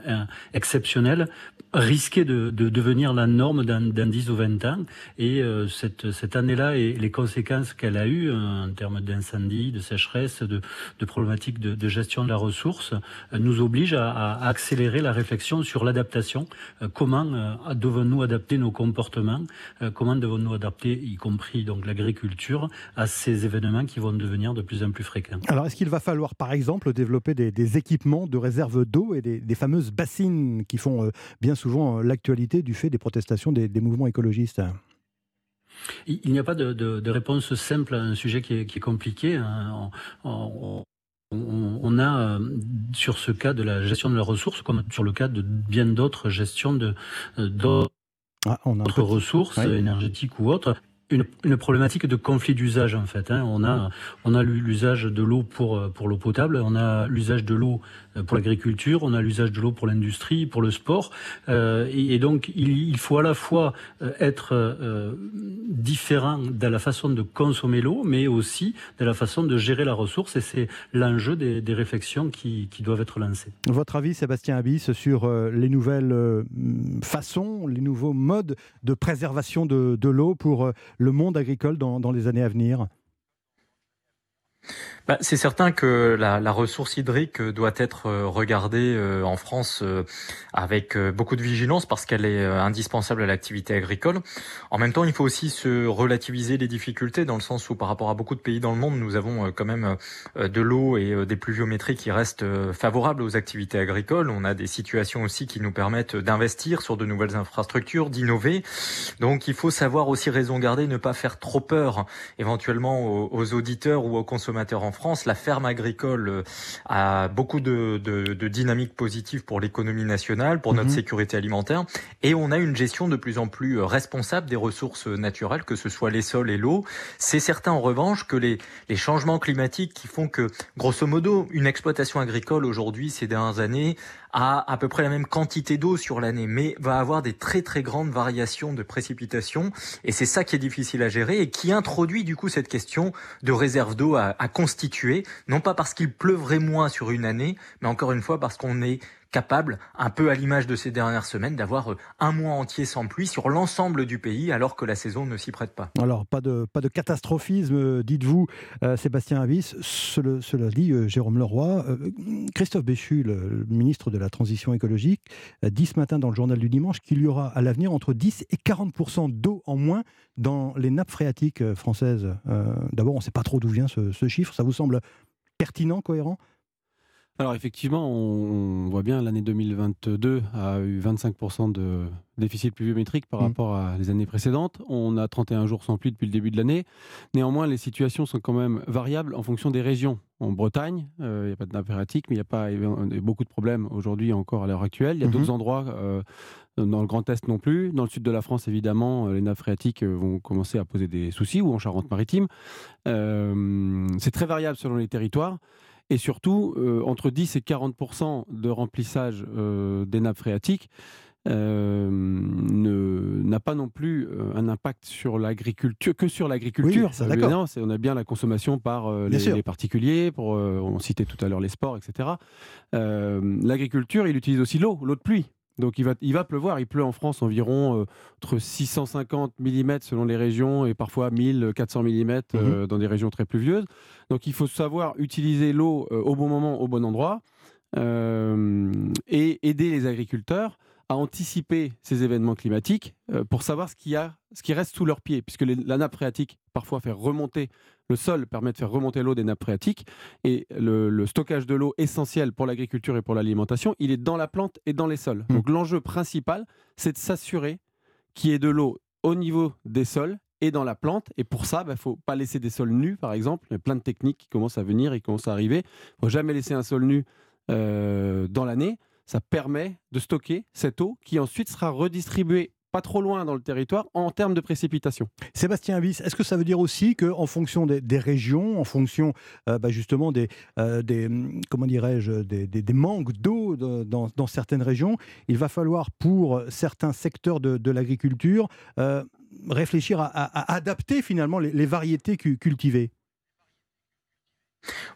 exceptionnelle, risquait de, devenir la norme dans, 10 ou 20 ans. Et cette, cette année-là et les conséquences qu'elle a eues euh, en termes d'incendie, de sécheresse, de, problématiques de, gestion de la ressource, euh, nous obligent à, accélérer la réflexion sur l'adaptation. Euh, comment devons-nous adapter nos comportements Comment devons-nous adapter, y compris donc l'agriculture, à ces événements qui vont devenir de plus en plus fréquents? Alors, est-ce qu'il va falloir, par exemple, développer des, équipements de réserve d'eau et des, fameuses bassines qui font bien souvent l'actualité du fait des protestations des mouvements écologistes? Il n'y a pas de, réponse simple à un sujet qui est, compliqué. Hein. On, a, euh, sur ce cas de la gestion de la ressource, comme sur le cas de bien d'autres gestions de, euh, d'autres ah, ressources énergétiques ou autres, une, une, problématique de conflit d'usage en fait. Hein. On a on a l'usage de l'eau pour pour l'eau potable, on a l'usage de l'eau pour l'agriculture, on a l'usage de l'eau pour l'industrie, pour le sport, euh, et, donc il, faut à la fois euh, être euh, différent dans la façon de consommer l'eau, mais aussi de la façon de gérer la ressource, et c'est l'enjeu des, réflexions qui, doivent être lancées. Votre avis, Sébastien Abyss, sur les nouvelles façons, les nouveaux modes de préservation de, l'eau pour le monde agricole dans, dans les années à venir? Bah, c'est certain que la, la, ressource hydrique doit être euh, regardée euh, en France euh, avec beaucoup de vigilance parce qu'elle est indispensable à l'activité agricole. En même temps, il faut aussi se relativiser les difficultés dans le sens où par rapport à beaucoup de pays dans le monde, nous avons quand même de l'eau et des pluviométries qui restent favorables aux activités agricoles. On a des situations aussi qui nous permettent d'investir sur de nouvelles infrastructures, d'innover. Donc il faut savoir aussi raison garder, ne pas faire trop peur éventuellement aux, aux auditeurs ou aux consommateurs en France, la ferme agricole euh, a beaucoup de, de, dynamique positive pour l'économie nationale, pour notre mhm. sécurité alimentaire, et on a une gestion de plus en plus euh, responsable des ressources naturelles, que ce soit les sols et l'eau. C'est certain en revanche que les, les changements climatiques qui font que, grosso modo, une exploitation agricole aujourd'hui, ces dernières années, a à peu près la même quantité d'eau sur l'année, mais va avoir des très très grandes variations de précipitations, et c'est ça qui est difficile à gérer et qui introduit du coup cette question de réserve d'eau à, à constituer, non pas parce qu'il pleuvrait moins sur une année, mais encore une fois parce qu'on est capable, un peu à l'image de ces dernières semaines, d'avoir euh, un mois entier sans pluie sur l'ensemble du pays alors que la saison ne s'y prête pas. Alors, pas de, pas de catastrophisme, dites-vous, euh, Sébastien Avis. Cela, dit, euh, Jérôme Leroy, Christophe Béchu, le, ministre de la Transition écologique, dit ce matin dans le journal du dimanche qu'il y aura à l'avenir entre 10 et 40% d'eau en moins dans les nappes phréatiques françaises. D'abord, on ne sait pas trop d'où vient ce chiffre. Ça vous semble pertinent, cohérent? Alors effectivement, on, voit bien l'année 2022 a eu 25% de déficit pluviométrique par mmh. rapport à les années précédentes. On a 31 jours sans pluie depuis le début de l'année. Néanmoins, les situations sont quand même variables en fonction des régions. En Bretagne, euh, il n'y a pas de nappe phréatique, mais il y a pas beaucoup de problèmes aujourd'hui encore à l'heure actuelle. Il y a mmh d'autres endroits euh, dans le Grand Est non plus. Dans le sud de la France, évidemment, euh, les nappes phréatiques vont commencer à poser des soucis, ou en Charente-Maritime. c'est très variable selon les territoires. Et surtout, euh, entre 10 et 40% de remplissage euh, des nappes phréatiques euh, n'a pas non plus un impact sur l'agriculture que sur l'agriculture. on a bien la consommation par les, particuliers, pour, on citait tout à l'heure les sports, etc. l'agriculture, il utilise aussi l'eau, l'eau de pluie. Donc il va, il va pleuvoir, il pleut en France environ euh, entre 650 mm selon les régions et parfois 1400 mm euh, mhm. dans des régions très pluvieuses. Donc il faut savoir utiliser l'eau euh, au bon moment, au bon endroit et aider les agriculteurs à anticiper ces événements climatiques pour savoir ce, qui a, ce qui reste sous leurs pieds, puisque la nappe phréatique parfois fait remonter le sol permet de faire remonter l'eau des nappes phréatiques et le, stockage de l'eau essentiel pour l'agriculture et pour l'alimentation, il est dans la plante et dans les sols. Mmh. Donc l'enjeu principal, c'est de s'assurer qu'il y ait de l'eau au niveau des sols et dans la plante. Et pour ça, il bah, ne faut pas laisser des sols nus, par exemple. Il y a plein de techniques qui commencent à venir et qui commencent à arriver. Il ne faut jamais laisser un sol nu euh, dans l'année. Ça permet de stocker cette eau qui ensuite sera redistribuée pas trop loin dans le territoire en termes de précipitations. Sébastien Avis, est-ce que ça veut dire aussi qu'en fonction des, régions, en fonction euh, bah, justement des, euh, des comment dirais-je, des, manques d'eau dans, certaines régions, il va falloir pour certains secteurs de, l'agriculture euh, réfléchir à, adapter finalement les variétés cultivées?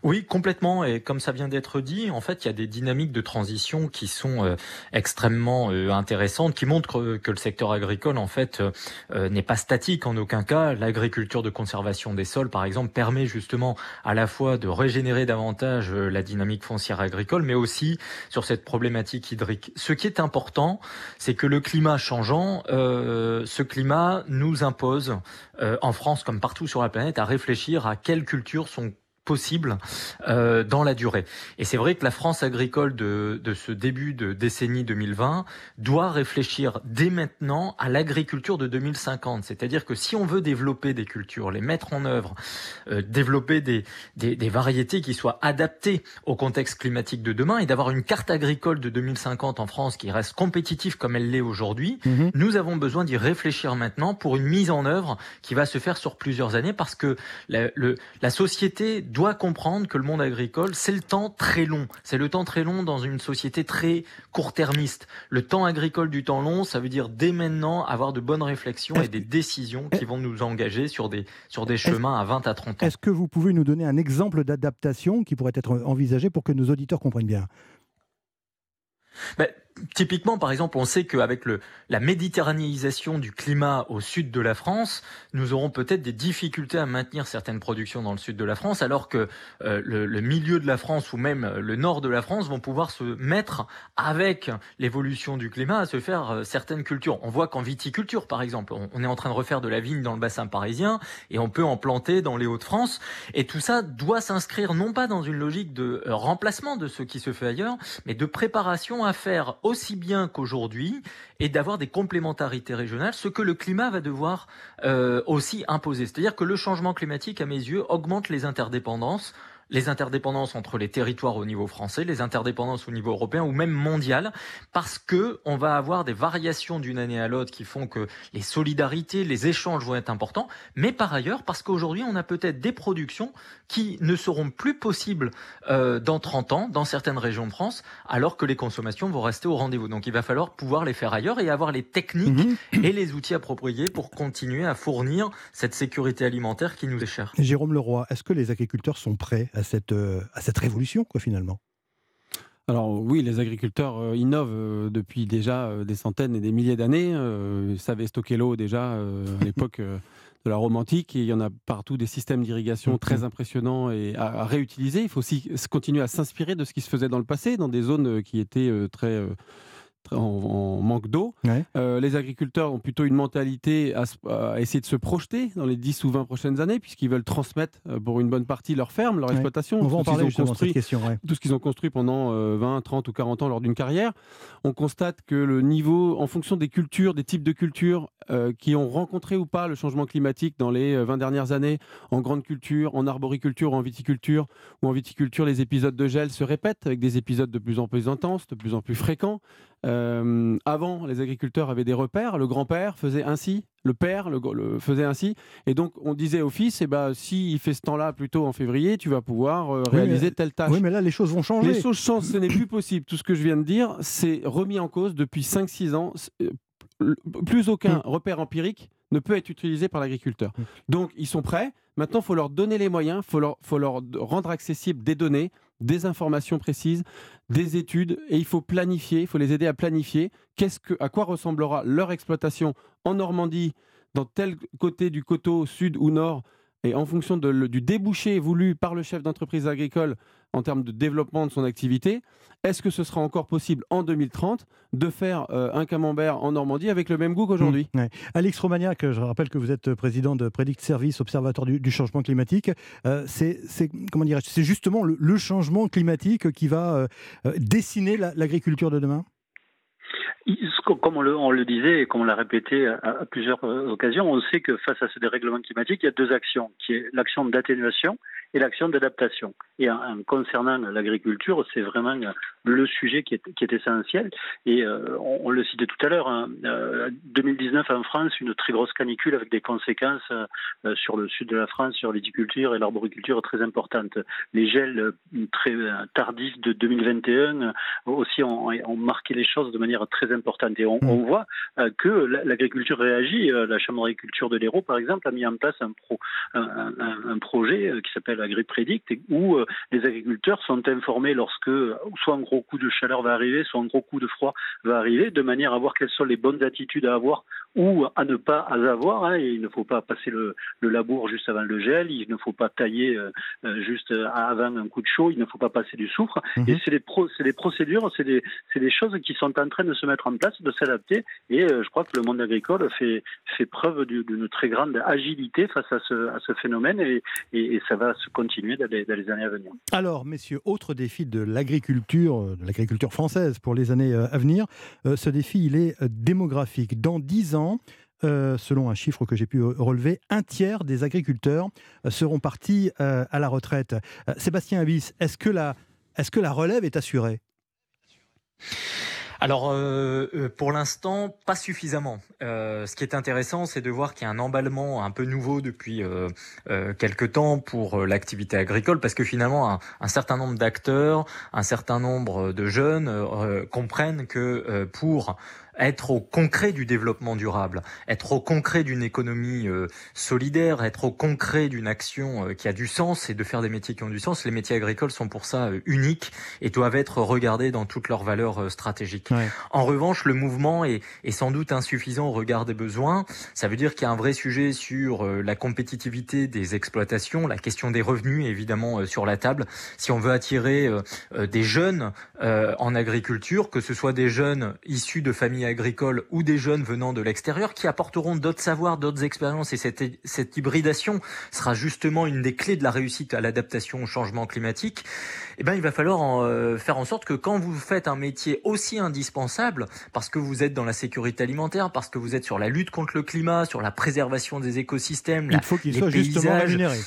Oui, complètement. Et comme ça vient d'être dit, en fait, il y a des dynamiques de transition qui sont euh, extrêmement euh, intéressantes, qui montrent que, le secteur agricole, en fait, euh, n'est pas statique en aucun cas. L'agriculture de conservation des sols, par exemple, permet justement à la fois de régénérer davantage la dynamique foncière agricole, mais aussi sur cette problématique hydrique. Ce qui est important, c'est que le climat changeant, ce climat nous impose, en France comme partout sur la planète, à réfléchir à quelles cultures sont possible euh, dans la durée. Et c'est vrai que la France agricole de, de, ce début de décennie 2020 doit réfléchir dès maintenant à l'agriculture de 2050. C'est-à-dire que si on veut développer des cultures, les mettre en œuvre, euh, développer des, des, des, variétés qui soient adaptées au contexte climatique de demain et d'avoir une carte agricole de 2050 en France qui reste compétitive comme elle l'est aujourd'hui, mhm. nous avons besoin d'y réfléchir maintenant pour une mise en œuvre qui va se faire sur plusieurs années parce que la, le, la société doit doit comprendre que le monde agricole, c'est le temps très long. C'est le temps très long dans une société très court-termiste. Le temps agricole du temps long, ça veut dire dès maintenant avoir de bonnes réflexions et des décisions qui vont nous engager sur des, sur des chemins à 20 à 30 ans. Est-ce que vous pouvez nous donner un exemple d'adaptation qui pourrait être envisagé pour que nos auditeurs comprennent bien? Ben, typiquement, par exemple, on sait qu'avec le, la méditerranéisation du climat au sud de la France, nous aurons peut-être des difficultés à maintenir certaines productions dans le sud de la France, alors que euh, le, milieu de la France ou même le nord de la France vont pouvoir se mettre avec l'évolution du climat à se faire euh, certaines cultures. On voit qu'en viticulture, par exemple, on, est en train de refaire de la vigne dans le bassin parisien et on peut en planter dans les Hauts-de-France. Et tout ça doit s'inscrire non pas dans une logique de euh, remplacement de ce qui se fait ailleurs, mais de préparation à faire aussi bien qu'aujourd'hui et d'avoir des complémentarités régionales, ce que le climat va devoir euh, aussi imposer. C'est-à-dire que le changement climatique, à mes yeux, augmente les interdépendances les interdépendances entre les territoires au niveau français, les interdépendances au niveau européen ou même mondial, parce que on va avoir des variations d'une année à l'autre qui font que les solidarités, les échanges vont être importants, mais par ailleurs parce qu'aujourd'hui on a peut-être des productions qui ne seront plus possibles euh, dans 30 ans dans certaines régions de France, alors que les consommations vont rester au rendez-vous. Donc il va falloir pouvoir les faire ailleurs et avoir les techniques mhm. et les outils appropriés pour continuer à fournir cette sécurité alimentaire qui nous est chère. Jérôme Leroy, est-ce que les agriculteurs sont prêts à cette, euh, à cette révolution, quoi, finalement alors oui, les agriculteurs innovent depuis déjà des centaines et des milliers d'années. ils savaient stocker l'eau déjà à l'époque de la Rome antique. Et il y en a partout des systèmes d'irrigation très mhm. impressionnants et à, réutiliser. Il faut aussi continuer à s'inspirer de ce qui se faisait dans le passé, dans des zones euh, qui étaient euh, très en, manque d'eau. Euh, les agriculteurs ont plutôt une mentalité à, essayer de se projeter dans les 10 ou 20 prochaines années, puisqu'ils veulent transmettre euh, pour une bonne partie leur ferme, leur exploitation. On va en parler justement construit, question. Tout ce qu'ils ont construit pendant 20, euh, 30 ou 40 ans lors d'une carrière. On constate que le niveau, en fonction des cultures, des types de cultures qui ont rencontré ou pas le changement climatique dans les 20 dernières années, en grande culture, en arboriculture, en viticulture, ou en viticulture, les épisodes de gel se répètent avec des épisodes de plus en plus intenses, de plus en plus fréquents. Euh, avant, les agriculteurs avaient des repères. Le grand-père faisait ainsi, le père le, faisait ainsi. Et donc, on disait au fils, eh ben, s'il fait ce temps-là plutôt en février, tu vas pouvoir euh, réaliser telle tâche. Oui, mais là, les choses vont changer. Les choses changent, ce n'est plus possible. Tout ce que je viens de dire, c'est remis en cause depuis 5-6 ans. Euh, plus aucun mm. repère empirique ne peut être utilisé par l'agriculteur. Mm. Donc, ils sont prêts. Maintenant, il faut leur donner les moyens, il faut leur, rendre accessible des données, des informations précises, des études, et il faut planifier, il faut les aider à planifier qu'est-ce que, à quoi ressemblera leur exploitation en Normandie, dans tel côté du coteau, sud ou nord, et en fonction du débouché voulu par le chef d'entreprise agricole en termes de développement de son activité, est-ce que ce sera encore possible en 2030 de faire euh, un camembert en Normandie avec le même goût qu'aujourd'hui? Mmh, Alex Romagnac, je rappelle que vous êtes président de Predict Service, observateur du, changement climatique. Euh, c'est comment C'est justement le, changement climatique qui va euh, dessiner l'agriculture de demain? Comme on le, disait et comme on l'a répété à, plusieurs occasions, on sait que face à ce dérèglement climatique, il y a deux actions, l'action d'atténuation et l'action d'adaptation. Et en, concernant l'agriculture, c'est vraiment le sujet qui est, essentiel. Et euh, on, le citait tout à l'heure, hein, 2019 euh, en France, une très grosse canicule avec des conséquences euh, sur le sud de la France, sur l'édiculture et l'arboriculture très importantes. Les gels très tardifs de 2021 aussi ont, ont, marqué les choses de manière très importante. Et on, mmh. on voit que l'agriculture réagit. La Chambre d'agriculture de l'Hérault, par exemple, a mis en place un, pro, un, un, un projet qui s'appelle AgriPredict où les agriculteurs sont informés lorsque soit un gros coup de chaleur va arriver, soit un gros coup de froid va arriver, de manière à voir quelles sont les bonnes attitudes à avoir ou à ne pas avoir. Hein, il ne faut pas passer le, labour juste avant le gel, il ne faut pas tailler euh, euh, juste avant un coup de chaud, il ne faut pas passer du soufre. Mhm. Et c'est des, des procédures, c'est des, des, choses qui sont en train de se mettre en place, de s'adapter. Et euh, je crois que le monde agricole fait, preuve d'une très grande agilité face à ce, phénomène et, ça va se continuer dans les, années à venir. Alors, messieurs, autre défi de l'agriculture, de l'agriculture française pour les années à venir, ce défi, il est démographique. Dans 10 ans, euh, selon un chiffre que j'ai pu relever, un tiers des agriculteurs euh, seront partis euh, à la retraite. Sébastien Abyss, est-ce que la relève est assurée? Alors, pour l'instant, pas suffisamment. ce qui est intéressant, c'est de voir qu'il y a un emballement un peu nouveau depuis quelques temps pour l'activité agricole, parce que finalement, un, un, certain nombre d'acteurs, un certain nombre de jeunes comprennent que pour être au concret du développement durable, être au concret d'une économie euh, solidaire, être au concret d'une action euh, qui a du sens et de faire des métiers qui ont du sens. Les métiers agricoles sont pour ça euh, uniques et doivent être regardés dans toutes leurs valeurs stratégiques. En revanche, le mouvement est, est, sans doute insuffisant au regard des besoins. Ça veut dire qu'il y a un vrai sujet sur la compétitivité des exploitations, la question des revenus est évidemment sur la table. Si on veut attirer des jeunes en agriculture, que ce soit des jeunes issus de familles agricoles ou des jeunes venant de l'extérieur qui apporteront d'autres savoirs, d'autres expériences. Et cette, cette hybridation sera justement une des clés de la réussite à l'adaptation au changement climatique. Eh ben, il va falloir en, euh, faire en sorte que quand vous faites un métier aussi indispensable, parce que vous êtes dans la sécurité alimentaire, parce que vous êtes sur la lutte contre le climat, sur la préservation des écosystèmes, il faut qu'il soit justement rémunéré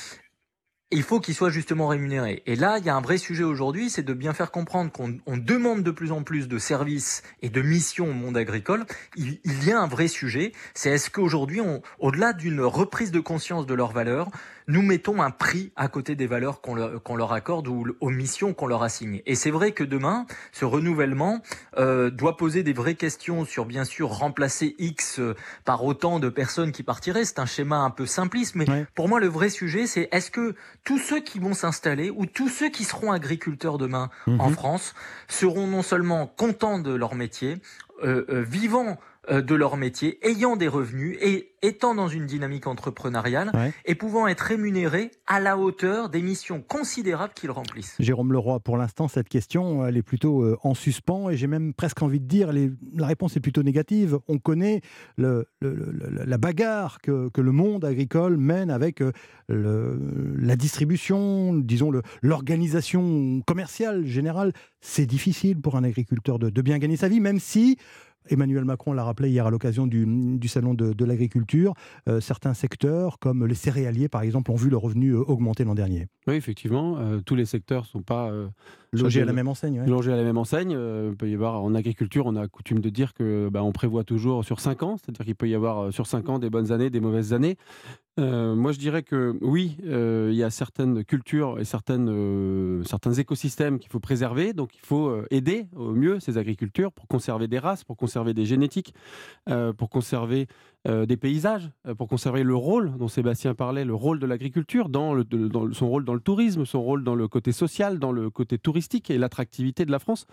il faut qu'il soit justement rémunéré. Et là, il y a un vrai sujet aujourd'hui, c'est de bien faire comprendre qu'on demande de plus en plus de services et de missions au monde agricole. Il, y a un vrai sujet, c'est est-ce qu'aujourd'hui, au-delà d'une reprise de conscience de leurs valeurs, nous mettons un prix à côté des valeurs qu'on leur, accorde ou aux missions qu'on leur assigne. Et c'est vrai que demain, ce renouvellement euh, doit poser des vraies questions sur, bien sûr, remplacer X par autant de personnes qui partiraient. C'est un schéma un peu simpliste, mais pour moi, le vrai sujet, c'est est-ce que tous ceux qui vont s'installer ou tous ceux qui seront agriculteurs demain en Mhm. France seront non seulement contents de leur métier, euh, euh, vivant euh, de leur métier, ayant des revenus et étant dans une dynamique entrepreneuriale Ouais. et pouvant être rémunérés à la hauteur des missions considérables qu'ils remplissent. Jérôme Leroy, pour l'instant, cette question, elle est plutôt euh, en suspens et j'ai même presque envie de dire, les- la réponse est plutôt négative. On connaît le- le- le- la bagarre que, que le monde agricole mène avec euh, la distribution, disons l'organisation commerciale générale. C'est difficile pour un agriculteur de, de bien gagner sa vie, même si Emmanuel Macron l'a rappelé hier à l'occasion du, du salon de, de l'agriculture. euh, certains secteurs, comme les céréaliers par exemple, ont vu le revenu euh, augmenter l'an dernier. Oui, effectivement, euh, tous les secteurs ne sont pas euh, Logés à la même enseigne. ouais. logés à la même enseigne. Il peut y avoir en agriculture, on a coutume de dire que bah, on prévoit toujours sur 5 ans, c'est-à-dire qu'il peut y avoir sur 5 ans des bonnes années, des mauvaises années. Euh, moi, je dirais que oui, euh, il y a certaines cultures et euh, certains écosystèmes qu'il faut préserver. Donc, il faut aider au mieux ces agricultures pour conserver des races, pour conserver des génétiques, pour conserver des paysages, pour conserver le rôle dont Sébastien parlait, le rôle de l'agriculture, dans, son rôle dans le tourisme, son rôle dans le côté social, dans le côté touristique et l'attractivité de la France.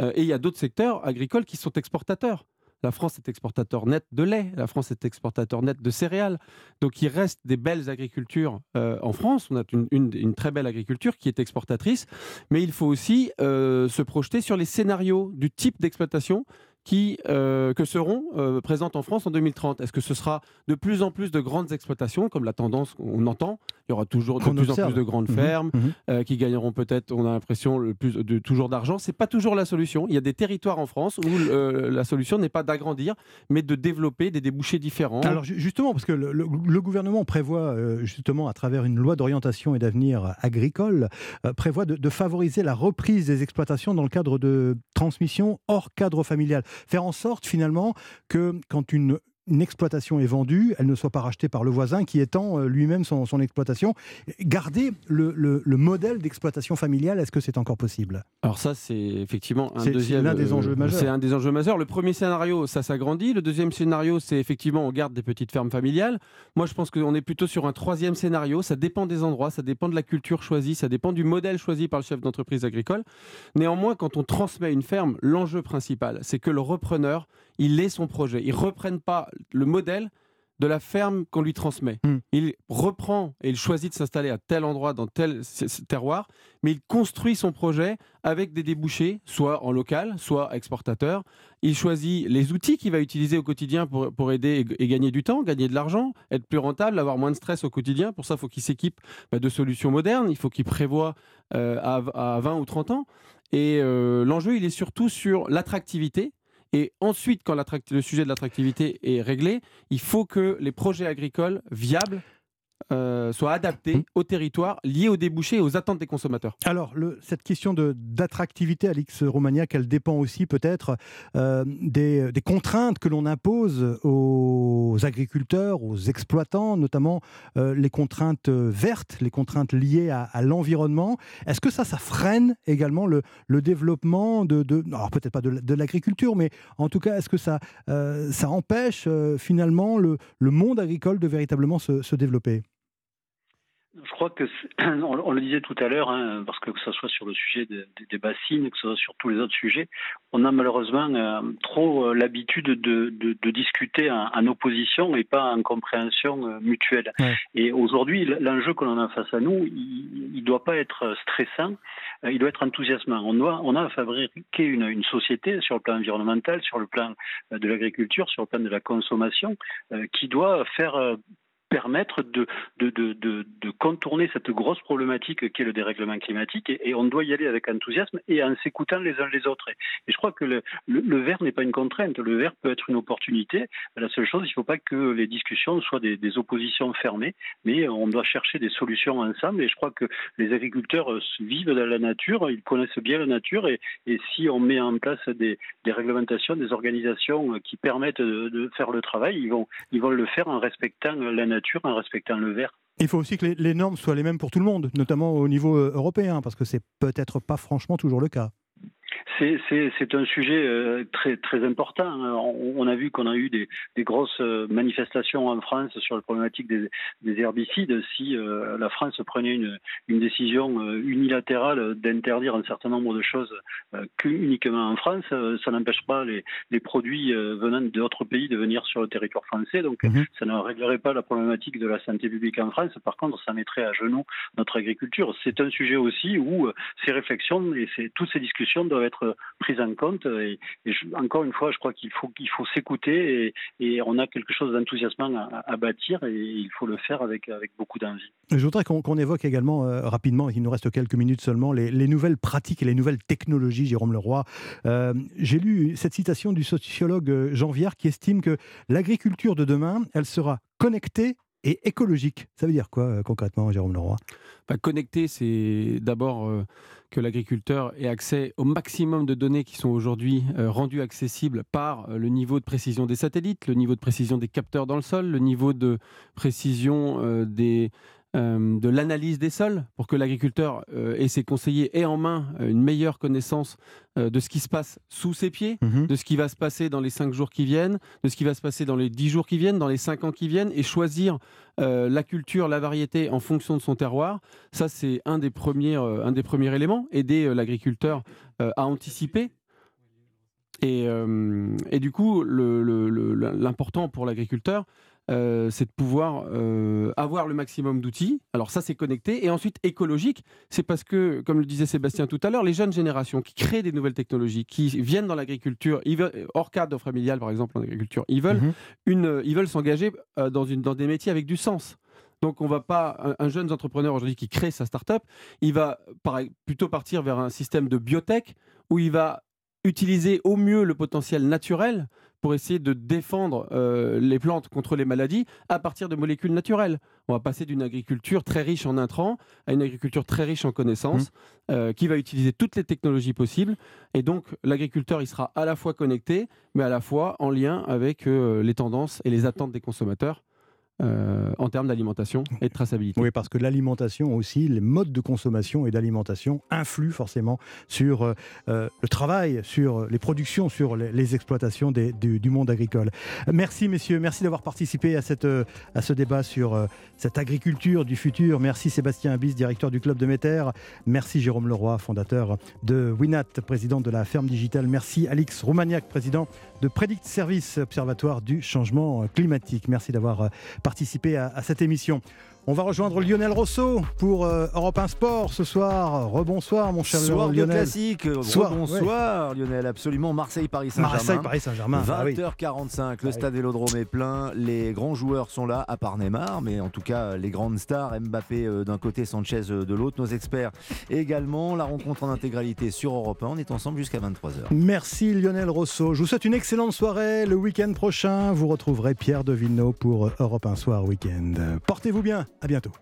Et il y a d'autres secteurs agricoles qui sont exportateurs. La France est exportateur net de lait, la France est exportateur net de céréales. Donc il reste des belles agricultures euh, en France. On a une, très belle agriculture qui est exportatrice, mais il faut aussi euh, se projeter sur les scénarios du type d'exploitation qui euh, que seront euh, présentes en France en 2030. Est-ce que ce sera de plus en plus de grandes exploitations, comme la tendance qu'on entend? Il y aura toujours de plus observe. en plus de grandes Mhm, fermes mhm. euh, qui gagneront peut-être, on a l'impression, le plus de toujours d'argent. C'est pas toujours la solution. Il y a des territoires en France où la solution n'est pas d'agrandir, mais de développer des débouchés différents. Alors ju- justement, parce que le, le- le gouvernement prévoit justement à travers une loi d'orientation et d'avenir agricole, prévoit de, de favoriser la reprise des exploitations dans le cadre de transmission hors cadre familial. Faire en sorte finalement que quand une une exploitation est vendue, elle ne soit pas rachetée par le voisin qui étend euh, lui-même son, son exploitation. Garder le, le- le modèle d'exploitation familiale, est-ce que c'est encore possible? Alors ça, c'est effectivement un deuxième. l'un des euh, enjeux majeurs. C'est un des enjeux majeurs. Le premier scénario, ça s'agrandit. Le deuxième scénario, c'est effectivement on garde des petites fermes familiales. Moi, je pense qu'on est plutôt sur un troisième scénario. Ça dépend des endroits, ça dépend de la culture choisie, ça dépend du modèle choisi par le chef d'entreprise agricole. Néanmoins, quand on transmet une ferme, l'enjeu principal, c'est que le repreneur, il ait son projet. Il reprenne pas le modèle de la ferme qu'on lui transmet. Il reprend et il choisit de s'installer à tel endroit, dans tel terroir, mais il construit son projet avec des débouchés, soit en local, soit exportateur. Il choisit les outils qu'il va utiliser au quotidien pour, pour aider et, et gagner du temps, gagner de l'argent, être plus rentable, avoir moins de stress au quotidien. Pour ça, il faut qu'il s'équipe bah, de solutions modernes, il faut qu'il prévoit euh, à, à 20 ou 30 ans. Et euh, l'enjeu, il est surtout sur l'attractivité. Et ensuite, quand le sujet de l'attractivité est réglé, il faut que les projets agricoles viables euh, soient adaptés au territoire, liés aux débouchés et aux attentes des consommateurs. Alors, le- cette question d'attractivité, Alix Romagnac, elle dépend aussi peut-être euh, des, des contraintes que l'on impose aux agriculteurs, aux exploitants, notamment euh, les contraintes vertes, les contraintes liées à, à l'environnement. Est-ce que ça, ça freine également le, le développement de, de- alors peut-être pas de, de l'agriculture, mais en tout cas, est-ce que ça, ça empêche finalement le, le monde agricole de véritablement se- se développer? Je crois que, on, on le disait tout à l'heure, hein, parce que que ce soit sur le sujet de- de- des bassines, que ce soit sur tous les autres sujets, on a malheureusement euh, trop euh, l'habitude de, discuter en, en opposition et pas en compréhension euh, mutuelle. Et aujourd'hui, l'enjeu que l'on a face à nous, il ne doit pas être stressant, il doit être enthousiasmant. On, doit, on a à fabriquer une, une société sur le plan environnemental, sur le plan de l'agriculture, sur le plan de la consommation, qui doit faire permettre de, contourner cette grosse problématique qui est le dérèglement climatique et, on doit y aller avec enthousiasme et en s'écoutant les uns les autres. Et, je crois que le, vert n'est pas une contrainte, le vert peut être une opportunité. La seule chose, il ne faut pas que les discussions soient des, oppositions fermées, mais on doit chercher des solutions ensemble et je crois que les agriculteurs vivent dans la nature, ils connaissent bien la nature et, si on met en place des, réglementations, des organisations qui permettent de, faire le travail, ils vont le faire en respectant la nature, vert. Il faut aussi que les, les normes soient les mêmes pour tout le monde, notamment au niveau euh, européen, parce que c'est peut-être pas franchement toujours le cas. C'est un sujet euh, très, très important. On, a vu qu'on a eu des, des, grosses manifestations en France sur la problématique des, des herbicides. Si la France prenait une, une décision unilatérale d'interdire un certain nombre de choses uniquement en France, ça n'empêche pas les, les produits venant d'autres pays de venir sur le territoire français. Donc mhm. ça ne réglerait pas la problématique de la santé publique en France. Par contre, ça mettrait à genoux notre agriculture. C'est un sujet aussi où ces réflexions et toutes ces discussions doivent être prises en compte. Et, encore une fois, je crois qu'il faut, qu'il faut s'écouter et, on a quelque chose d'enthousiasmant à, bâtir et il faut le faire avec, avec beaucoup d'envie. Je voudrais qu'on évoque également euh, rapidement, il nous reste quelques minutes seulement, les, nouvelles pratiques et les nouvelles technologies, Jérôme Leroy. Euh, j'ai lu cette citation du sociologue euh, Jean Viard qui estime que l'agriculture de demain, elle sera connectée et écologique. Ça veut dire quoi concrètement, Jérôme Leroy? Bah, Connecté, c'est d'abord que l'agriculteur ait accès au maximum de données qui sont aujourd'hui euh, rendues accessibles par euh, le niveau de précision des satellites, le niveau de précision des capteurs dans le sol, le niveau de précision euh, de l'analyse des sols pour que l'agriculteur et ses conseillers aient en main une meilleure connaissance de ce qui se passe sous ses pieds, mhm. de ce qui va se passer dans les 5 jours qui viennent, de ce qui va se passer dans les 10 jours qui viennent, dans les 5 ans qui viennent, et choisir euh, la culture, la variété en fonction de son terroir. Ça, c'est un, des premiers, euh, un des premiers éléments, aider euh, l'agriculteur à anticiper. Et, et, du coup, l'important pour l'agriculteur, euh, c'est de pouvoir euh, avoir le maximum d'outils. Alors ça, c'est connecté. Et ensuite, écologique, c'est parce que, comme le disait Sébastien tout à l'heure, les jeunes générations qui créent des nouvelles technologies, qui viennent dans l'agriculture, hors cadre familial, par exemple, en agriculture, ils veulent, mhm. une, ils veulent s'engager euh, dans, une, dans des métiers avec du sens. Donc on va pas un, jeune entrepreneur aujourd'hui qui crée sa start-up, il va plutôt partir vers un système de biotech où il va utiliser au mieux le potentiel naturel pour essayer de défendre euh, les plantes contre les maladies à partir de molécules naturelles. On va passer d'une agriculture très riche en intrants à une agriculture très riche en connaissances mmh. euh, qui va utiliser toutes les technologies possibles. Et donc l'agriculteur, il sera à la fois connecté, mais à la fois en lien avec euh, les tendances et les attentes des consommateurs. Euh, en termes d'alimentation et de traçabilité. Oui, parce que l'alimentation aussi, les modes de consommation et d'alimentation influent forcément sur euh, euh, le travail, sur les productions, sur les, exploitations du, monde agricole. Merci messieurs, merci d'avoir participé à, cette, à ce débat sur cette agriculture du futur. Merci Sébastien Abyss, directeur du Club de Méter. Merci Jérôme Leroy, fondateur de Winat, président de la ferme digitale. Merci Alix Roumaniac, président de Predict Service, observatoire du changement climatique. Merci d'avoir participé à, cette émission. On va rejoindre Lionel Rousseau pour euh, Europe 1 Sport ce soir. Rebonsoir, mon cher soir Lionel. Soir classique. Rebonsoir, Lionel. Absolument. Marseille-Paris Saint-Germain. Marseille-Paris Saint-Germain. 20h45. Le stade Vélodrome est plein. Les grands joueurs sont là, à part Neymar, mais en tout cas, les grandes stars. Mbappé euh, d'un côté, Sanchez euh, de l'autre. Nos experts également. La rencontre en intégralité sur Europe 1. On est ensemble jusqu'à 23h. Merci Lionel Rousseau. Je vous souhaite une excellente soirée. Le week-end prochain, vous retrouverez Pierre de Villeneuve pour Europe 1 Soir Week-end. Portez-vous bien. À bientôt.